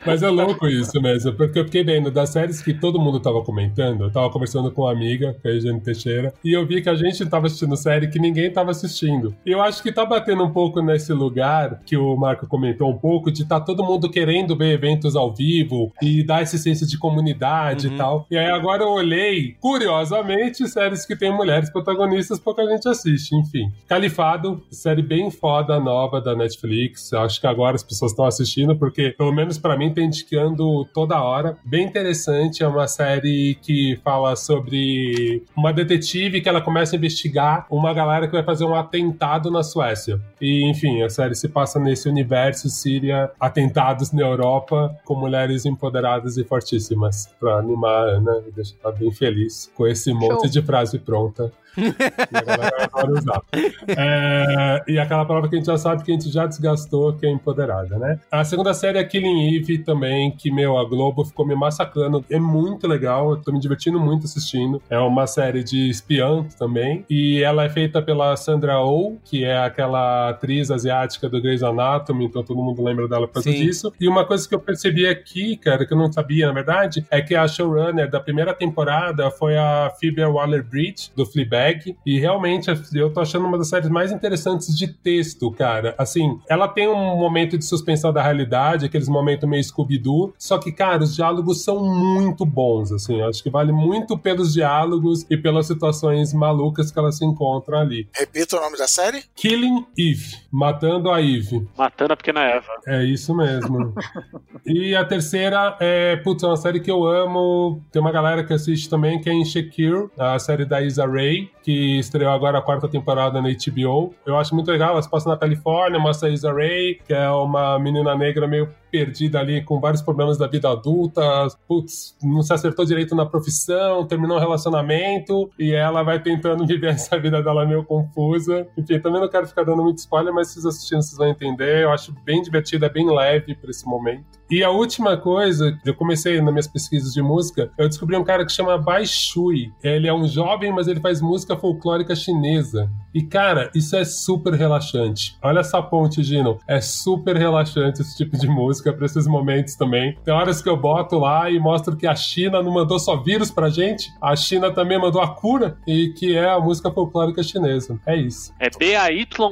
Mas é louco isso mesmo, porque eu fiquei vendo das séries que todo mundo tava comentando. Eu tava conversando com uma amiga, que é a Eugênio Teixeira, e eu vi que a gente tava assistindo série que ninguém tava assistindo. E eu acho que tá batendo um pouco nesse lugar que o Marco comentou um pouco, de tá todo mundo querendo ver eventos ao vivo e dar esse senso de comunidade e tal. E aí agora eu olhei, curiosamente, séries que tem mulheres protagonistas, pouca gente assiste, enfim. Califado, série bem foda, nova da Netflix. Acho que agora as pessoas estão assistindo, porque, pelo menos pra mim, indicando toda hora. Bem interessante, é uma série que fala sobre uma detetive que ela começa a investigar uma galera que vai fazer um atentado na Suécia. E, enfim, a série se passa nesse universo Síria, atentados na Europa, com mulheres empoderadas e fortíssimas. Pra animar a Ana e deixar ela bem feliz com esse monte Show. de frase pronta. E a galera adora usar. É, e aquela palavra que a gente já sabe que a gente já desgastou, que é empoderada, né? A segunda série é Killing Eve também, que, meu, a Globo ficou me massacrando. É muito legal, eu tô me divertindo muito assistindo. É uma série de espião também. E ela é feita pela Sandra Oh, que é aquela atriz asiática do Grey's Anatomy, então todo mundo lembra dela por causa Sim. disso. E uma coisa que eu percebi aqui, cara, que eu não sabia, na verdade, é que a showrunner da primeira temporada foi a Phoebe Waller-Bridge, do Fleabag. E realmente, eu tô achando uma das séries mais interessantes de texto, cara. Assim, ela tem um momento de suspensão da realidade, aqueles momentos meio Scooby-Doo. Só que, cara, os diálogos são muito bons, assim. Acho que vale muito pelos diálogos e pelas situações malucas que ela se encontra ali. Repita o nome da série? Killing Eve. Matando a Eve. Matando a pequena Eva. É isso mesmo. e a terceira é, putz, é uma série que eu amo. Tem uma galera que assiste também, que é Insecure, a série da Isa Rae, que estreou agora a quarta temporada na HBO. Eu acho muito legal, ela se passa na Califórnia, mostra a Isa Rae, que é uma menina negra meio perdida ali com vários problemas da vida adulta. Putz, não se acertou direito na profissão, terminou um relacionamento e ela vai tentando viver essa vida dela meio confusa. Enfim, também não quero ficar dando muito spoiler, mas vocês assistindo vocês vão entender. Eu acho bem divertida, é bem leve por esse momento. E a última coisa, eu comecei nas minhas pesquisas de música, eu descobri um cara que chama Bai Shui. Ele é um jovem, mas ele faz música folclórica chinesa. E, cara, isso é super relaxante. Olha essa ponte, Gino. É super relaxante esse tipo de música pra esses momentos também. Tem horas que eu boto lá e mostro que a China não mandou só vírus pra gente, a China também mandou a cura, e que é a música folclórica chinesa. É isso. É B-A-Y-S-H-U-I,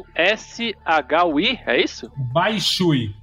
é isso? Bai Shui.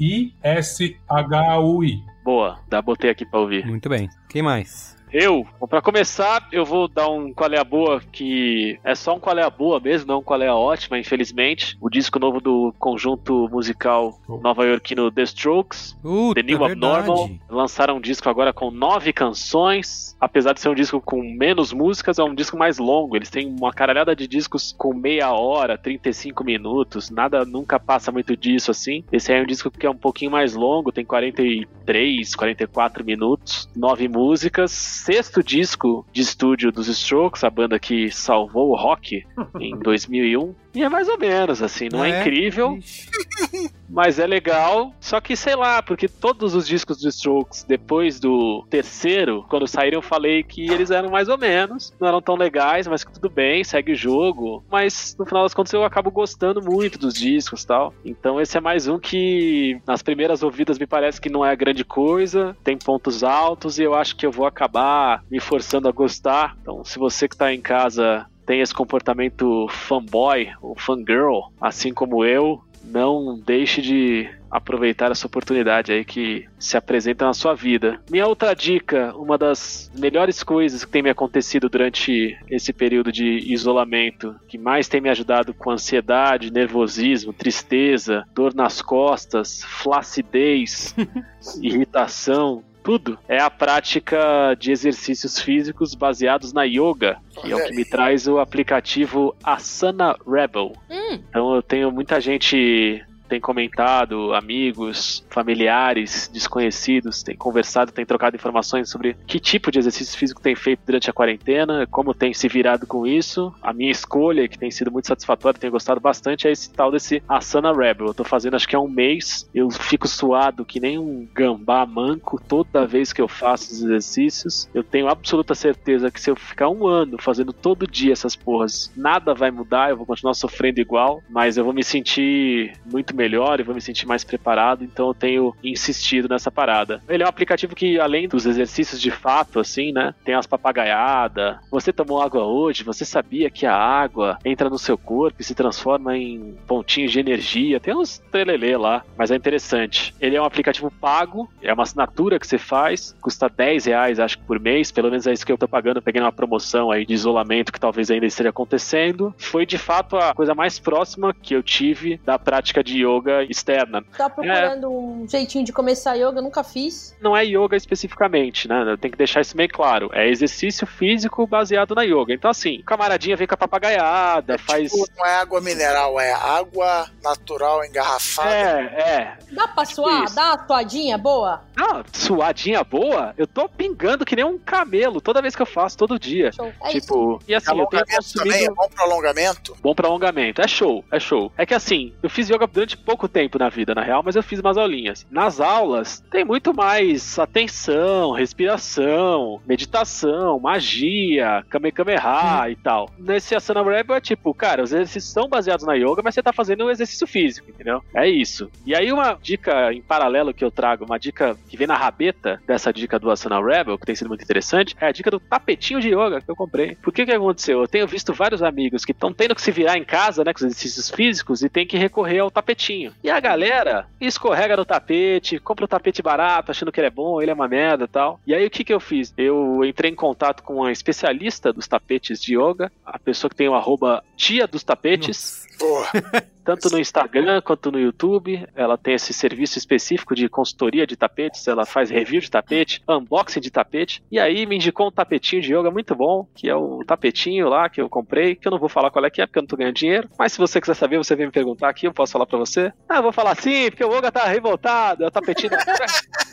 B-A-I-S-H-U-I. Boa, dá, botei aqui pra ouvir. Muito bem. Quem mais? Eu, bom, pra começar, eu vou dar um qual é a boa, que é só um qual é a boa mesmo, não um qual é a ótima, infelizmente. O disco novo do conjunto musical nova-iorquino The Strokes, Uh, The New é Abnormal. verdade. Lançaram um disco agora com nove canções. Apesar de ser um disco com menos músicas, é um disco mais longo. Eles têm uma caralhada de discos com meia hora, 35 minutos. Nada nunca passa muito disso assim. Esse aí é um disco que é um pouquinho mais longo, tem 43, 44 minutos, nove músicas. Sexto disco de estúdio dos Strokes, a banda que salvou o rock em 2001. E é mais ou menos, assim, não é, É? incrível, mas é legal. Só que, sei lá, porque todos os discos do Strokes, depois do terceiro, quando saíram, eu falei que eles eram mais ou menos, não eram tão legais, mas que tudo bem, segue o jogo. Mas no final das contas eu acabo gostando muito dos discos e tal. Então esse é mais um que, nas primeiras ouvidas, me parece que não é grande coisa, tem pontos altos e eu acho que eu vou acabar me forçando a gostar. Então, se você que tá em casa tem esse comportamento fanboy ou fangirl, assim como eu, não deixe de aproveitar essa oportunidade aí que se apresenta na sua vida. Minha outra dica, uma das melhores coisas que tem me acontecido durante esse período de isolamento, que mais tem me ajudado com ansiedade, nervosismo, tristeza, dor nas costas, flacidez, irritação, tudo, é a prática de exercícios físicos baseados na yoga, que é o que me traz o aplicativo Asana Rebel. Hum. Então eu tenho muita gente tem comentado, amigos, familiares, desconhecidos, tem conversado, tem trocado informações sobre que tipo de exercício físico tem feito durante a quarentena, como tem se virado com isso. A minha escolha, que tem sido muito satisfatória, tenho gostado bastante, é esse tal desse Asana Rebel. Eu tô fazendo acho que é um mês, eu fico suado que nem um gambá manco toda vez que eu faço os exercícios. Eu tenho absoluta certeza que se eu ficar um ano fazendo todo dia essas porras, nada vai mudar, eu vou continuar sofrendo igual, mas eu vou me sentir muito melhor e vou me sentir mais preparado, então eu tenho insistido nessa parada. Ele é um aplicativo que, além dos exercícios de fato, assim, né, tem as papagaiadas. Você tomou água hoje, você sabia que a água entra no seu corpo e se transforma em pontinhos de energia. Tem uns trelelê lá, mas é interessante. Ele é um aplicativo pago, é uma assinatura que você faz, custa 10 reais, acho que por mês, pelo menos é isso que eu tô pagando. Eu peguei uma promoção aí de isolamento que talvez ainda esteja acontecendo. Foi de fato a coisa mais próxima que eu tive da prática de yoga externa. Tá procurando um jeitinho de começar yoga, eu nunca fiz. Não é yoga especificamente, né? Eu tenho que deixar isso meio claro. É exercício físico baseado na yoga. Então, assim, o camaradinha vem com a papagaiada, faz. Tipo, não é água mineral, é água natural engarrafada. É, é. Dá pra suar? Isso. Dá uma suadinha boa? Ah, suadinha boa? Eu tô pingando que nem um camelo toda vez que eu faço, todo dia. Show. É tipo, e assim, eu tenho Alongamento também é consumido. bom pro alongamento. Bom pra alongamento. É show, é show. É que assim, eu fiz yoga durante pouco tempo na vida, na real, mas eu fiz umas aulinhas. Nas aulas, tem muito mais atenção, respiração, meditação, magia, kamehameha e tal. Nesse Asana Rebel é tipo, cara, os exercícios são baseados na yoga, mas você tá fazendo um exercício físico, entendeu? É isso. E aí uma dica em paralelo que eu trago, uma dica que vem na rabeta dessa dica do Asana Rebel, que tem sido muito interessante, é a dica do tapetinho de yoga que eu comprei. Por que que aconteceu? Eu tenho visto vários amigos que estão tendo que se virar em casa, né, com os exercícios físicos e tem que recorrer ao tapetinho. E a galera escorrega no tapete, compra o tapete barato, achando que ele é bom, ele é uma merda e tal. E aí o que que eu fiz? Eu entrei em contato com uma especialista dos tapetes de yoga, a pessoa que tem o arroba tia dos tapetes. Porra. Tanto no Instagram quanto no YouTube, ela tem esse serviço específico de consultoria de tapetes, ela faz review de tapete, unboxing de tapete, e aí me indicou um tapetinho de yoga muito bom, que é o tapetinho lá que eu comprei, que eu não vou falar qual é que é, porque eu não tô ganhando dinheiro, mas se você quiser saber, você vem me perguntar aqui, eu posso falar pra você. Ah, eu vou falar sim, porque o yoga tá revoltado, é o tapetinho da...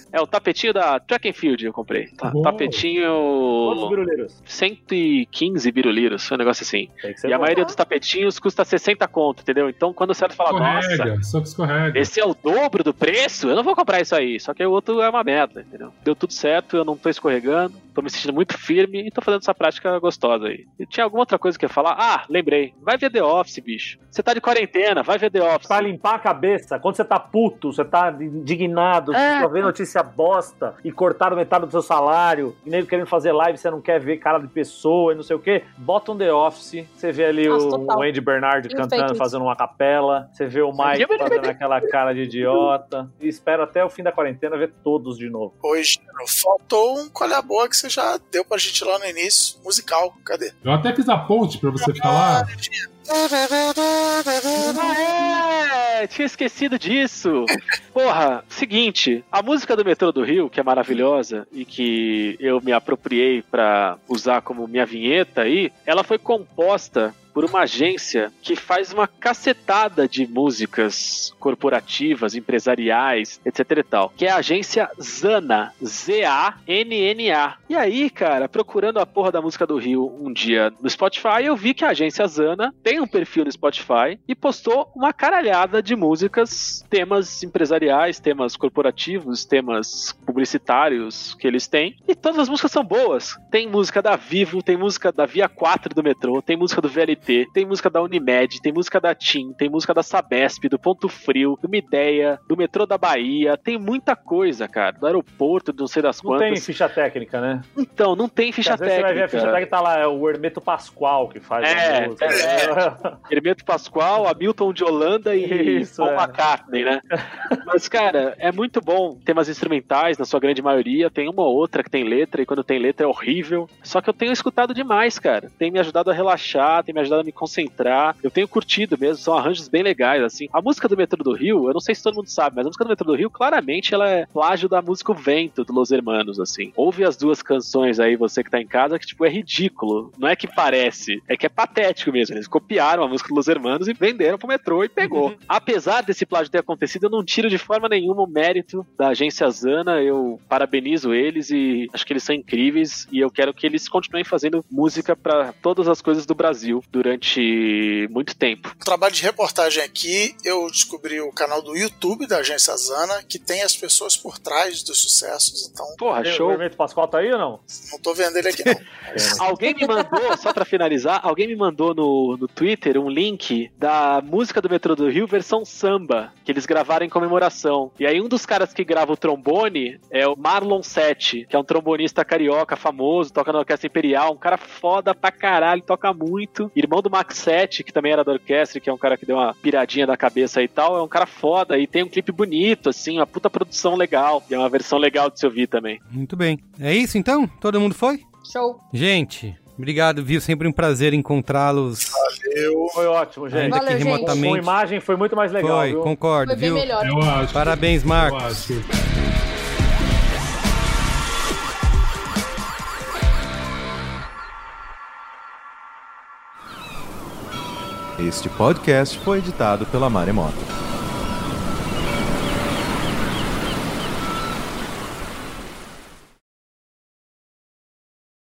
É o tapetinho da Track and Field eu comprei. Tá, tapetinho... Quantos biruleiros? 115 biruliros, foi um negócio assim. E a bom. maioria dos tapetinhos custa 60 conto, entendeu? Então quando o certo fala, nossa, Escorrega, só que escorrega. esse é o dobro do preço, eu não vou comprar isso aí. Só que o outro é uma merda, entendeu? Deu tudo certo, eu não tô escorregando, tô me sentindo muito firme e tô fazendo essa prática gostosa aí. E tinha alguma outra coisa que eu ia falar? Ah, lembrei. Vai ver The Office, bicho. Você tá de quarentena, vai ver The Office. Pra limpar a cabeça, quando você tá puto, você tá indignado, É. você só vê notícia bosta e cortaram metade do seu salário, e nego querendo fazer live, você não quer ver cara de pessoa e não sei o quê. Bota um The Office, você vê ali Nossa, o, o Andy Bernard cantando, fazendo uma capela, você vê o Mike fazendo aquela cara de idiota, e espera até o fim da quarentena ver todos de novo. Hoje faltou um colha boa que você já deu pra gente lá no início. Musical, cadê? Eu até fiz a ponte pra você falar. Ah, tinha esquecido disso. Porra, seguinte, a música do metrô do Rio, que é maravilhosa e que eu me apropriei pra usar como minha vinheta aí, ela foi composta por uma agência que faz uma cacetada de músicas corporativas, empresariais, etc e tal, que é a agência Zana, Z-A-N-N-A. E aí, cara, procurando a porra da música do Rio um dia no Spotify, eu vi que a agência Zana tem um perfil no Spotify e postou uma caralhada de músicas, temas empresariais, temas corporativos, temas publicitários que eles têm. E todas as músicas são boas. Tem música da Vivo, tem música da Via 4 do metrô, tem música do VLT, tem música da Unimed, tem música da TIM, tem música da Sabesp, do Ponto Frio, do Mideia, do metrô da Bahia. Tem muita coisa, cara. Do aeroporto, do não sei das Não quantas. tem ficha técnica, né? Então, não tem ficha Às vezes técnica. Você vai ver a ficha técnica tá lá, é o Hermeto Pascoal que faz É, a música. é. Hermeto Pascoal, Hamilton de Holanda e Isso, Paul é. McCartney, né? Mas, cara, é muito bom. Temas instrumentais, na sua grande maioria. Tem uma ou outra que tem letra, e quando tem letra é horrível. Só que eu tenho escutado demais, cara. Tem me ajudado a relaxar, tem me ajudado a me concentrar. Eu tenho curtido mesmo, são arranjos bem legais, assim. A música do Metrô do Rio, eu não sei se todo mundo sabe, mas a música do Metrô do Rio, claramente, ela é plágio da música O Vento, do Los Hermanos, assim. Ouve as duas canções aí, você que tá em casa, que, tipo, é ridículo. Não é que parece, é que é patético mesmo. Eles copiaram a música do Los Hermanos e venderam pro metrô e pegou. Apesar desse plágio ter acontecido, eu não tiro de forma nenhuma o mérito da agência Zana. Eu parabenizo eles e acho que eles são incríveis. E eu quero que eles continuem fazendo música para todas as coisas do Brasil durante muito tempo. Trabalho de reportagem aqui, eu descobri o canal do YouTube da agência Zana, que tem as pessoas por trás dos sucessos. Então, Porra, Tem- show. O Hermeto Pascoal tá aí ou não? não tô vendo ele aqui não. Alguém me mandou, só pra finalizar, alguém me mandou no, no Twitter um link da música do Metrô do Rio versão samba, que eles gravaram em comemoração. E aí um dos caras que grava o trombone é o Marlon Sete, que é um trombonista carioca famoso, toca na Orquestra Imperial, um cara foda pra caralho, toca muito. Irmão do Max Sete, que também era da orquestra, que é um cara que deu uma piradinha na cabeça e tal, é um cara foda e tem um clipe bonito, assim, uma puta produção legal. E é uma versão legal de se ouvir também. Muito bem. É isso então? Todo mundo foi? Show. Gente, obrigado, viu? Sempre um prazer encontrá-los. Valeu. Foi ótimo, gente. Ainda que Valeu, gente. remotamente. Com imagem foi muito mais legal, Foi, viu? concordo, Foi bem viu? melhor. Eu acho. Parabéns, Eu Marcos. acho. Este podcast foi editado pela Maremoto.